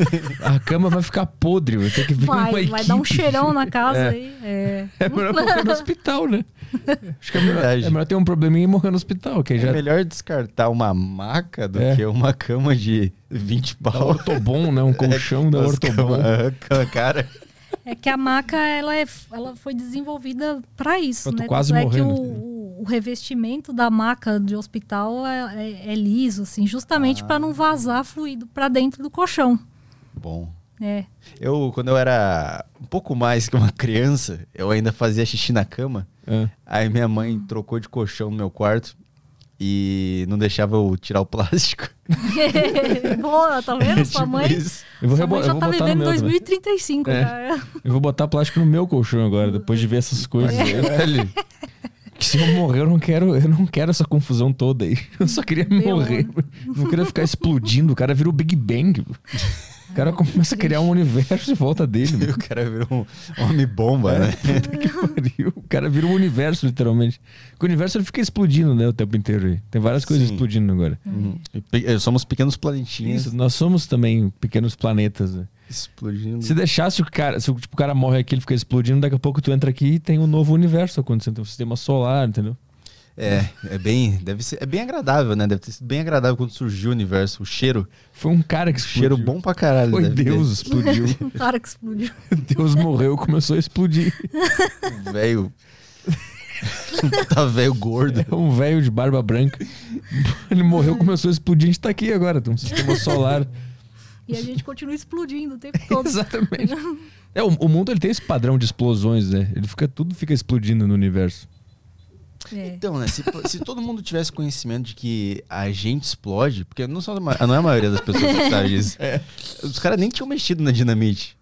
quer não. A cama vai ficar podre, vai ter que vir uma Vai, vai dar um equipe. cheirão na casa É. aí. É. É melhor morrer no hospital, né? Acho que é melhor, é melhor ter um probleminha e morrer no hospital, que É já melhor descartar uma maca do É. que uma cama de 20 da pau. ortobon, né? Um colchão da ortobon. cama- Cara, É que a maca ela, é, ela foi desenvolvida para isso, Pra tu né? quase Tanto é morrer, que né? o, o- revestimento da maca de hospital é, é- é liso, assim, justamente para não vazar fluido para dentro do colchão. bom. É. Eu, quando eu era um pouco mais que uma criança, eu ainda fazia xixi na cama. É. Aí minha mãe trocou de colchão no meu quarto e não deixava eu tirar o plástico. Boa, tá vendo? Sua Tipo mãe, isso. Eu vou, sua mãe eu já vou tá vivendo meu também. 2035, É. cara. Eu vou botar plástico no meu colchão agora, depois de ver essas coisas. Velho, que se eu morrer, eu não quero, eu não quero essa confusão toda aí. Eu só queria Meu morrer. Não queria ficar explodindo. O cara vira o Big Bang. O cara começa a criar um universo em volta dele. meu. O cara virou um homem-bomba, né? Puta que pariu. O cara vira um universo, literalmente. Porque o universo ele fica explodindo, né, o tempo inteiro aí. Tem várias coisas Sim. explodindo agora. Uhum. Eh, Somos pequenos planetinhas Isso, nós somos também pequenos planetas. né? Explodindo. Se deixasse o cara, se o, tipo, o cara morre aqui, ele fica explodindo, daqui a pouco tu entra aqui e tem um novo universo acontecendo, tem um sistema solar, entendeu? É, é bem, deve ser, é bem agradável, né? Deve ter sido bem agradável quando surgiu o universo, o cheiro, Foi um cara que o cheiro explodiu. bom pra caralho. Foi deve ter. Deus explodiu. Um cara que explodiu. Deus morreu e começou a explodir. velho. tá velho gordo. É um velho de barba branca. Ele morreu começou a explodir. A gente tá aqui agora, tem um sistema solar. E a gente continua explodindo o tempo todo. Exatamente. É, o, o mundo ele tem esse padrão de explosões, né? Ele fica, tudo fica explodindo no universo. É. Então, né? Se, se todo mundo tivesse conhecimento de que a gente explode, porque não, são, a ma- não é a maioria das pessoas que sabe disso. Os caras nem tinham mexido na dinamite.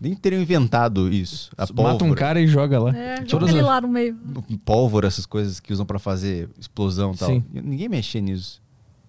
Nem teriam inventado isso. A Mata um pólvora, cara e joga lá. É, joga ele lá no meio. pólvora, essas coisas que usam pra fazer explosão e tal. Sim. Ninguém mexia nisso.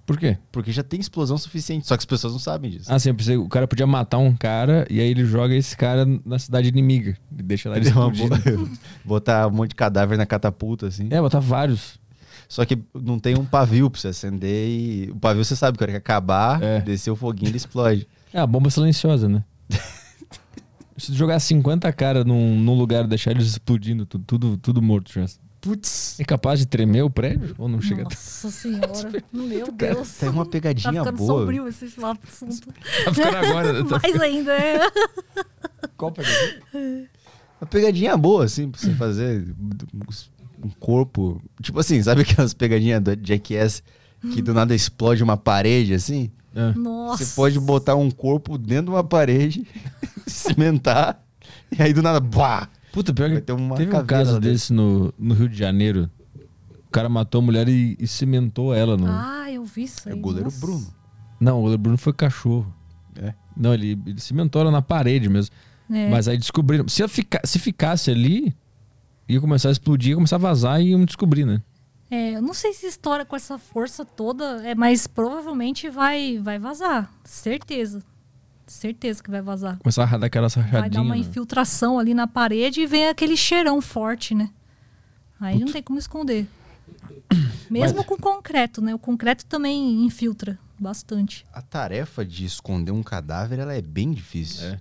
Por quê? Porque já tem explosão suficiente, só que as pessoas não sabem disso. Ah, sim, pensei, o cara podia matar um cara e aí ele joga esse cara na cidade inimiga. E deixa lá ele uma explodindo. Botar um monte de cadáver na catapulta, assim. É, botar vários. Só que não tem um pavio pra você acender e. O pavio você sabe que a hora que acabar, É. descer o foguinho, ele explode. É a bomba silenciosa, né? Se jogar 50 caras num, num lugar e deixar eles explodindo, tudo, tudo, tudo morto já. Putz! É capaz de tremer o prédio? Ou não chega a Nossa senhora. Meu Deus. Tem uma Tá pegadinha ficando boa. sombrio esse assunto. Tá ficando agora. Tá Mais ainda, é. Qual pegadinha? Uma pegadinha boa, assim, pra você fazer um corpo. Tipo assim, sabe aquelas pegadinhas do Jackass que do nada explode uma parede, assim? É. Nossa. Você pode botar um corpo dentro de uma parede, cimentar, e aí do nada, bah! Puta, pior que teve um caso desse no, no Rio de Janeiro. O cara matou a mulher e, e cimentou ela. No... Ah, eu vi isso É aí. o goleiro nossa. Bruno. Não, o goleiro Bruno foi cachorro. É. Não, ele, ele cimentou ela na parede mesmo. É. Mas aí descobriram. Se, fica, se ficasse ali, ia começar a explodir, ia começar a vazar e iam descobrir, né? É, eu não sei se estoura com essa força toda, é, mas provavelmente vai, vai vazar. Certeza. Certeza que vai vazar. Começar a dar aquela Vai dar rachadinha. uma né? infiltração ali na parede e vem aquele cheirão forte, né? Aí não tem como esconder. Mesmo com concreto, né? O concreto também infiltra bastante. A tarefa de esconder um cadáver, ela é bem difícil. É.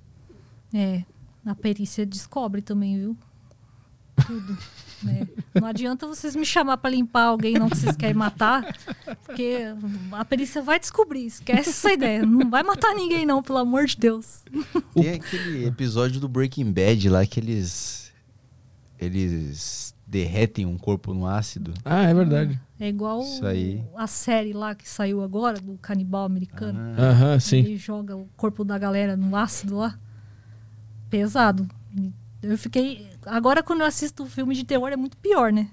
É, a perícia descobre também, viu? Tudo. né? Não adianta vocês me chamar pra limpar alguém não que vocês querem matar, porque a perícia vai descobrir. Esquece essa ideia. Não vai matar ninguém não, pelo amor de Deus. Tem aquele episódio do Breaking Bad lá que eles. Eles derretem um corpo no ácido. Ah, é verdade. É igual Isso aí. a série lá que saiu agora, do canibal americano. Aham, sim. Ele joga o corpo da galera no ácido lá. Pesado. Eu fiquei. Agora, quando eu assisto filme de terror, é muito pior, né?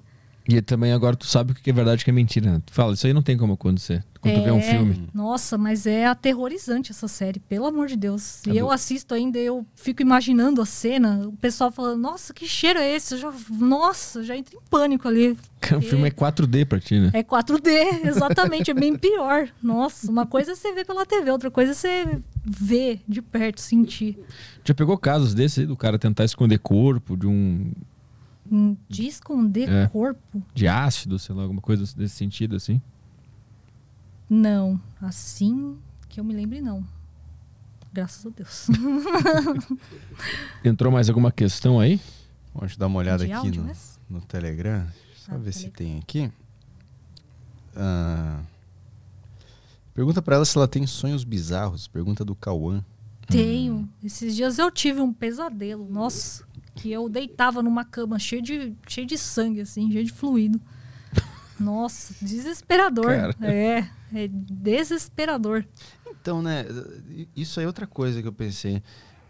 E também agora tu sabe o que é verdade e o que é mentira. Né? Tu fala, isso aí não tem como acontecer. Quando tu vê um É, filme. Nossa, mas é aterrorizante essa série, pelo amor de Deus. É E eu do- assisto ainda, eu fico imaginando a cena, o pessoal falando, nossa, que cheiro é esse? Eu já, nossa, eu já entro em pânico ali. O filme é 4D pra ti, né? É 4D, exatamente, é bem pior. Nossa, uma coisa é você ver pela TV, outra coisa é você ver de perto, sentir. Já pegou casos desse aí do cara tentar esconder corpo, de um. De esconder É. corpo? de ácido, sei lá, alguma coisa desse sentido, assim? Não. Assim que eu me lembre, não. Graças a Deus. Entrou mais alguma questão aí? Vamos dar uma olhada De aqui áudio, no, no Telegram. Deixa eu Ah, ver se tem aqui. Ah, pergunta pra ela se ela tem sonhos bizarros. Pergunta do Cauã. Tenho. Esses dias eu tive um pesadelo. Nossa, que eu deitava numa cama cheia de, cheio de sangue, assim, cheio de fluido. Nossa, desesperador. Cara. É, é desesperador. Então, né? Isso aí é outra coisa que eu pensei.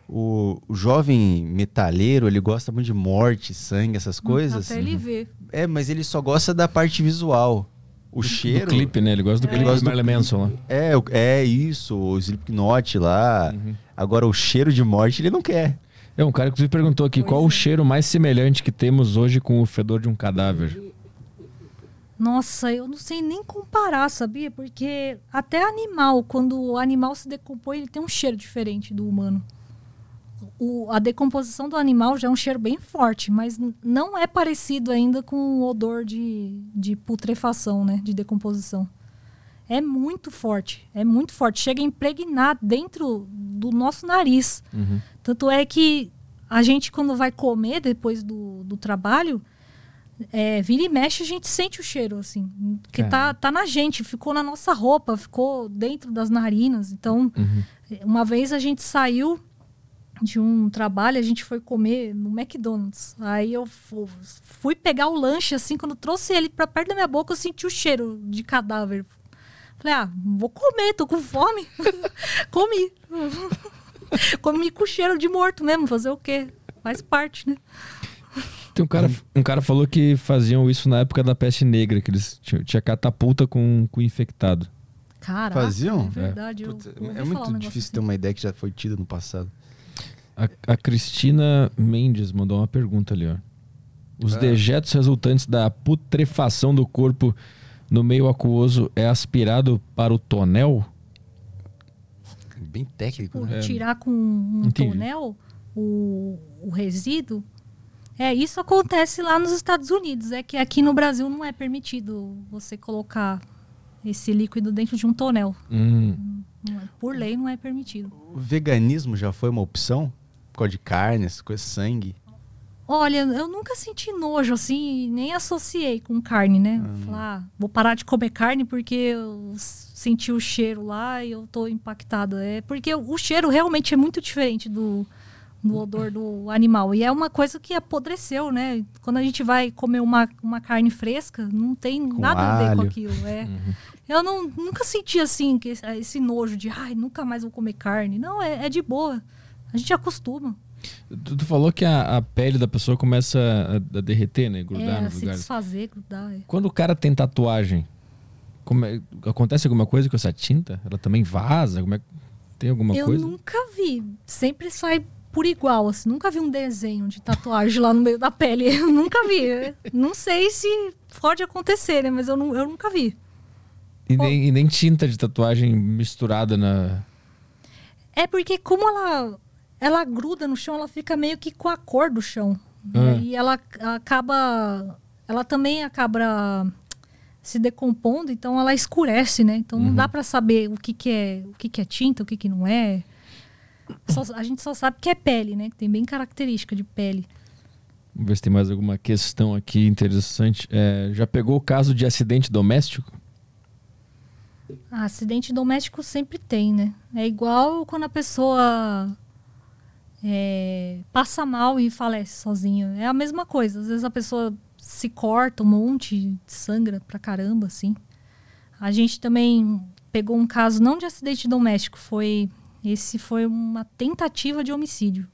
O, o jovem metalheiro, ele gosta muito de morte, sangue, essas coisas. Até ele ver. É, mas ele só gosta da parte visual. O cheiro. Do clipe, né? Ele gosta do Ele clipe gosta do Marilyn Manson lá. É, o- é isso, o Slipknot lá. Uhum. Agora, o cheiro de morte ele não quer. É, um cara que perguntou aqui Pois qual é. o cheiro mais semelhante que temos hoje com o fedor de um cadáver. Nossa, eu não sei nem comparar, sabia? Porque até animal, quando o animal se decompõe, ele tem um cheiro diferente do humano. O- a decomposição do animal já é um cheiro bem forte, mas não é parecido ainda com o odor de, de putrefação, né? De decomposição. É muito forte, é muito forte. Chega a impregnar dentro do nosso nariz. Tanto é que a gente, quando vai comer depois do, do trabalho, é, vira e mexe, a gente sente o cheiro, assim. Que tá, tá na gente, ficou na nossa roupa, ficou dentro das narinas. Então, Uhum. uma vez a gente saiu de um trabalho, a gente foi comer no McDonald's. Aí eu fu- fui pegar o lanche, assim, quando trouxe ele pra perto da minha boca, eu senti o cheiro de cadáver. Falei, ah, vou comer, tô com fome. Comi. Comi com cheiro de morto mesmo, fazer o quê? Faz parte, né? Tem um cara, um cara falou que faziam isso na época da peste negra, que eles tinham, tinha catapulta com, com infectado. Caraca, Faziam? É verdade. eu Puta, é um muito negócio difícil assim. ter uma ideia que já foi tida no passado. A, a Cristina Mendes mandou uma pergunta ali, ó. Os Ah. dejetos resultantes da putrefação do corpo no meio aquoso é aspirado para o tonel? Bem técnico, né? tirar com um Entendi. tonel o, o resíduo. É, isso acontece lá nos Estados Unidos. É que aqui no Brasil não é permitido você colocar esse líquido dentro de um tonel. Hum, é- por lei não é permitido. O veganismo já foi uma opção? Por causa de carne, essa coisa, sangue. Olha, eu nunca senti nojo assim, nem associei com carne, né? Falar, ah, vou parar de comer carne porque eu senti o cheiro lá e eu tô impactada. É porque o cheiro realmente é muito diferente do, do odor do animal. E é uma coisa que apodreceu, né? Quando a gente vai comer uma, uma carne fresca, não tem Com nada a ver com alho. aquilo. É. Eu não, nunca senti assim, que esse, nojo de ai, nunca mais vou comer carne. Não, é, é de boa. A gente acostuma. tu, tu falou que a, a pele da pessoa começa a, a derreter, né? Grudar é, nos se lugares. desfazer, grudar. É. Quando o cara tem tatuagem, é- acontece alguma coisa com essa tinta? Ela também vaza? Como é, tem alguma eu coisa? nunca vi. Sempre sai por igual, assim. Nunca vi um desenho de tatuagem lá no meio da pele. Eu nunca vi. Não sei se pode acontecer, né? Mas eu, nu- eu nunca vi. E, nem, e nem tinta de tatuagem misturada na. É porque como ela, ela gruda no chão, ela fica meio que com a cor do chão. Ah. E ela acaba... Ela também acaba se decompondo, então ela escurece, né? Então não dá pra saber o que, que é o que, que é tinta, o que, que não é. Só- a gente só sabe que é pele, né? Que tem bem característica de pele. Vamos ver se tem mais alguma questão aqui interessante. É, já pegou o caso de acidente doméstico? Ah, acidente doméstico sempre tem, né? É igual quando a pessoa é, passa mal e falece sozinha. É a mesma coisa. Às vezes a pessoa se corta um monte, sangra pra caramba, assim. A gente também pegou um caso não de acidente doméstico, foi esse foi uma tentativa de homicídio.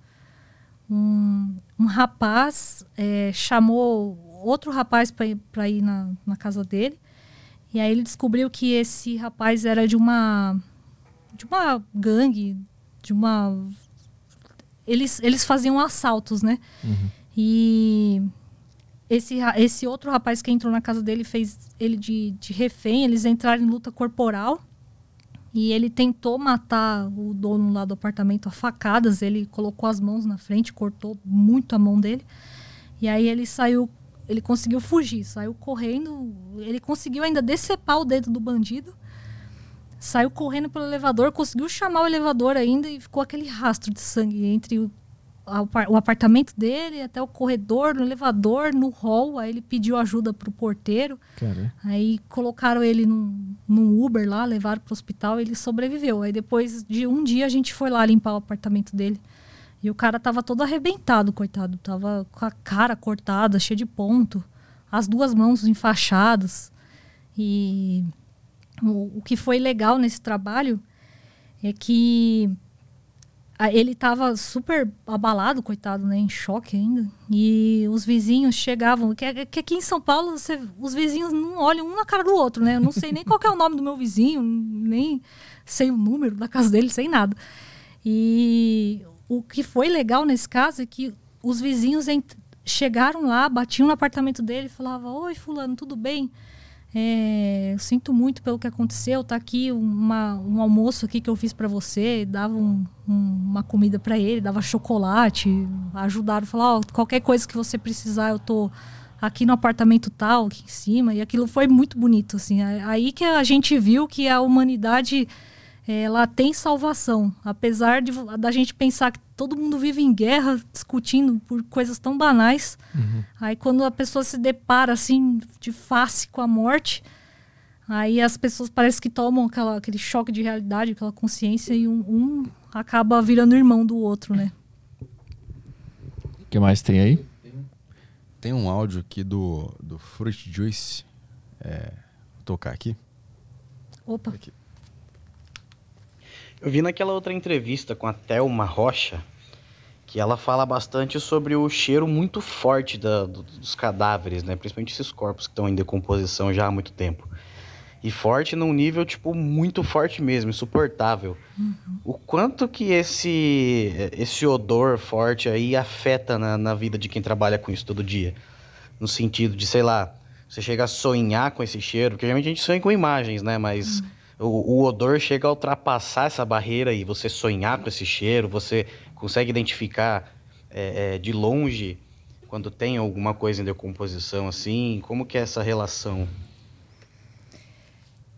Um, um rapaz é, chamou outro rapaz para ir na, na casa dele. E aí ele descobriu que esse rapaz era de uma de uma gangue, de uma eles, eles faziam assaltos, né? E esse, esse outro rapaz que entrou na casa dele fez ele de, de refém, eles entraram em luta corporal. E ele tentou matar o dono lá do apartamento a facadas. Ele colocou as mãos na frente, cortou muito a mão dele. E aí ele saiu, ele conseguiu fugir, saiu correndo. Ele conseguiu ainda decepar o dedo do bandido. Saiu correndo pelo elevador, conseguiu chamar o elevador ainda e ficou aquele rastro de sangue entre o, o apartamento dele até o corredor, no elevador, no hall. Aí ele pediu ajuda pro porteiro. Cara, Aí colocaram ele num, num Uber lá, levaram pro hospital e ele sobreviveu. Aí depois de um dia a gente foi lá limpar o apartamento dele. E o cara tava todo arrebentado, coitado. Tava com a cara cortada, cheia de ponto. As duas mãos enfaixadas. E o, o que foi legal nesse trabalho é que ele tava super abalado, coitado, né? Em choque ainda. E os vizinhos chegavam. Que, que aqui em São Paulo, você- os vizinhos não olham um na cara do outro, né? Eu não sei nem qual é o nome do meu vizinho, nem sei o número da casa dele, sem nada. E o que foi legal nesse caso é que os vizinhos chegaram lá, batiam no apartamento dele e falavam: Oi, Fulano, tudo bem? É, sinto muito pelo que aconteceu. Tá aqui uma- um almoço aqui que eu fiz para você. Dava um- um- uma comida para ele, dava chocolate, ajudaram, falaram: "Ó, qualquer coisa que você precisar, eu tô aqui no apartamento tal, aqui em cima. E aquilo foi muito bonito, assim. Aí que a gente viu que a humanidade ela tem salvação, apesar de, da gente pensar que todo mundo vive em guerra, discutindo por coisas tão banais. Aí quando a pessoa se depara assim de face com a morte, aí as pessoas parece que tomam aquela, aquele choque de realidade, aquela consciência e um, um acaba virando irmão do outro, né? O que mais tem aí? Tem um áudio aqui do, do Fruit Juice. É, vou tocar aqui. Opa. Aqui. Eu vi naquela outra entrevista com a Thelma Rocha que ela fala bastante sobre o cheiro muito forte da- do- dos cadáveres, né? Principalmente esses corpos que estão em decomposição já há muito tempo. E forte num nível, tipo, muito forte mesmo, insuportável. O quanto que esse, esse odor forte aí afeta na, na vida de quem trabalha com isso todo dia? No sentido de, sei lá, você chega a sonhar com esse cheiro, porque geralmente a gente sonha com imagens, né? Mas o, o odor chega a ultrapassar essa barreira e você sonhar com esse cheiro, você consegue identificar é, é, de longe quando tem alguma coisa em decomposição assim? Como que é essa relação?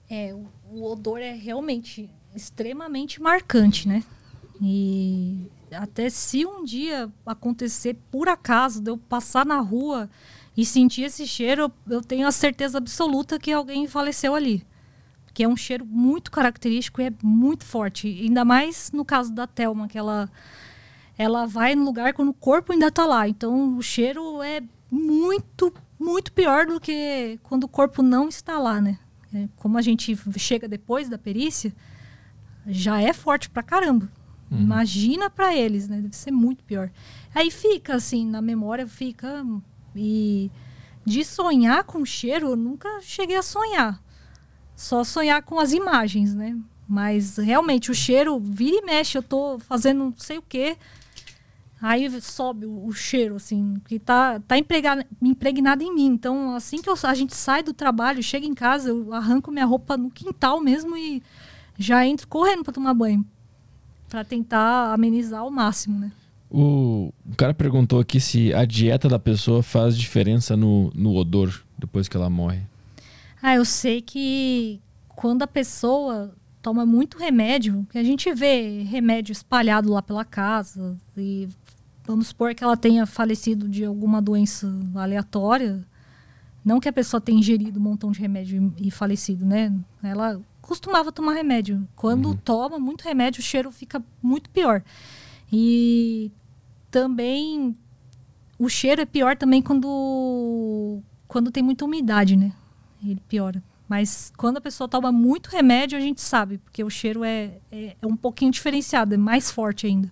É, o, o odor é realmente extremamente marcante, né? E até se um dia acontecer por acaso de eu passar na rua e sentir esse cheiro, eu, tenho a certeza absoluta que alguém faleceu ali. Que é um cheiro muito característico e é muito forte. Ainda mais no caso da Thelma, que ela, ela vai no lugar quando o corpo ainda tá lá. Então o cheiro é muito, muito pior do que quando o corpo não está lá, né? É, Como a gente chega depois da perícia, já é forte pra caramba. Imagina pra eles, né? Deve ser muito pior. Aí fica assim, na memória fica. E de sonhar com cheiro, eu nunca cheguei a sonhar. Só sonhar com as imagens, né? Mas realmente o cheiro vira e mexe, eu tô fazendo não sei o quê. Aí sobe o, o cheiro, assim, que tá, tá impregnado, impregnado em mim. Então, assim que eu- a gente sai do trabalho, chega em casa, eu arranco minha roupa no quintal mesmo e já entro correndo para tomar banho. Para tentar amenizar ao máximo, né? O, o cara perguntou aqui se a dieta da pessoa faz diferença no, no odor depois que ela morre. Ah, eu sei que quando a pessoa toma muito remédio, que a gente vê remédio espalhado lá pela casa, e vamos supor que ela tenha falecido de alguma doença aleatória, não que a pessoa tenha ingerido um montão de remédio e falecido, né? Ela costumava tomar remédio. Quando toma muito remédio, o cheiro fica muito pior. E também o cheiro é pior também quando quando tem muita umidade, né? Ele piora. Mas quando a pessoa toma muito remédio, a gente sabe, porque o cheiro é, é, é um pouquinho diferenciado, é mais forte ainda.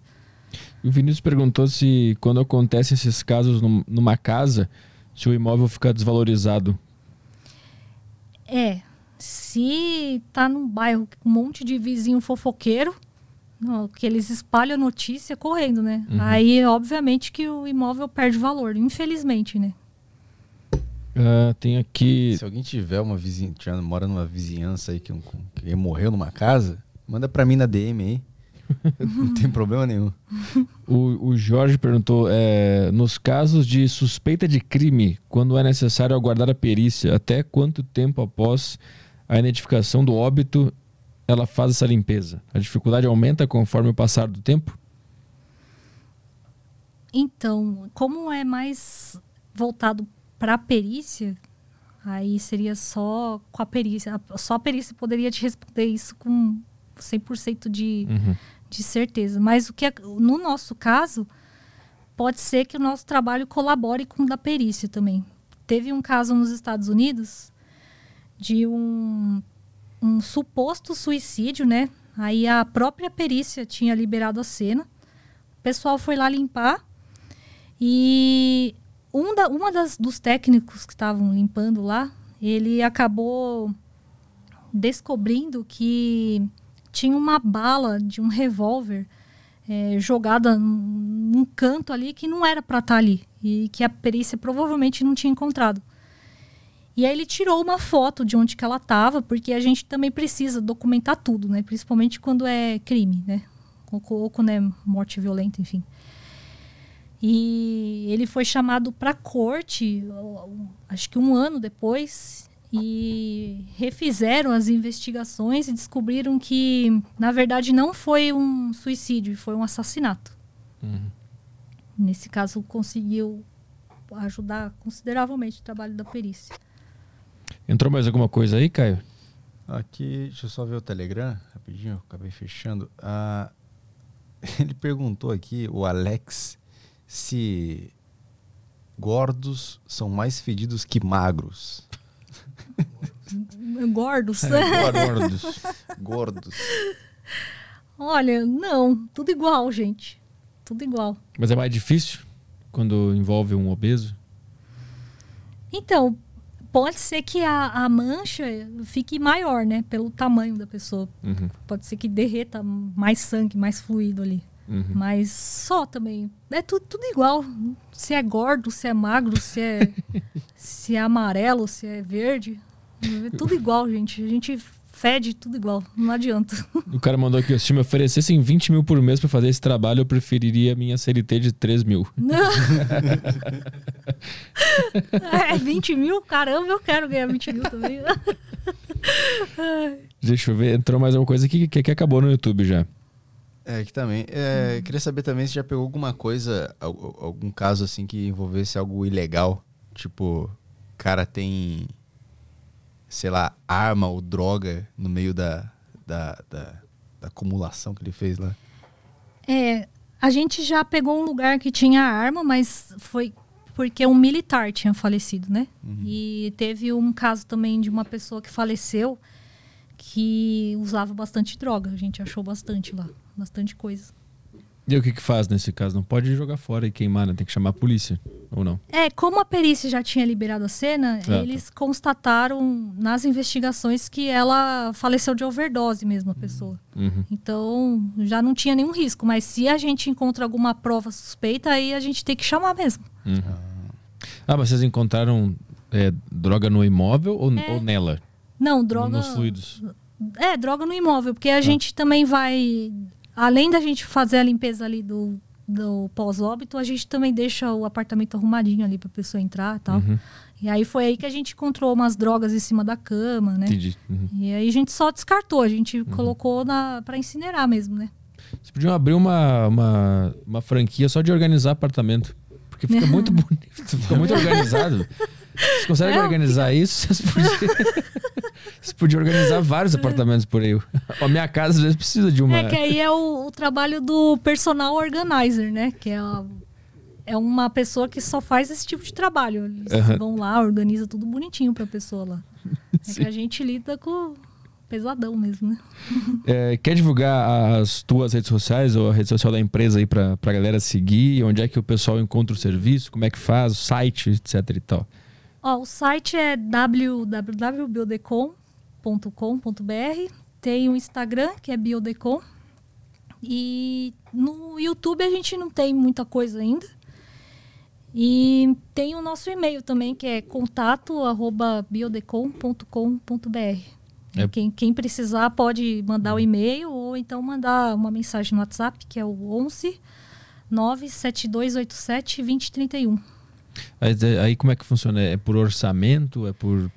O Vinícius perguntou se quando acontecem esses casos num- numa casa, se o imóvel fica desvalorizado. É, se tá num bairro com um monte de vizinho fofoqueiro, não, que eles espalham a notícia correndo, né? Aí, obviamente, que o imóvel perde valor, infelizmente, né? Ah, tem aqui. Se alguém tiver uma vizinha, mora numa vizinhança aí que, um- que morreu numa casa, manda pra mim na DM aí. Não tem problema nenhum. O, o Jorge perguntou: é, nos casos de suspeita de crime, quando é necessário aguardar a perícia, até quanto tempo após a identificação do óbito ela faz essa limpeza? A dificuldade aumenta conforme o passar do tempo? Então, como é mais voltado para a perícia, aí seria só com a perícia. Só a perícia poderia te responder isso com 100% de, de certeza. Mas o que é- no nosso caso, pode ser que o nosso trabalho colabore com o da perícia também. Teve um caso nos Estados Unidos de um, um suposto suicídio, né? Aí a própria perícia tinha liberado a cena. O pessoal foi lá limpar e um da, uma das, dos técnicos que estavam limpando lá, ele acabou descobrindo que tinha uma bala de um revólver eh, jogada num, canto ali que não era para estar ali e que a perícia provavelmente não tinha encontrado. E aí ele tirou uma foto de onde que ela estava, porque a gente também precisa documentar tudo, né? Principalmente quando é crime, né? Ou, ou quando é morte violenta, enfim. E ele foi chamado para corte, acho que um ano depois, e refizeram as investigações e descobriram que, na verdade, não foi um suicídio, foi um assassinato. Nesse caso, conseguiu ajudar consideravelmente o trabalho da perícia. Entrou mais alguma coisa aí, Caio? Aqui, deixa eu só ver o Telegram, rapidinho, acabei fechando. Ah, ele perguntou aqui, o Alex, se gordos são mais fedidos que magros. Gordos. gordos. gordos. Olha, não, tudo igual, gente. Tudo igual. Mas é mais difícil quando envolve um obeso? Então, pode ser que a, a mancha fique maior, né? Pelo tamanho da pessoa. Uhum, Pode ser que derreta mais sangue, mais fluido ali. Uhum. Mas só também. É tudo, tudo igual. Se é gordo, se é magro, se é, se é amarelo, se é verde. É tudo igual, gente. A gente fede tudo igual. Não adianta. O cara mandou aqui, se me oferecessem 20 mil por mês pra fazer esse trabalho, eu preferiria a minha CLT de 3 mil. é 20 mil? Caramba, eu quero ganhar 20 mil também. Deixa eu ver, entrou mais alguma coisa aqui que, que acabou no YouTube já. É, aqui também. É, Queria saber também se já pegou alguma coisa, al- algum caso assim que envolvesse algo ilegal. Tipo, cara tem, sei lá, arma ou droga no meio da, da, da, da acumulação que ele fez lá. É, a gente já pegou um lugar que tinha arma, mas foi porque um militar tinha falecido, né? E teve um caso também de uma pessoa que faleceu que usava bastante droga. A gente achou bastante lá, bastante coisa. E o que que faz nesse caso? Não pode jogar fora e queimar, né? Tem que chamar a polícia, ou não? É, como a perícia já tinha liberado a cena, tá. eles constataram nas investigações que ela faleceu de overdose mesmo, a pessoa. Uhum. Então, já não tinha nenhum risco. Mas se a gente encontra alguma prova suspeita, aí a gente tem que chamar mesmo. Ah, mas vocês encontraram é, droga no imóvel ou, É. ou nela? Não, droga. Nos fluidos. É, droga no imóvel, porque a gente também vai. Além da gente fazer a limpeza ali do, do pós-óbito, a gente também deixa o apartamento arrumadinho ali pra pessoa entrar e tal. Uhum. E aí foi aí que a gente encontrou umas drogas em cima da cama, né? Entendi. Uhum. E aí a gente só descartou, a gente colocou na, pra incinerar mesmo, né? Vocês podiam abrir uma, uma, uma franquia só de organizar apartamento. Porque fica muito bonito, fica muito organizado. Vocês conseguem É, organizar isso? Vocês podiam, vocês podiam organizar vários apartamentos por aí. A minha casa às vezes precisa de uma. É que aí é o, o trabalho do personal organizer, né? Que é, a- é uma pessoa que só faz esse tipo de trabalho. Eles Aham. vão lá, organiza tudo bonitinho pra pessoa lá. É que a gente lida com pesadão mesmo, né? É, quer divulgar as tuas redes sociais ou a rede social da empresa aí pra, pra galera seguir? Onde é que o pessoal encontra o serviço? Como é que faz? O site, etc e tal. Ó, o site é www.biodecom.com.br. Tem o Instagram, que é biodecom. E no YouTube a gente não tem muita coisa ainda. E tem o nosso e-mail também, que é contato@biodecom.com.br. É. Quem, quem precisar pode mandar o e-mail ou então mandar uma mensagem no WhatsApp, que é o 11 97287 2031. Aí, aí como é que funciona? É por orçamento? É por.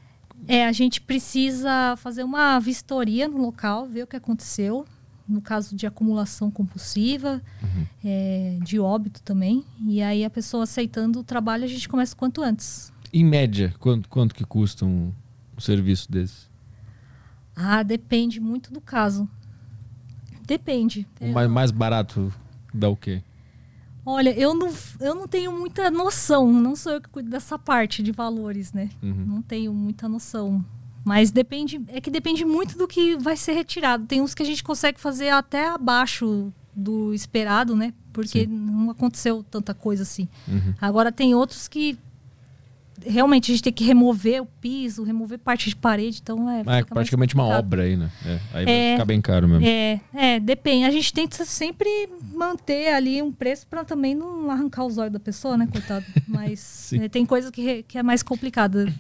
É, a gente precisa fazer uma vistoria no local, ver o que aconteceu. No caso de acumulação compulsiva, é, de óbito também. E aí a pessoa aceitando o trabalho, a gente começa o quanto antes. Em média, quanto, quanto que custa um, um serviço desse? Ah, depende muito do caso. Depende. O mais, mais barato dá o quê? Olha, eu não, eu não tenho muita noção. Não sou eu que cuido dessa parte de valores, né? Uhum. Não tenho muita noção. Mas depende, é que depende muito do que vai ser retirado. Tem uns que a gente consegue fazer até abaixo do esperado, né? Porque Sim. não aconteceu tanta coisa assim. Uhum. Agora tem outros que realmente a gente tem que remover o piso, remover parte de parede, então é. É praticamente uma obra aí, né? É, aí vai É. ficar bem caro mesmo. É, é, depende. A gente tenta sempre manter ali um preço para também não arrancar os olhos da pessoa, né, coitado. Mas é, tem coisa que, que é mais complicada.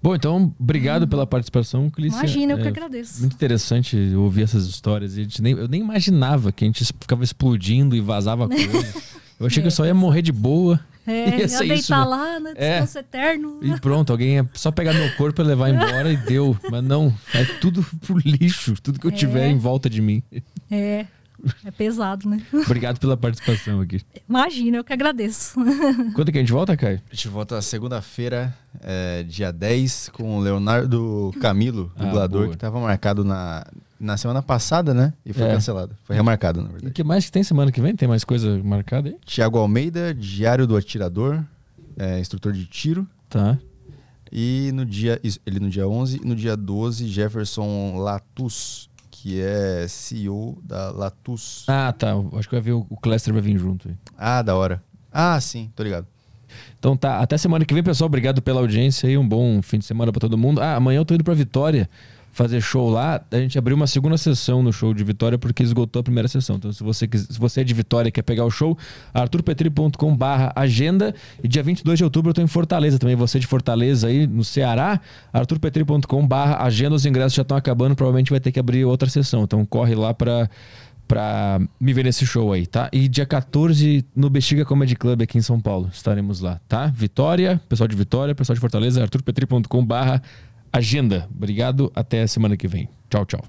Bom, então, obrigado pela participação, Clícia. Imagina, eu que É, agradeço. Muito interessante ouvir essas histórias. A gente nem, eu nem imaginava que a gente ficava explodindo e vazava coisa. Eu achei que eu só ia morrer de boa. É, Ia ser deitar isso, né? lá, né? É. Descanso eterno. E pronto, alguém ia só pegar meu corpo e levar embora e deu. Mas não, é tudo pro lixo, tudo que eu É. tiver em volta de mim. É. É pesado, né? Obrigado pela participação aqui. Imagina, eu que agradeço. Quando que a gente volta, Caio? A gente volta segunda-feira, é, dia 10, com o Leonardo Camilo, Ah, dublador, boa. que estava marcado na, na semana passada, né? E foi É. cancelado. Foi remarcado, na E o verdade. que mais que tem semana que vem? Tem mais coisa marcada aí? Tiago Almeida, Diário do Atirador, é, instrutor de tiro. Tá. E no dia, ele no dia 11 e no dia 12, Jefferson Latus, que é CEO da Latus. Ah, tá. Acho que vai ver o o Clester vai vir junto aí. Ah, da hora. Ah, sim, tô ligado. Então tá, até semana que vem, pessoal. Obrigado pela audiência aí. Um bom fim de semana pra todo mundo. Ah, amanhã eu tô indo pra Vitória fazer show lá. A gente abriu uma segunda sessão no show de Vitória porque esgotou a primeira sessão. Então, se você, quis- se você é de Vitória e quer pegar o show, arturpetri.com barra agenda. E dia 22 de outubro eu tô em Fortaleza também. Você de Fortaleza aí no Ceará, arturpetri.com barra agenda. Os ingressos já estão acabando. Provavelmente vai ter que abrir outra sessão. Então, corre lá pra pra me ver nesse show aí, tá? E dia 14 no Bexiga Comedy Club aqui em São Paulo. Estaremos lá, tá? Vitória, pessoal de Vitória, pessoal de Fortaleza, arturpetri.com barra agenda. Obrigado, até a semana que vem. Tchau, tchau.